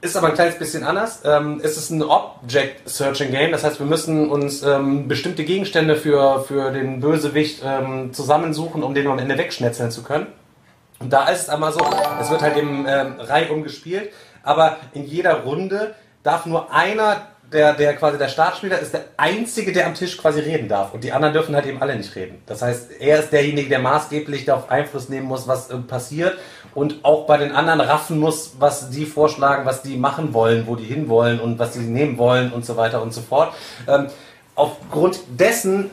ist aber ein kleines bisschen anders. Ähm, es ist ein Object Searching Game, das heißt, wir müssen uns ähm, bestimmte Gegenstände für, für den Bösewicht ähm, zusammensuchen, um den am Ende wegschnetzeln zu können. Und da ist es einmal so, es wird halt eben ähm, reihum gespielt, aber in jeder Runde darf nur einer, der, der quasi der Startspieler ist, der einzige, der am Tisch quasi reden darf. Und die anderen dürfen halt eben alle nicht reden. Das heißt, er ist derjenige, der maßgeblich darauf Einfluss nehmen muss, was äh, passiert und auch bei den anderen raffen muss, was die vorschlagen, was die machen wollen, wo die hinwollen und was sie nehmen wollen und so weiter und so fort. Ähm, aufgrund dessen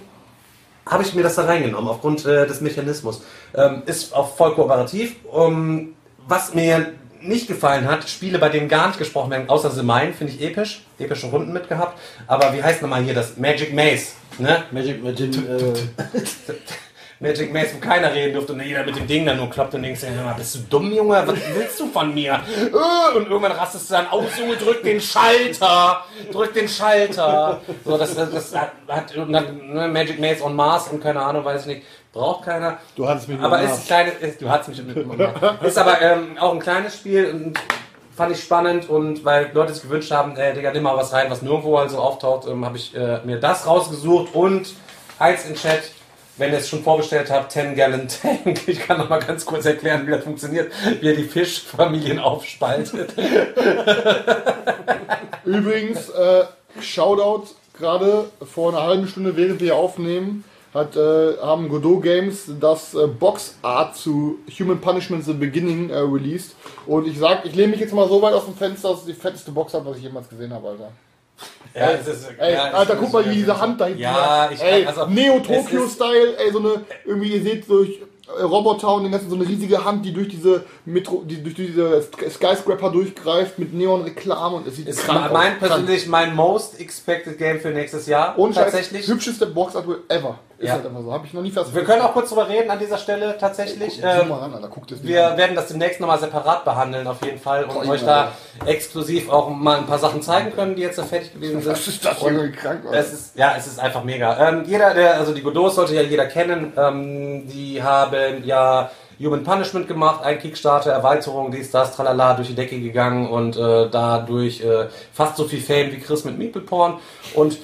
habe ich mir das da reingenommen, aufgrund äh, des Mechanismus. Ähm, ist auch voll kooperativ. Um, was mir nicht gefallen hat, Spiele, bei denen gar nicht gesprochen werden, außer The Mine, finde ich episch. Epische Runden mitgehabt. Aber wie heißt nochmal hier das? Magic Maze. Ne? Magic äh, <laughs> Magic Maze, wo keiner reden durfte und jeder mit dem Ding dann nur kloppt und denkst, ja, bist du dumm, Junge? Was willst du von mir? Äh, Und irgendwann rastest du dann aus, Junge, drück den Schalter! Drück den Schalter! So, das, das, das hat, hat ne, Magic Maze on Mars und keine Ahnung, weiß ich nicht. Braucht keiner. Du hattest mich Aber ist ein kleines, ist, du hast mich mit Ist aber ähm, auch ein kleines Spiel und fand ich spannend und weil Leute sich gewünscht haben, äh, Digga, nimm mal was rein, was nirgendwo also auftaucht, ähm, habe ich äh, mir das rausgesucht und eins in Chat, wenn ihr es schon vorbestellt habt, 10 Gallon Tank. Ich kann noch mal ganz kurz erklären, wie das funktioniert, wie er die Fischfamilien aufspaltet. <laughs> Übrigens, äh, Shoutout, gerade vor einer halben Stunde, während wir aufnehmen, hat, äh, haben Godot Games das äh, Box Art zu Human Punishment The Beginning äh, released. Und ich sag, ich lehne mich jetzt mal so weit aus dem Fenster, das ist die fetteste Box Art, was ich jemals gesehen habe, Alter. Ja, Ey, ist- ey, ja, Alter, guck mal, wie diese Hand da hinten Ja, ich ey, also, Neo-Tokyo-Style, ey, so eine, irgendwie, ihr seht durch äh, Roboter und den ganzen, so eine riesige Hand, die durch diese Metro, die durch diese Skyscraper durchgreift mit Neon-Reklame und es sieht Ist krank aus. mein Krank. persönlich mein most expected Game für nächstes Jahr. Und tatsächlich. hübscheste Boxart ever. Ist Ja. halt einfach so. Habe ich noch nie fast. Wir können auch kurz drüber reden an dieser Stelle tatsächlich. Guck, Ähm, mal ran, Alter. Guck das wir an. werden das demnächst nochmal separat behandeln auf jeden Fall und Boah, euch da exklusiv auch mal ein paar Sachen zeigen können, die jetzt da fertig gewesen sind. Was ist das irgendwie krank? Alter. es ist, ja, es ist einfach mega. Ähm, jeder, der, also die Godot sollte ja jeder kennen. Ähm, die haben ja Human Punishment gemacht, ein Kickstarter, Erweiterung, dies, das, tralala, durch die Decke gegangen und äh, dadurch äh, fast so viel Fame wie Chris mit Meeple Porn. Und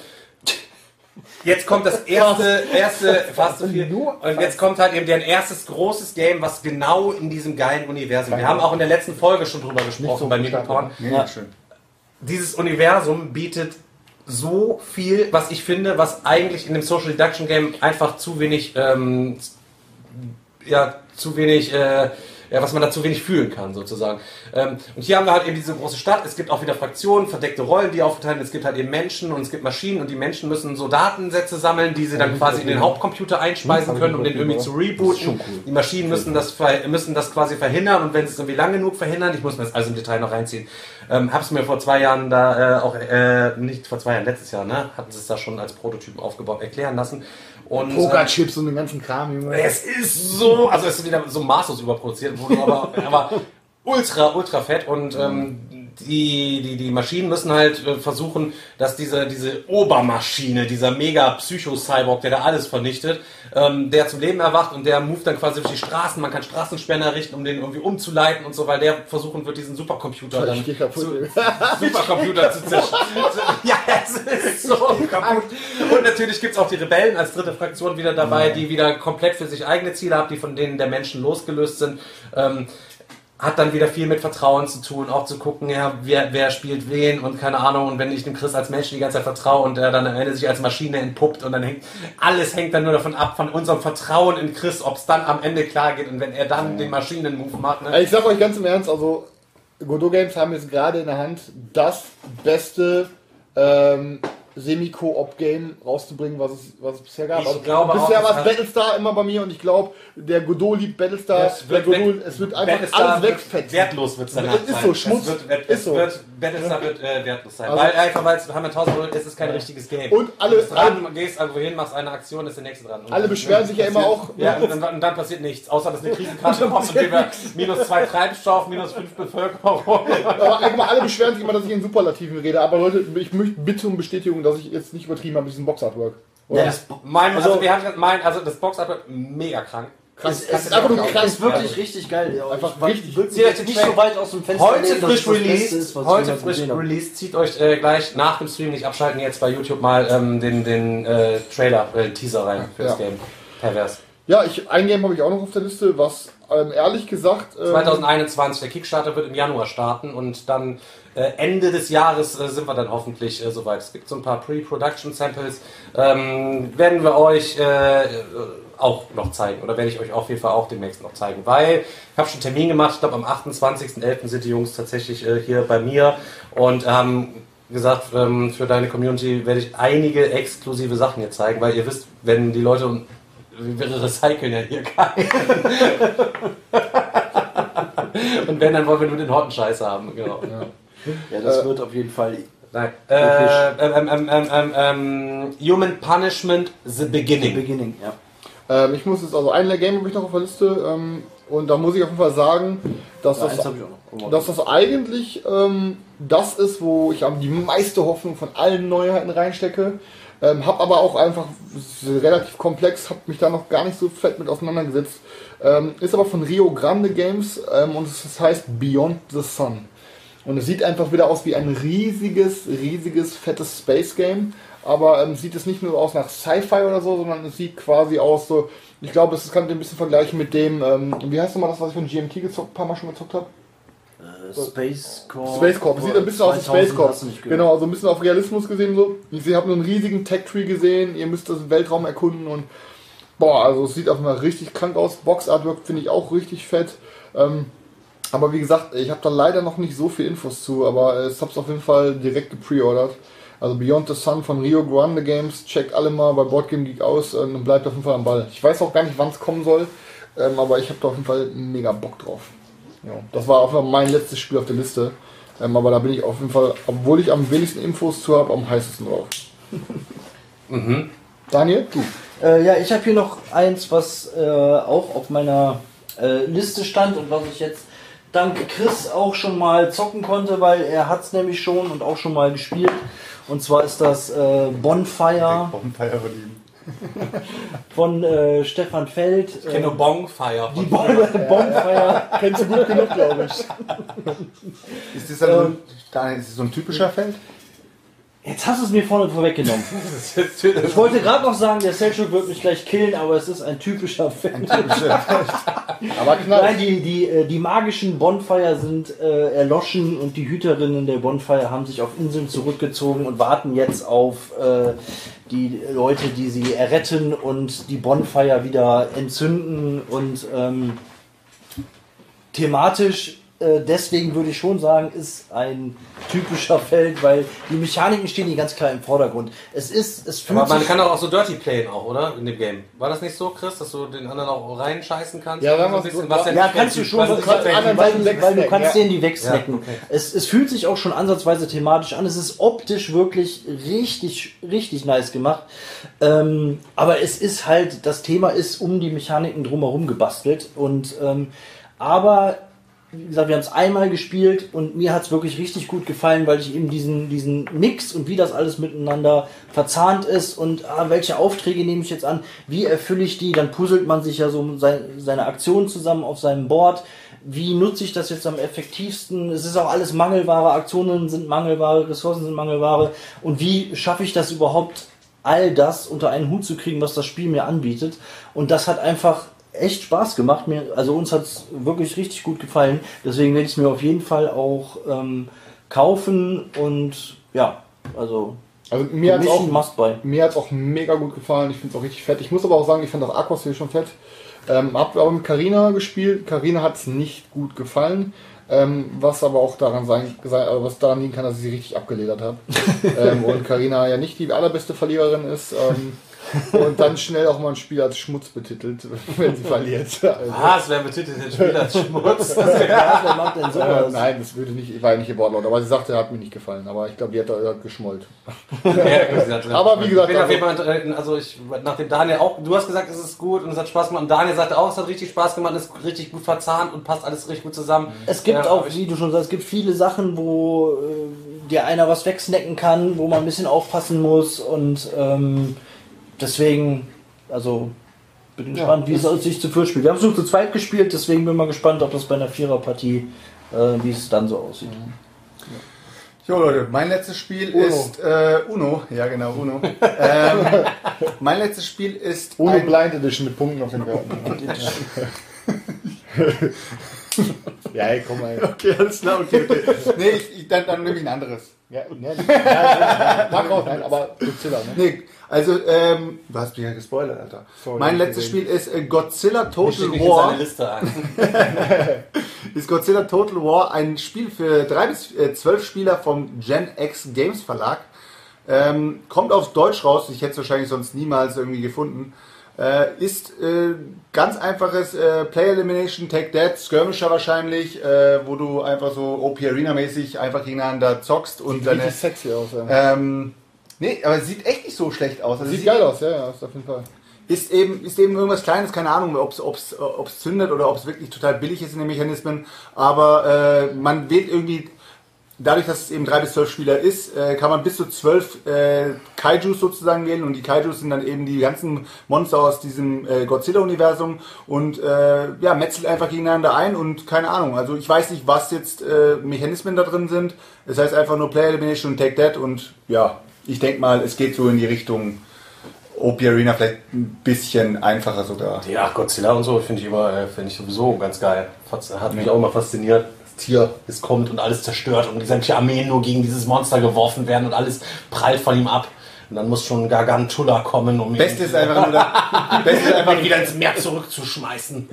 jetzt kommt das erste, erste, fast so viel. Und jetzt kommt halt eben deren erstes großes Game, was genau in diesem geilen Universum. Wir haben auch in der letzten Folge schon drüber gesprochen so bei Meeple Porn Ja, schön. dieses Universum bietet so viel, was ich finde, was eigentlich in dem Social Deduction Game einfach zu wenig, ähm, ja, zu wenig, äh, ja, was man da zu wenig fühlen kann, sozusagen. Ähm, und hier haben wir halt eben diese große Stadt. Es gibt auch wieder Fraktionen, verdeckte Rollen, die aufgeteilt sind. Es gibt halt eben Menschen und es gibt Maschinen und die Menschen müssen so Datensätze sammeln, die sie dann quasi in den Hauptcomputer einspeisen können, um den irgendwie zu rebooten. Die Maschinen müssen das, müssen das quasi verhindern und wenn sie es irgendwie lang genug verhindern, ich muss mir das alles im Detail noch reinziehen, ähm, hab's mir vor zwei Jahren da äh, auch, äh, nicht vor zwei Jahren, letztes Jahr, ne, hatten sie es da schon als Prototypen aufgebaut, erklären lassen. Und, äh, Pokerchips und den ganzen Kram, Junge. es ist so, also es ist wieder so maßlos überproduziert wurde, aber, <laughs> aber ultra, ultra fett und ähm, die, die, die Maschinen müssen halt äh, versuchen, dass diese, diese Obermaschine, dieser mega Psycho-Cyborg, der da alles vernichtet, ähm, der zum Leben erwacht und der moved dann quasi durch die Straßen. Man kann Straßensperren errichten, um den irgendwie umzuleiten und so, weil der versuchen wird, diesen Supercomputer dann zu. <laughs> Supercomputer zu zerstören. <laughs> Ja, es ist so kaputt. Und natürlich gibt's auch die Rebellen als dritte Fraktion wieder dabei, die wieder komplett für sich eigene Ziele haben, die von denen der Menschen losgelöst sind. Ähm, hat dann wieder viel mit Vertrauen zu tun, auch zu gucken, ja, wer, wer spielt wen und keine Ahnung. Und wenn ich dem Chris als Mensch die ganze Zeit vertraue und er dann am Ende sich als Maschine entpuppt und dann hängt, alles hängt dann nur davon ab, von unserem Vertrauen in Chris, ob es dann am Ende klar geht und wenn er dann den Maschinen-Move macht. Ne? Ich sag euch ganz im Ernst, also Godot Games haben jetzt gerade in der Hand das beste ähm, Semi-Co-op-Game rauszubringen, was es, was es bisher gab. Ich Also, glaube bisher war es Battlestar immer bei mir und ich glaube, der Godot liebt Battlestar. Es der wird, Godot, es wird einfach Battlestar alles wegfetzen. Wertlos wird es danach Es ist sein. so, Schmutz. Es wird, Ist so. wird, Battlestar wird äh, wertlos sein. Also- weil einfach, weil es haben wir es ist kein richtiges Game. Und alle- du bist dran, gehst irgendwo hin, machst eine Aktion, ist der nächste dran. Und Alle beschweren sich ja immer auch. Ja, und dann, und dann passiert nichts, außer dass eine <laughs> Krisenkarte kommt und wir minus zwei Treibstoff, minus fünf Bevölkerung. Aber alle beschweren sich immer, dass ich in Superlativen rede. Aber Leute, ich möchte bitte um Bestätigung, dass ich jetzt nicht übertrieben habe mit diesem Box-Artwork. Ja, Mein, also, Also- wir haben mein, also das Boxart mega krank. Krass. Es, Das es, ist einfach nur krass. ist wirklich richtig geil. Ja, Einfach ich richtig. würde nicht Track. so weit aus dem Fenster Heute dass frisch das released, ist, heute frisch released. Zieht euch äh, gleich nach dem Stream nicht abschalten, jetzt bei YouTube mal ähm, den, den äh, Trailer, äh, Teaser rein für das Ja. Game. Pervers. Ja, ich, ein Game habe ich auch noch auf der Liste, was ähm, ehrlich gesagt. Ähm, 2021, der Kickstarter wird im Januar starten und dann äh, Ende des Jahres äh, sind wir dann hoffentlich äh, soweit. Es gibt so ein paar Pre-Production-Samples, ähm, werden wir euch äh, äh, auch noch zeigen oder werde ich euch auf jeden Fall auch demnächst noch zeigen, weil ich habe schon einen Termin gemacht, ich glaube am 28.11. sind die Jungs tatsächlich äh, hier bei mir und haben gesagt, ähm, für deine Community werde ich einige exklusive Sachen hier zeigen, weil ihr wisst, wenn die Leute wir recyceln ja hier keinen. Und wenn, dann wollen wir nur den Horten-Scheiß haben. Genau. Ja, das wird auf jeden Fall. Nein. Äh, ähm, ähm, ähm, ähm, ähm, Human Punishment The Beginning. Beginning, ja. Ähm, ich muss jetzt also ein Game habe ich noch auf der Liste ähm, und da muss ich auf jeden Fall sagen, dass Ja, das, dass das eigentlich ähm, das ist, wo ich am die meiste Hoffnung von allen Neuheiten reinstecke. Ähm, hab aber auch einfach relativ komplex, hab mich da noch gar nicht so fett mit auseinandergesetzt. Ähm, ist aber von Rio Grande Games ähm, und es heißt Beyond the Sun. Und es sieht einfach wieder aus wie ein riesiges, riesiges, fettes Space Game. Aber ähm, sieht es nicht nur aus nach Sci-Fi oder so, sondern es sieht quasi aus so. Ich glaube, es kann ein bisschen vergleichen mit dem, ähm, wie heißt nochmal das, was ich von GMT gezockt, ein paar Mal schon gezockt habe? Äh, Space Corp. Space Corp. Es sieht ein bisschen aus wie 2000 Space Corp. hast du nicht gehört. Genau, so ein bisschen auf Realismus gesehen so. Ich habe nur einen riesigen Tech-Tree gesehen, ihr müsst das Weltraum erkunden und boah, also es sieht auf einmal richtig krank aus. Box-Artwork finde ich auch richtig fett. Ähm, aber wie gesagt, ich habe da leider noch nicht so viel Infos zu, aber ich habe es auf jeden Fall direkt gepreordert. Also Beyond the Sun von Rio Grande Games, checkt alle mal bei Boardgame Geek aus äh, und bleibt auf jeden Fall am Ball. Ich weiß auch gar nicht, wann es kommen soll, ähm, aber ich habe da auf jeden Fall mega Bock drauf. Ja, das war auch mein letztes Spiel auf der Liste. Ähm, aber da bin ich auf jeden Fall, obwohl ich am wenigsten Infos zu habe, am heißesten drauf. <laughs> Daniel, du. Äh, ja, ich habe hier noch eins, was äh, auch auf meiner äh, Liste stand und was ich jetzt dank Chris auch schon mal zocken konnte, weil er hat es nämlich schon und auch schon mal gespielt. Und zwar ist das äh, Bonfire. Bonfire verlieben. <laughs> von äh, Stefan Feld. Ich kenne nur Bongfire. die Bon- <laughs> Bonfire. Kennst du gut genug, glaube ich. Ist das, dann so ein, Daniel, ist das so ein typischer Feld? Jetzt hast du es mir vorne vorweggenommen. <laughs> Ich wollte gerade noch sagen, der Selchuk wird mich gleich killen, aber es ist ein typischer Feld. <laughs> Aber knallt. Nein, die, die, äh, die magischen Bonfire sind äh, erloschen und die Hüterinnen der Bonfire haben sich auf Inseln zurückgezogen und warten jetzt auf äh, die Leute, die sie erretten und die Bonfire wieder entzünden und ähm, thematisch äh, deswegen würde ich schon sagen, ist ein typischer <laughs> Feld, weil die Mechaniken stehen hier ganz klar im Vordergrund. Es ist, es fühlt Aber man sich kann doch auch so Dirty playen auch, oder? In dem Game. War das nicht so, Chris, dass du den anderen auch reinscheißen kannst? Ja, so sagen ein wir bisschen, so, was Ja, kannst du schon, was weil, weil, anderen weil, weil du kannst ja. denen die wegsnacken. Ja, okay. es, es fühlt sich auch schon ansatzweise thematisch an. Es ist optisch wirklich richtig, richtig nice gemacht. Ähm, aber es ist halt, das Thema ist um die Mechaniken drumherum gebastelt. Und ähm, aber wie gesagt, wir haben es einmal gespielt und mir hat es wirklich richtig gut gefallen, weil ich eben diesen, diesen Mix und wie das alles miteinander verzahnt ist und ah, welche Aufträge nehme ich jetzt an, wie erfülle ich die, dann puzzelt man sich ja so sein, seine Aktionen zusammen auf seinem Board. Wie nutze ich das jetzt am effektivsten? Es ist auch alles Mangelware, Aktionen sind Mangelware, Ressourcen sind Mangelware. Und wie schaffe ich das überhaupt, all das unter einen Hut zu kriegen, was das Spiel mir anbietet? Und das hat einfach echt Spaß gemacht. Mir, also uns hat es wirklich richtig gut gefallen. Deswegen werde ich es mir auf jeden Fall auch ähm, kaufen und ja, also Also mir hat mich auch. Mir es auch mega gut gefallen. Ich finde es auch richtig fett. Ich muss aber auch sagen, ich fand das Aquas hier schon fett. Ähm, hab aber mit Carina gespielt. Carina hat es nicht gut gefallen. Ähm, was aber auch daran sein, sein äh, was daran liegen kann, dass ich sie richtig abgeledert habe. <laughs> ähm, und Carina ja nicht die allerbeste Verliererin ist. Ähm, und dann schnell auch mal ein Spiel als Schmutz betitelt, <laughs> wenn sie verliert. <laughs> Also, Ah, es wäre betitelt den Spiel als Schmutz. <laughs> Ja, wer macht denn äh, sowas? nein, das würde nicht, war ja nicht ihr Wortlaut, aber sie sagte, er hat mir nicht gefallen. Aber ich glaube, die hat da hat geschmollt. Aber wie gesagt, ich bin auf also- jeden Fall, äh, also ich, nachdem Daniel auch, du hast gesagt, es ist gut und es hat Spaß gemacht und Daniel sagte auch, es hat richtig Spaß gemacht, es ist richtig gut verzahnt und passt alles richtig gut zusammen. Es gibt Ja, auch, wie du schon sagst, es gibt viele Sachen, wo äh, dir einer was wegsnacken kann, wo man ein bisschen aufpassen muss und ähm, deswegen, also bin gespannt, wie es sich zu viert spielt. Wir haben es nur zu zweit gespielt, deswegen bin mal gespannt, ob das bei einer Viererpartie, äh, wie es dann so aussieht. Jo Leute, mein letztes Spiel Uno. ist äh, Uno. Ja genau, Uno. <laughs> ähm, mein letztes Spiel ist Ohne ein, Blind Edition mit Punkten auf den Karten. <laughs> <laughs> ja, ey, komm mal. Okay, alles klar, okay, okay. Nee, ich, ich, dann, dann nehme ich ein anderes. Ja, ne, raus, <laughs> nein, aber Godzilla, ne? Nee, also, ähm, du hast mich ja gespoilert, Alter. Sorry, mein letztes gesehen. Spiel ist äh, Godzilla Total War. seine Liste ein. <laughs> ist Godzilla Total War ein Spiel für drei bis äh, zwölf Spieler vom Gen X Games Verlag. Ähm, kommt auf Deutsch raus, ich hätte es wahrscheinlich sonst niemals irgendwie gefunden. Äh, ist äh, ganz einfaches äh, Player Elimination, Take That, Skirmisher wahrscheinlich, äh, wo du einfach so OP Arena mäßig einfach gegeneinander zockst und Sieht deine. sexy aus, ja. Ähm, nee, aber es sieht echt nicht so schlecht aus. Also Sieht geil aus, ja, ja, ist auf jeden Fall. ist eben, ist eben irgendwas Kleines, keine Ahnung, ob es zündet oder ob es wirklich total billig ist in den Mechanismen. Aber äh, man wählt irgendwie, dadurch, dass es eben drei bis zwölf Spieler ist, äh, kann man bis zu zwölf äh, Kaijus sozusagen wählen. Und die Kaijus sind dann eben die ganzen Monster aus diesem äh, Godzilla-Universum. Und äh, ja, metzelt einfach gegeneinander ein und keine Ahnung. Also ich weiß nicht, was jetzt äh, Mechanismen da drin sind. Es heißt einfach nur Player Elimination und Take That. Und ja, ich denke mal, es geht so in die Richtung OP Arena vielleicht ein bisschen einfacher sogar. Ja, Godzilla und so finde ich immer, äh, finde ich sowieso ganz geil. Hat mich auch immer fasziniert. Tier, es kommt und alles zerstört und die sämtliche Armeen nur gegen dieses Monster geworfen werden und alles prallt von ihm ab. Und dann muss schon Gargantula kommen, um ihn Beste ist einfach nur, da, <laughs> Beste ist einfach wieder ins Meer zurückzuschmeißen.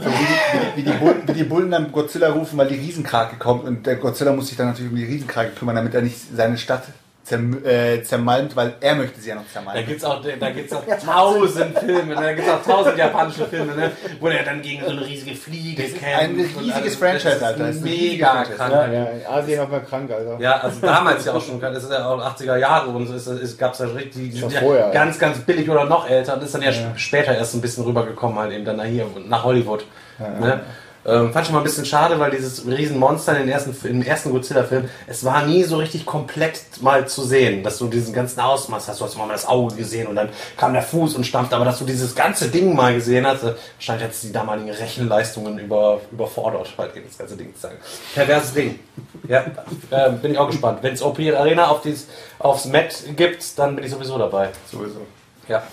wie die, Bullen, wie die Bullen dann Godzilla rufen, weil die Riesenkrake kommt und der Godzilla muss sich dann natürlich um die Riesenkrake kümmern, damit er nicht seine Stadt zerm äh, zermalmt, weil er möchte sie ja noch Da zermalmen. gibt's auch, da <laughs> gibt's auch tausend Filme, da gibt's auch tausend japanische Filme, ne, wo der dann gegen so eine riesige Fliege kämpft. ein riesiges. Franchise, Das ist Alter. Das ist Mega krank. Ja, ja, in Asien auch mal krank, Alter. Ja, also damals ja auch schon, das ist ja auch 80er Jahre und so ist, ist, gab's ja richtig, die Schon sind ja vorher, ganz, ganz billig oder noch älter und ist dann ja, sp- später erst ein bisschen rübergekommen halt eben dann nach hier, nach Hollywood. Ne? Ähm, fand ich mal ein bisschen schade, weil dieses Riesenmonster in den ersten, im ersten Godzilla-Film, es war nie so richtig komplett mal zu sehen, dass du diesen ganzen Ausmaß hast. Du hast immer mal das Auge gesehen und dann kam der Fuß und stampfte, aber dass du dieses ganze Ding mal gesehen hast, äh, hat es die damaligen Rechenleistungen über, überfordert, halt das ganze Ding zu sagen. Perverses Ding. Ja, äh, bin ich auch gespannt. Wenn es OP Arena auf dies, aufs Met gibt, dann bin ich sowieso dabei. Sowieso. Ja.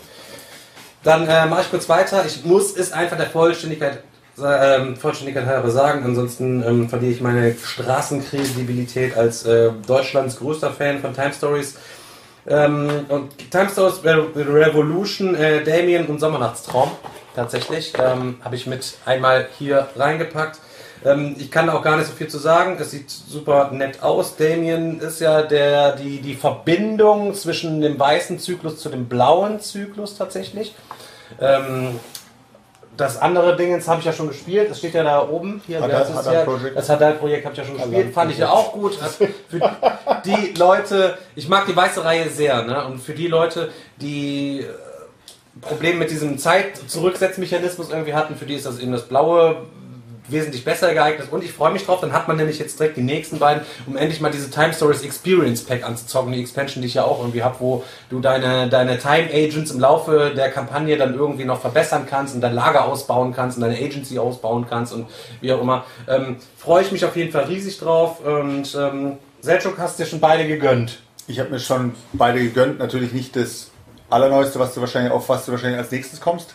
Dann äh, mache ich kurz weiter. Ich muss es einfach der Vollständigkeit, ähm, Vollständigkeit sagen, ansonsten ähm, verliere ich meine Straßenkredibilität als äh, Deutschlands größter Fan von Time Stories. Ähm, und Time Stories Re Revolution, äh, Damien und Sommernachtstraum, tatsächlich, ähm, habe ich mit einmal hier reingepackt. Ähm, ich kann auch gar nicht so viel zu sagen. Es sieht super nett aus. Damien ist ja der, die, die Verbindung zwischen dem weißen Zyklus zu dem blauen Zyklus tatsächlich. Ähm, das andere Dingens habe ich ja schon gespielt. Das steht ja da oben. Hier, Hadal- das, Hadal ja, Project. das Hadal-Projekt habe ich ja schon gespielt. Fand ich ja auch gut. Hat für die Leute, ich mag die weiße Reihe sehr. Ne? Und für die Leute, die äh, Probleme mit diesem Zeit-Zurücksetzmechanismus irgendwie hatten, für die ist das eben das blaue wesentlich besser geeignet und ich freue mich drauf, dann hat man nämlich jetzt direkt die nächsten beiden, um endlich mal diese Time Stories Experience Pack anzuzocken, die Expansion, die ich ja auch irgendwie habe, wo du deine, deine Time Agents im Laufe der Kampagne dann irgendwie noch verbessern kannst und dein Lager ausbauen kannst und deine Agency ausbauen kannst und wie auch immer. Ähm, freue ich mich auf jeden Fall riesig drauf und ähm, Selchuk hast dir schon beide gegönnt. Ich habe mir schon beide gegönnt. Natürlich nicht das Allerneueste, was du wahrscheinlich auf was du wahrscheinlich als nächstes kommst.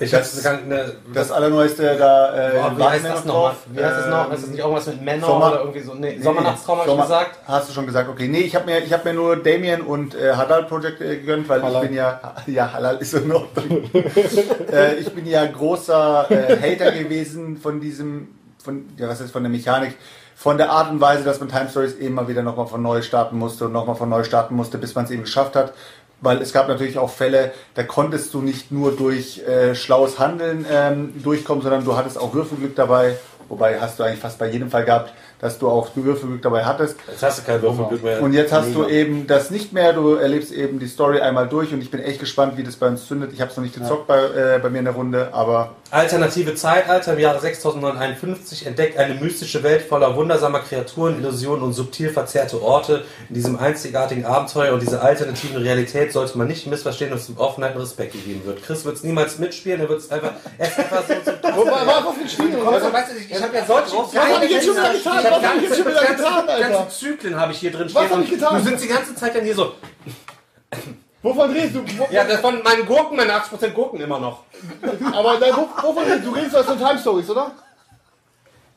Ich Das- hab's eine, Das Allerneueste da. Äh, Boah, wie heißt das noch nochmal? drauf. Wie heißt das noch? Ähm, Ist das nicht irgendwas mit Männer Sommer- oder irgendwie so? Nee, Nee, Sommernachtstraum habe ich Sommer- gesagt. Hast du schon gesagt, okay. Nee, ich habe mir, ich hab mir nur Damien und äh, Hadal Project äh, gegönnt, weil Halal. ich bin ja, ja, Halal ist in Ordnung. <laughs> äh, ich bin ja großer äh, Hater gewesen von diesem, von, ja, was ist von der Mechanik, von der Art und Weise, dass man Time Stories eben mal wieder nochmal von neu starten musste und nochmal von neu starten musste, bis man es eben geschafft hat. Weil es gab natürlich auch Fälle, da konntest du nicht nur durch äh, schlaues Handeln ähm, durchkommen, sondern du hattest auch Würfelglück dabei. Wobei hast du eigentlich fast bei jedem Fall gehabt, dass du auch Würfelglück dabei hattest. Jetzt hast du kein Würfelglück mehr. Und jetzt hast du eben das nicht mehr, du erlebst eben die Story einmal durch und ich bin echt gespannt, wie das bei uns zündet. Ich habe es noch nicht gezockt bei, äh, bei mir in der Runde, aber Alternative Zeitalter im Jahre 6951 entdeckt eine mystische Welt voller wundersamer Kreaturen, Illusionen und subtil verzerrte Orte. In diesem einzigartigen Abenteuer und dieser alternativen Realität sollte man nicht missverstehen, dass ihm Offenheit und Respekt gegeben wird. Chris wird es niemals mitspielen, er wird es einfach, er ist einfach so zum Wo war, war was mit Spielen? Weißt du, ich, ich habe ja solche Was hab ich jetzt schon wieder getan? Ich hab Was hab ich jetzt schon wieder ganze, getan, ganze, Alter? ganze Zyklen habe ich hier drin Was stehen. hab ich und getan? Du sitzt die ganze Zeit dann hier so. Wovon redest du? Wo, Ja, das von meinen Gurken, meine 80% Gurken immer noch. Aber nein, wo, wovon redest du? Du redest was von Time Stories, oder?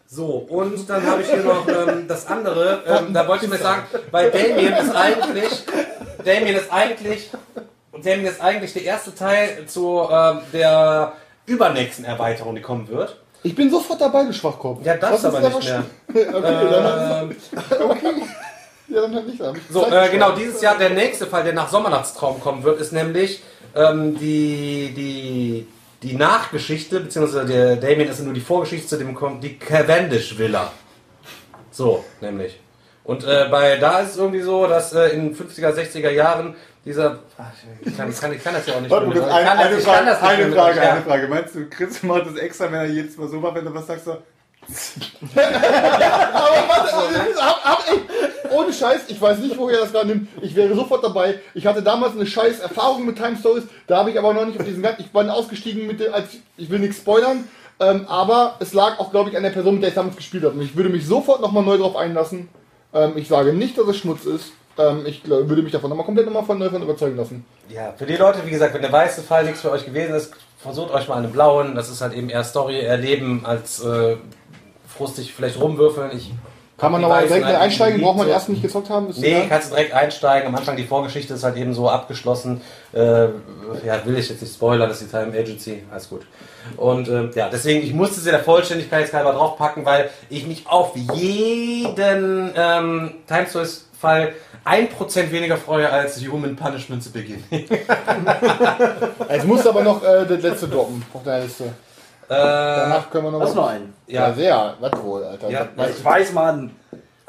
So, und dann habe ich hier noch ähm, das andere. Ähm, da wollte ich mir sagen, weil Damien ist eigentlich, Damien ist eigentlich, Damien ist eigentlich der erste Teil zu ähm, der übernächsten Erweiterung, die kommen wird. Ich bin sofort dabei, du Schwachkopf. Ja, das aber nicht mehr. <laughs> okay, dann, Ähm, <laughs> okay. Ja, dann nicht. Ich so, äh, genau, dieses Jahr der nächste Fall, der nach Sommernachtstraum kommen wird, ist nämlich ähm, die, die, die Nachgeschichte, beziehungsweise der Damien ist nur die Vorgeschichte zu dem kommt die Cavendish Villa. So, nämlich. Und äh, bei da ist es irgendwie so, dass äh, in 50er, 60er Jahren dieser. Ach, ich, kann, ich, kann, ich kann das ja auch nicht Warte, eine, ich kann das- eine ich kann Frage, das nicht eine Frage, mit- ja. eine Frage. Meinst du, Chris macht das extra, wenn er jedes Mal so macht, wenn du was sagst, so, <laughs> Aber warte, hab, hab, ey, ohne Scheiß, ich weiß nicht, woher das gerade nimmt. Ich wäre sofort dabei. Ich hatte damals eine scheiß Erfahrung mit Time Stories. Da habe ich aber noch nicht auf diesen ganzen. Ich war ausgestiegen mit dem, als ich will nichts spoilern. Ähm, aber es lag auch, glaube ich, an der Person, mit der ich damals gespielt habe. Und ich würde mich sofort nochmal neu drauf einlassen. Ähm, ich sage nicht, dass es Schmutz ist. Ähm, ich glaub, würde mich davon nochmal komplett nochmal von neu von überzeugen lassen. Ja, für die Leute, wie gesagt, wenn der weiße Fall nichts für euch gewesen ist, versucht euch mal einen blauen. Das ist halt eben eher Story erleben als äh, frustig vielleicht rumwürfeln. Ich Kann man aber direkt halt einsteigen? Braucht man erst nicht gezockt haben? Ist Nee, kannst du direkt einsteigen. Am Anfang die Vorgeschichte ist halt eben so abgeschlossen. Äh, ja, will ich jetzt nicht spoilern, das ist die Time Agency. Alles gut. Und äh, ja, deswegen, ich musste sie der Vollständigkeit halber draufpacken, weil ich mich auf jeden ähm, Time Stories Fall 1% weniger freue als Human Punishment zu Beginn. Jetzt <laughs> musst du aber noch äh, das letzte droppen auf deiner Liste. äh, Danach können wir noch Das ist noch einen. Ja, ja, sehr. Was wohl, Alter. Ja, Ich weiß, Mann.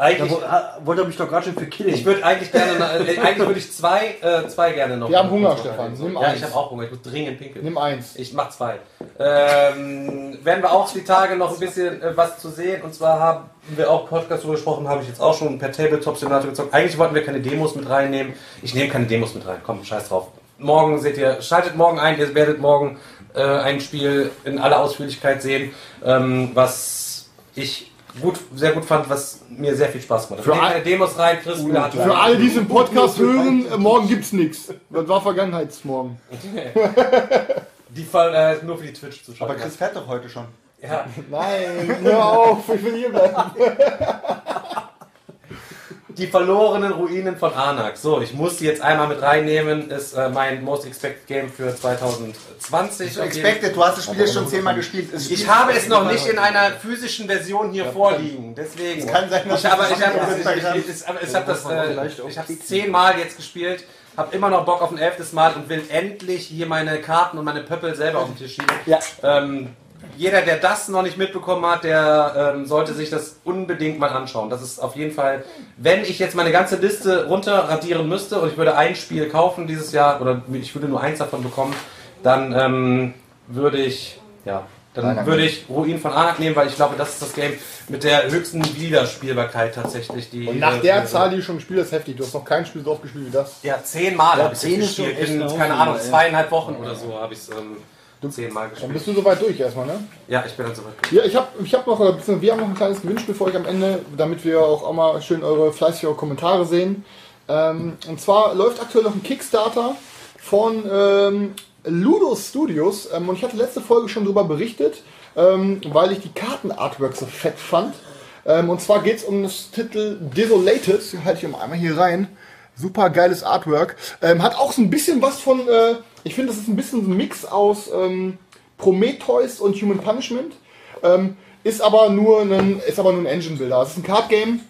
Da Eigentlich, ha- wollte er mich doch gerade schon für killen. ich würde eigentlich gerne, noch- äh, eigentlich würde ich zwei, äh, zwei gerne noch. Wir haben Hunger, Stefan. Nimm ja, eins. ich habe auch Hunger. Ich muss dringend pinkeln. Nimm eins. Ich mach zwei. Ähm, werden wir auch die Tage noch ein bisschen äh, was zu sehen. Und zwar haben wir auch Podcast drüber gesprochen, habe ich jetzt auch schon per Tabletop Simulator gezockt. Eigentlich wollten wir keine Demos mit reinnehmen. Ich nehme keine Demos mit rein. Komm, scheiß drauf. Morgen seht ihr, schaltet morgen ein, ihr werdet morgen äh, ein Spiel in aller Ausführlichkeit sehen, ähm, was ich gut, sehr gut fand, was mir sehr viel Spaß gemacht hat. Für Wir nehmen all- keine Demos rein, Chris hat Für alle, die es im Podcast hören, äh, morgen gibt's nichts. Das war Vergangenheitsmorgen. <laughs> die Fall äh, nur für die Twitch-Zuschauer. Aber Chris fährt doch heute schon. ja. Nein, hör auf, ich will hier bleiben. <laughs> Die verlorenen Ruinen von Arnak. So, ich muss die jetzt einmal mit reinnehmen. Ist äh, mein Most Expected Game für 2020. So expected, du hast das Spiel jetzt schon zehnmal gespielt. Es Ich habe es noch nicht in einer physischen Version hier vorliegen. Deswegen. kann sein, dass ich, aber du ich habe das ich, kannst. ich, ich, ich, ich hab das äh, ich habe zehnmal jetzt gespielt. Habe immer noch Bock auf ein elftes Mal und will endlich hier meine Karten und meine Pöppel selber auf den Tisch schieben. Ja. Ähm, jeder, der das noch nicht mitbekommen hat, der ähm, sollte sich das unbedingt mal anschauen. Das ist auf jeden Fall, wenn ich jetzt meine ganze Liste runterradieren müsste und ich würde ein Spiel kaufen dieses Jahr oder ich würde nur eins davon bekommen, dann ähm, würde ich, ja, dann würde ich Ruin von Anak nehmen, weil ich glaube, das ist das Game mit der höchsten Wiederspielbarkeit tatsächlich. Die, Und nach äh, der die- Zahl, die du schon gespielt hast, heftig. Du hast noch kein Spiel so oft gespielt wie das. Ja, zehnmal Ja, habe ich gespielt. In, eine keine Ahnung, zweieinhalb Wochen oder so habe ich es ähm, zehnmal Dann gespielt. bist du soweit durch erstmal, ne? Ja, ich bin dann soweit. Ja, ich habe ich hab noch, beziehungsweise wir haben noch ein kleines Gewinnspiel für euch am Ende, damit wir auch, auch mal schön eure fleißige Kommentare sehen. Ähm, und zwar läuft aktuell noch ein Kickstarter von ähm, Ludo Studios. Ähm, und ich hatte letzte Folge schon darüber berichtet, ähm, weil ich die Kartenartworks so fett fand. Ähm, und zwar geht es um das Titel Desolated. Halte ich mal einmal hier rein. Super geiles Artwork. Ähm, hat auch so ein bisschen was von, äh, ich finde, das ist ein bisschen ein Mix aus ähm, Prometheus und Human Punishment. Ähm, ist aber nur ein, ist aber nur ein Engine-Builder. Es ist ein Card-Game.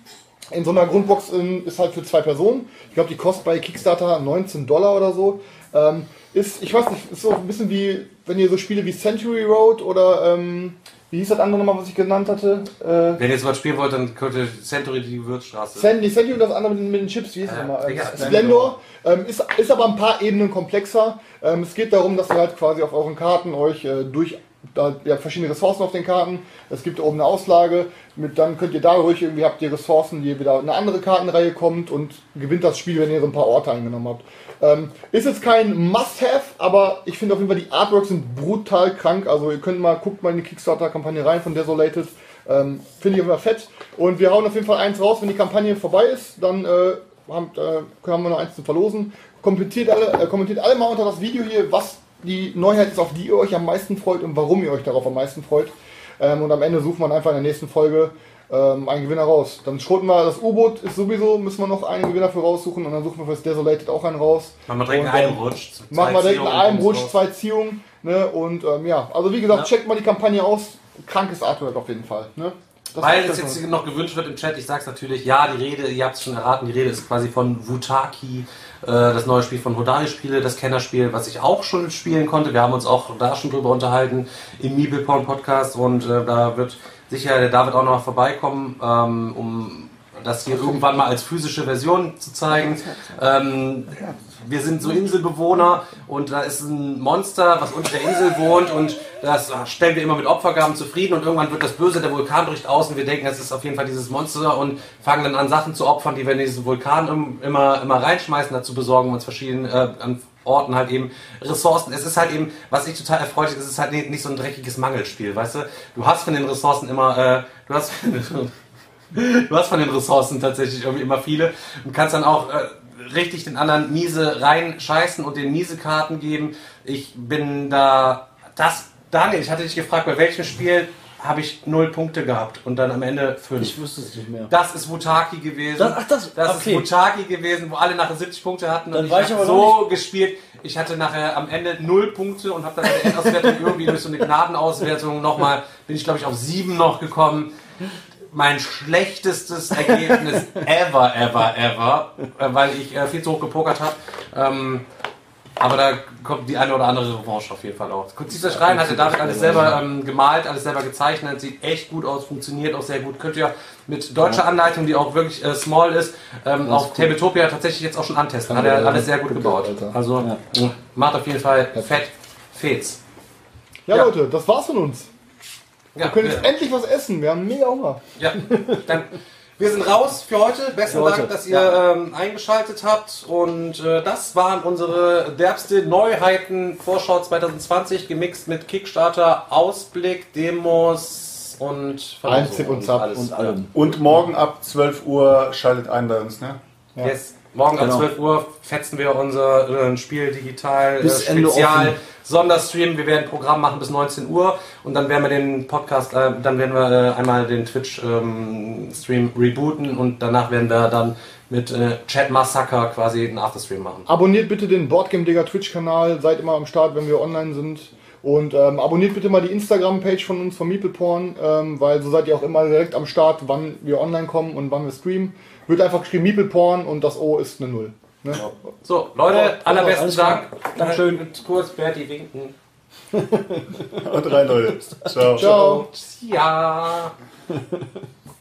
In so einer Grundbox ähm, ist halt für zwei Personen. Ich glaube, die kostet bei Kickstarter 19 Dollar oder so. Ähm, ist, ich weiß nicht, ist so ein bisschen wie, wenn ihr so Spiele wie Century Road oder, ähm, wie hieß das andere nochmal, was ich genannt hatte? Äh, Wenn ihr jetzt was spielen wollt, dann könnte Century die Gewürzstraße. Sandy, Sandy und das andere mit, den- mit den Chips, wie hieß Äh, nochmal? Digga, Ähm, Splendor. Ähm, ist, ist aber ein paar Ebenen komplexer. Ähm, es geht darum, dass ihr halt quasi auf euren Karten euch äh, durch da, ihr habt verschiedene Ressourcen auf den Karten. Es gibt oben eine Auslage. Mit, dann könnt ihr dadurch irgendwie habt ihr Ressourcen, die wieder eine andere Kartenreihe kommt und gewinnt das Spiel, wenn ihr so ein paar Orte eingenommen habt. Ähm, ist jetzt kein Must-Have, aber ich finde auf jeden Fall die Artworks sind brutal krank. Also ihr könnt mal, guckt mal in die Kickstarter-Kampagne rein von Desolated. Ähm, finde ich immer fett. Und wir hauen auf jeden Fall eins raus, wenn die Kampagne vorbei ist, dann äh, haben, äh, haben wir noch eins zu verlosen. Kommentiert alle, äh, kommentiert alle mal unter das Video hier, was die Neuheit ist, auf die ihr euch am meisten freut und warum ihr euch darauf am meisten freut. Ähm, und am Ende sucht man einfach in der nächsten Folge ähm, einen Gewinner raus. Dann schroten wir das U-Boot, ist sowieso, müssen wir noch einen Gewinner für raussuchen und dann suchen wir fürs Desolated auch einen raus. Machen wir direkt Und, einen ähm, Rutsch. Machen wir direkt in Zwei einem Ziehungen, Rutsch zwei Ziehungen. Ne? Und ähm, ja, also wie gesagt, Ja. checkt mal die Kampagne aus. Krankes Artwork auf jeden Fall. Ne? Das Weil es jetzt noch gewünscht wird im Chat, ich sag's natürlich, ja, die Rede, ihr habt es schon erraten, die Rede ist quasi von Wutaki, das neue Spiel von Hodari Spiele, das Kennerspiel, was ich auch schon spielen konnte. Wir haben uns auch da schon drüber unterhalten im Meeple-Porn Podcast und äh, da wird sicher der David auch noch vorbeikommen, ähm, um das hier irgendwann mal als physische Version zu zeigen. Ähm, wir sind so Inselbewohner und da ist ein Monster, was unter der Insel wohnt und das äh, stellen wir immer mit Opfergaben zufrieden und irgendwann wird das Böse, der Vulkan bricht aus und wir denken, es ist auf jeden Fall dieses Monster und fangen dann an Sachen zu opfern, die wir in diesen Vulkan im- immer, immer reinschmeißen. Dazu besorgen wir uns verschiedene äh, Orten halt eben Ressourcen. Es ist halt eben, was ich total erfreulich ist, es ist halt nicht nicht so ein dreckiges Mangelspiel, weißt du? Du hast von den Ressourcen immer, äh, du hast <laughs> Du hast von den Ressourcen tatsächlich irgendwie immer viele und kannst dann auch äh, richtig den anderen miese reinscheißen und den miese Karten geben. Ich bin da. Das, Daniel, ich hatte dich gefragt, bei welchem Spiel habe ich null Punkte gehabt und dann am Ende fünf. Ich wüsste es nicht mehr. Das ist Wutaki gewesen. Das- ach, das- okay. ist Wutaki gewesen, wo alle nachher 70 Punkte hatten. Dann und war ich ich habe aber noch so gespielt. Ich hatte nachher am Ende null Punkte und habe dann in der Endauswertung <laughs> irgendwie durch so eine Gnadenauswertung nochmal, bin ich glaube ich auf sieben noch gekommen. Mein schlechtestes Ergebnis <laughs> ever, ever, ever, äh, weil ich äh, viel zu hoch gepokert habe. Ähm, Aber da kommt die eine oder andere Revanche auf jeden Fall auch. Dieser Schrein hat der David alles selber ähm, gemalt, alles selber gezeichnet, sieht echt gut aus, funktioniert auch sehr gut. Könnt ihr mit deutscher Anleitung, die auch wirklich äh, small ist, ähm, auf Tabletopia tatsächlich jetzt auch schon antesten. Hat er alles sehr gut gebaut. Also mh, macht auf jeden Fall fett, fetz. Ja, Ja. Leute, das war's von uns. Ja, Wir können jetzt wir- endlich was essen. Wir haben mega Hunger. Ja, dann wir sind raus für heute. Besten Für heute, Dank, dass ihr ähm, eingeschaltet habt. Und äh, das waren unsere derbste Neuheiten Vorschau 2020 gemixt mit Kickstarter, Ausblick, Demos und Einzig und Zap alles. Und allem. Und morgen ab 12 Uhr schaltet ein bei uns, ne? Ja. Yes. Morgen Genau. ab 12 Uhr fetzen wir unser äh, Spiel digital äh, Spezial. Sonderstream. Wir werden ein Programm machen bis 19 Uhr und dann werden wir den Podcast, äh, dann werden wir äh, einmal den Twitch ähm, Stream rebooten und danach werden wir dann mit äh, Chat Massacre quasi einen Afterstream machen. Abonniert bitte den Boardgame Digger Twitch-Kanal. Seid immer am Start, wenn wir online sind. Und ähm, abonniert bitte mal die Instagram-Page von uns, von Meepleporn, ähm, weil so seid ihr auch immer direkt am Start, wann wir online kommen und wann wir streamen. Wird einfach geschrieben Meepleporn und das O ist eine Null. Ne? So, Leute, allerbesten alles klar. Dank. Dankeschön. Mit kurz Berti winken. Und rein, Leute. <laughs> Ciao. Ciao. Ja.